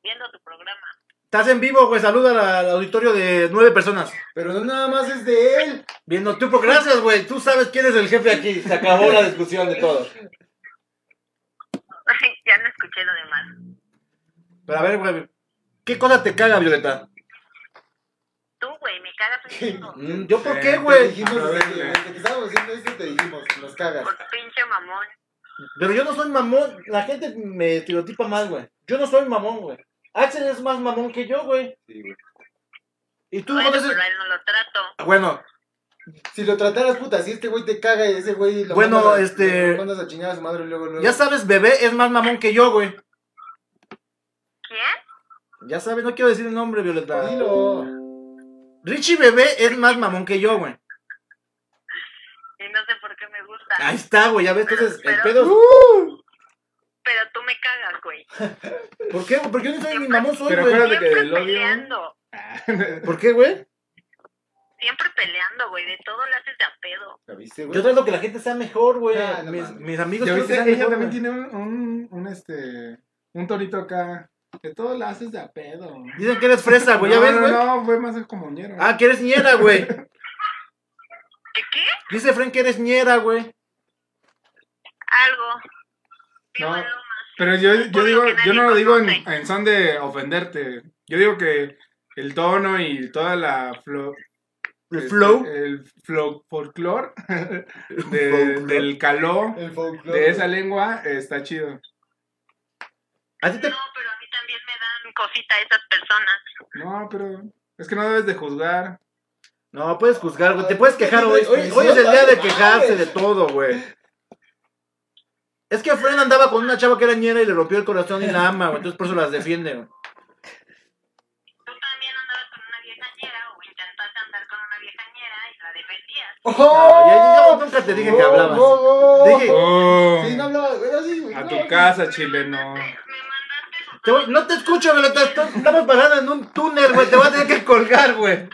Viendo tu programa. Estás en vivo, güey. Saluda al, al auditorio de nueve personas. Pero no nada más es de él. Viendo tú, porque gracias, güey. Tú sabes quién es el jefe aquí. Se acabó la discusión de todo. ya no escuché lo demás. Pero a ver, güey. ¿Qué cosa te caga, Violeta? Cagas un chingo. Mm, ¿Yo por qué, güey? dijimos, desde, que estábamos haciendo esto, te dijimos, nos cagas. Por pinche mamón. Pero yo no soy mamón. La gente me estereotipa mal, güey. Yo no soy mamón, güey. Axel es más mamón que yo, güey. Sí, güey. Y tú Bueno, pero a él no lo trato. Bueno, Si lo trataras, puta, si este güey te caga y ese güey lo Bueno, mandas a- este- lo mandas a chingar a su madre y luego, luego. ya sabes, bebé es más mamón que yo, güey. ¿Quién? Ya sabes, no quiero decir el nombre, Violeta. Dilo. Richie Bebé es más mamón que yo, güey. Y no sé por qué me gusta. Ahí está, güey, ya ves, entonces el Pero- pedo... Pero tú me cagas, güey. ¿Por qué? Porque yo no soy mi mamón, soy, Pero güey. acuérdate que del odio. ¿Por qué, güey? Siempre peleando, güey. De todo le haces de a pedo. ¿La viste, Yo güey? trato que la gente sea mejor, güey. Ah, no mis, amigos ¿Ya quiero que viste? sean Ella mejor, también güey. tiene un, un, un, este, un torito acá. De todo la haces de a pedo. Dicen que eres fresa, güey, ¿ya no, ves, no, güey? no, fue más como ñero. Ah, que eres ñera, güey. ¿Qué qué? Dice Frank que eres ñera, güey. Algo. Vivo No. Pero yo, yo digo, yo no lo digo en, en son de ofenderte. Yo digo que el tono y toda la flo- El este, flow. el flow folclore de- del caló El de esa lengua está chido. ¿A ti te... No, pero a mí también me dan cosita esas personas. No, pero es que no debes de juzgar. No, puedes juzgar, güey. Te puedes quejar hoy. Hoy, hoy es el día de quejarse de todo, güey. Es que Fren andaba con una chava que era ñera y le rompió el corazón y la ama, güey. Entonces por eso las defiende, güey. Tú también andabas con una vieja ñera o intentaste andar con una vieja ñera y la defendías. ¡Oh! No, ya- ya nunca te dije que hablabas. Oh, oh, oh. Dije- Oh, Sí, no hablaba, así, güey. a no, tu casa, chileno. Te voy- no te escucho, güey. te- te- Estamos parando en un túnel, güey. Te voy a tener que colgar, güey.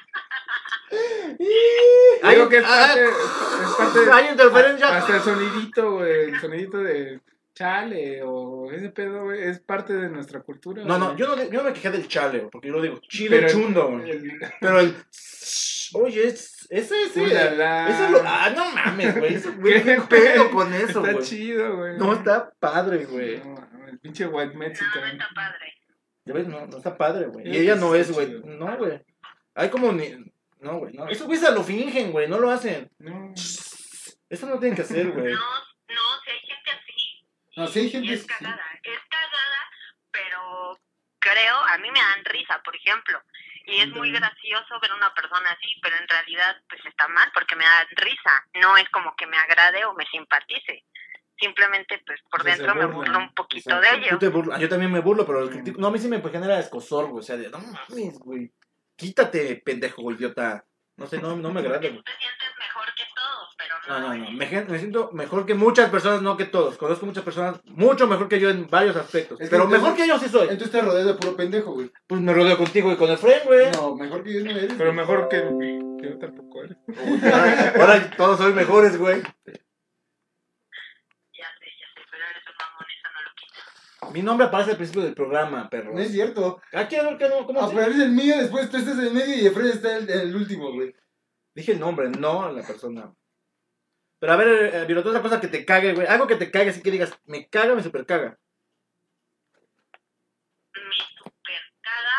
Hay- Digo que es ah, parte, es parte Hay interferencia. hasta el sonidito, güey, el sonidito de chale o ese pedo, güey, es parte de nuestra cultura. No, no, yo no, yo no me quejé del chale, güey, porque yo lo digo chile Pero el- chundo, güey. Pero el. Oye, es, ese, ese. Ulala. Eso lo. Ah, no mames, güey. ¿Qué, ¿Qué pedo con eso, Está güey? chido, güey. No, está padre, güey. No, el pinche white No, mexican. no está padre. Ya ves, no, no está padre, güey. Y ella no es, güey. No, güey. Hay como ni. No, güey, no. Esos güeyes lo fingen, güey. No lo hacen. No. Eso no tienen que hacer, güey. No, no, si hay gente así. No, sí hay Y gente es cagada. Es cagada, pero creo, a mí me dan risa, por ejemplo. Y es muy gracioso ver una persona así, pero en realidad pues está mal porque me da risa. No es como que me agrade o me simpatice. Simplemente pues por O sea, se dentro me burlo un poquito de Tú ello. te Yo también me burlo, pero lo Mm. no, a mí sí me genera escosor, güey. O sea, de, no mames, güey. Quítate, pendejo, idiota. No sé, no, no me agrada. Tú te sientes mejor que todos, pero No, no. no, no. Me, siento mejor que muchas personas, no que todos. Conozco muchas personas mucho mejor que yo en varios aspectos. Es que pero entonces- mejor que yo sí soy. Entonces te rodeas de puro pendejo, güey. Pues me rodeo contigo y con el friend, güey. No, mejor que yo no eres. Pero mejor que, que yo tampoco eres. Ahora, ahora todos soy mejores, güey. Ya sé, ya sé, pero eres un mamón, eso no lo quita. Mi nombre aparece al principio del programa, perro. No es cierto. Que no, ¿cómo así? Aparece el mío, después tú estás en el medio y Efraín está el, el último, güey. Dije el nombre, no la persona. Pero a ver, eh, Violeta, otra cosa que te cague, güey. Algo que te cague, así que digas, me caga, me super caga. Me super caga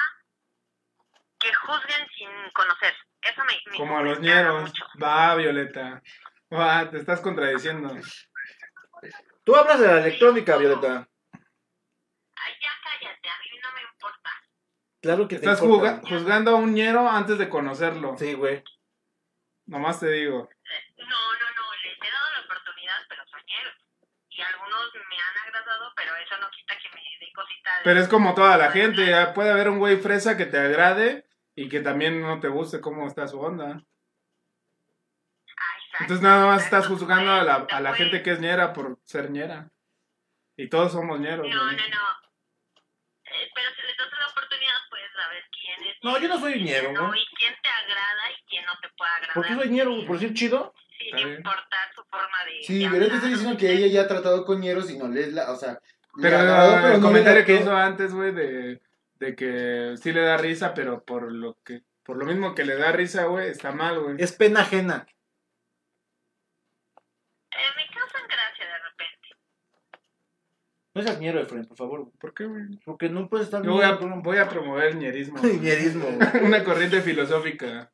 que juzguen sin conocer. Eso me, me Como a los ñeros. Va, Violeta. Va, te estás contradiciendo. Tú hablas de la electrónica, Violeta. Ay, ya cállate, a mí no me importa. Claro que te Estás importa. juga- juzgando a un ñero antes de conocerlo. Sí, güey. Nomás te digo. No, no, no, les he dado la oportunidad, pero soñeros. Y algunos me han agradado, pero eso no quita que me dé cositas. Pero es como toda la gente. ya Puede haber un güey fresa que te agrade y que también no te guste cómo está su onda. Exacto, Entonces nada más estás juzgando a la, a la gente que es ñera por ser ñera. Y todos somos ñeros. No, no, no. Eh, pero si les das la oportunidad, No, yo no soy ñero, ¿no? güey. Y quién te agrada y quién no te puede agradar. ¿Por qué soy ñero? ¿Por decir chido? Sin bien. importar su forma de. Sí, de pero te estoy diciendo que ella ya ha tratado con ñeros y no les la. O sea, le Pero agradó, pero el no comentario que hizo antes, güey, de, de que sí le da risa, pero por lo que por lo mismo que le da risa, güey, está mal, güey. Es pena ajena. Eh, me causan gracia de repente. No seas ñero, Efraín, por favor. ¿Por qué, güey? Porque no puedes estar Yo voy a, voy promover el ñerismo. Una corriente filosófica.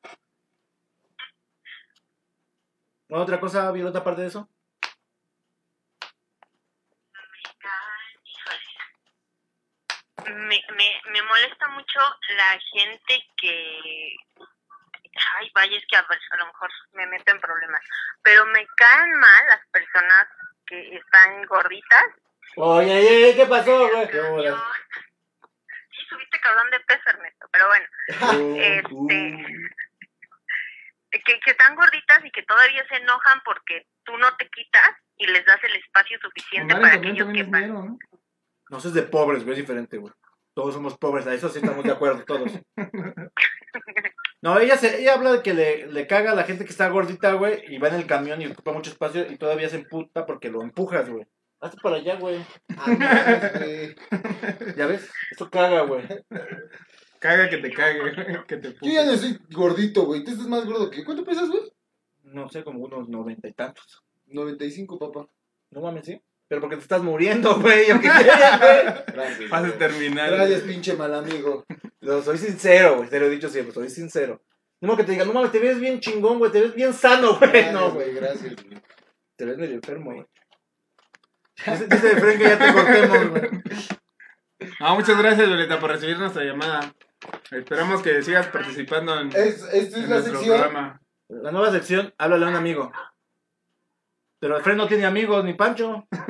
¿No, ¿Otra cosa, Violeta, aparte de eso? Me. Me, me, me molesta mucho la gente que. Ay, vaya, es que a, a lo mejor me meto en problemas. Pero me caen mal las personas que están gorditas. Oye, oye, ¿qué pasó, güey? ¿Qué Cañón. bolas? Sí, subiste cabrón de peso, Ernesto. Pero bueno, Este, Uh, que, que están gorditas y que todavía se enojan porque tú no te quitas y les das el espacio suficiente Omar para que ellos ¿no? No, eso es de pobres, güey, es diferente, güey. Todos somos pobres, a eso sí estamos de acuerdo, todos. No, ella, se, ella habla de que le, le caga a la gente que está gordita, güey, y va en el camión y ocupa mucho espacio y todavía se emputa porque lo empujas, güey. Hazte para allá, güey. Ah, güey. ¿Ya ves? Eso caga, güey. Caga que te cague, que te Yo ya no soy gordito, güey. Tú estás más gordo que. ¿Cuánto pesas, güey? No sé, como unos noventa y tantos. 95, papá. No mames, ¿sí? Pero porque te estás muriendo, güey. ¿o qué quieres, güey? Gracias. Vas a güey. terminar. Gracias, pinche mal amigo. No, soy sincero, güey. Te lo he dicho siempre, soy sincero. No que te digan, no mames, te ves bien chingón, güey. Te ves bien sano, güey. No, güey. Gracias, güey. Te ves medio enfermo, güey. Dice, dice que ya te cortemos, güey. No, muchas gracias, Violeta, por recibir nuestra llamada. Esperamos que sigas participando en, Es, esta es en la nuestro sección. programa. La nueva sección, háblale a un amigo. Pero el Fren no tiene amigos, ni Pancho. Yo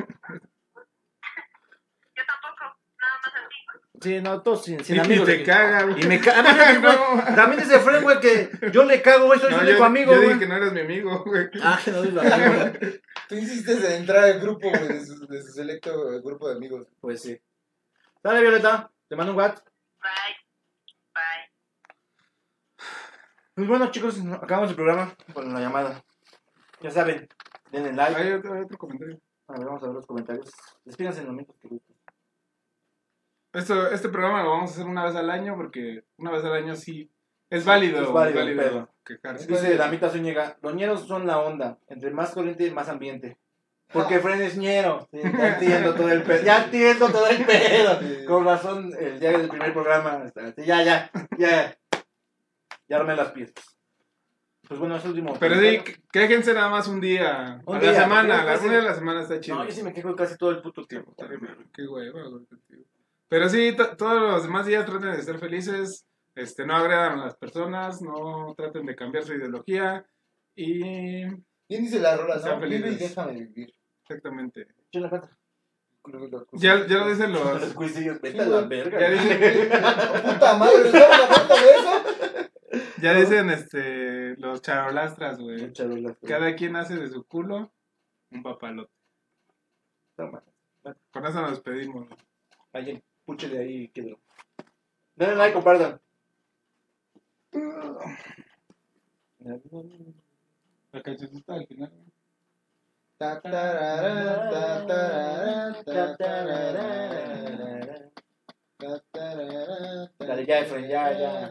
tampoco, nada más a ti. Sí, no, todos sin, sin Y amigos. te caga, güey. Y me caga. También dice Fren, güey, que yo le cago, güey. Soy No, su yo, único amigo, yo dije güey. que no eres mi amigo, güey. Ah, que no soy su amigo, güey. Tú insistes en entrar al grupo, güey, de su, de su selecto grupo de amigos. Pues sí. Dale, Violeta. Te mando un WhatsApp. Bye. Bye. Pues bueno, chicos, acabamos el programa con la llamada. Ya saben, denle like. Hay otro, hay otro comentario. A ver, vamos a ver los comentarios. Despídanse en el momento que gusten. Esto, este programa lo vamos a hacer una vez al año porque una vez al año sí es válido, Es válido, válido pero- quejarse. Dice Damita Zúñiga, los ñeros son la onda, entre más corriente más ambiente. Porque Fren es ñero. Sí, ya entiendo todo el pedo. Ya entiendo todo el pedo. Sí. Con razón, el día del primer programa. está- sí, Ya, ya, ya. Ya armé las piezas. Pues bueno, es el último. Pero sí, quéjense nada más un día. Un a día, la semana, la una de la semana está chido. No, yo sí me quejo casi todo el puto tiempo. Qué hueva, güey. Pero sí, to- todos los demás días traten de ser felices, este, no agredan a las personas, no traten de cambiar su ideología y Bien dice la rola, Sean ¿no? Vive y déjame vivir. Exactamente. Yo la falta. Ya, ya lo dicen Los los. cuisillos, vete a la verga. Ya dicen, Puta madre, ¿estamos hablando de eso? ya dicen este, los charolastras, güey. Cada quien hace de su culo un papalote. Toma. Con eso nos despedimos. güey. Púchele ahí, quedó. Denle like, compartan. La cancioncita al final. Dale, ya, ya, ya.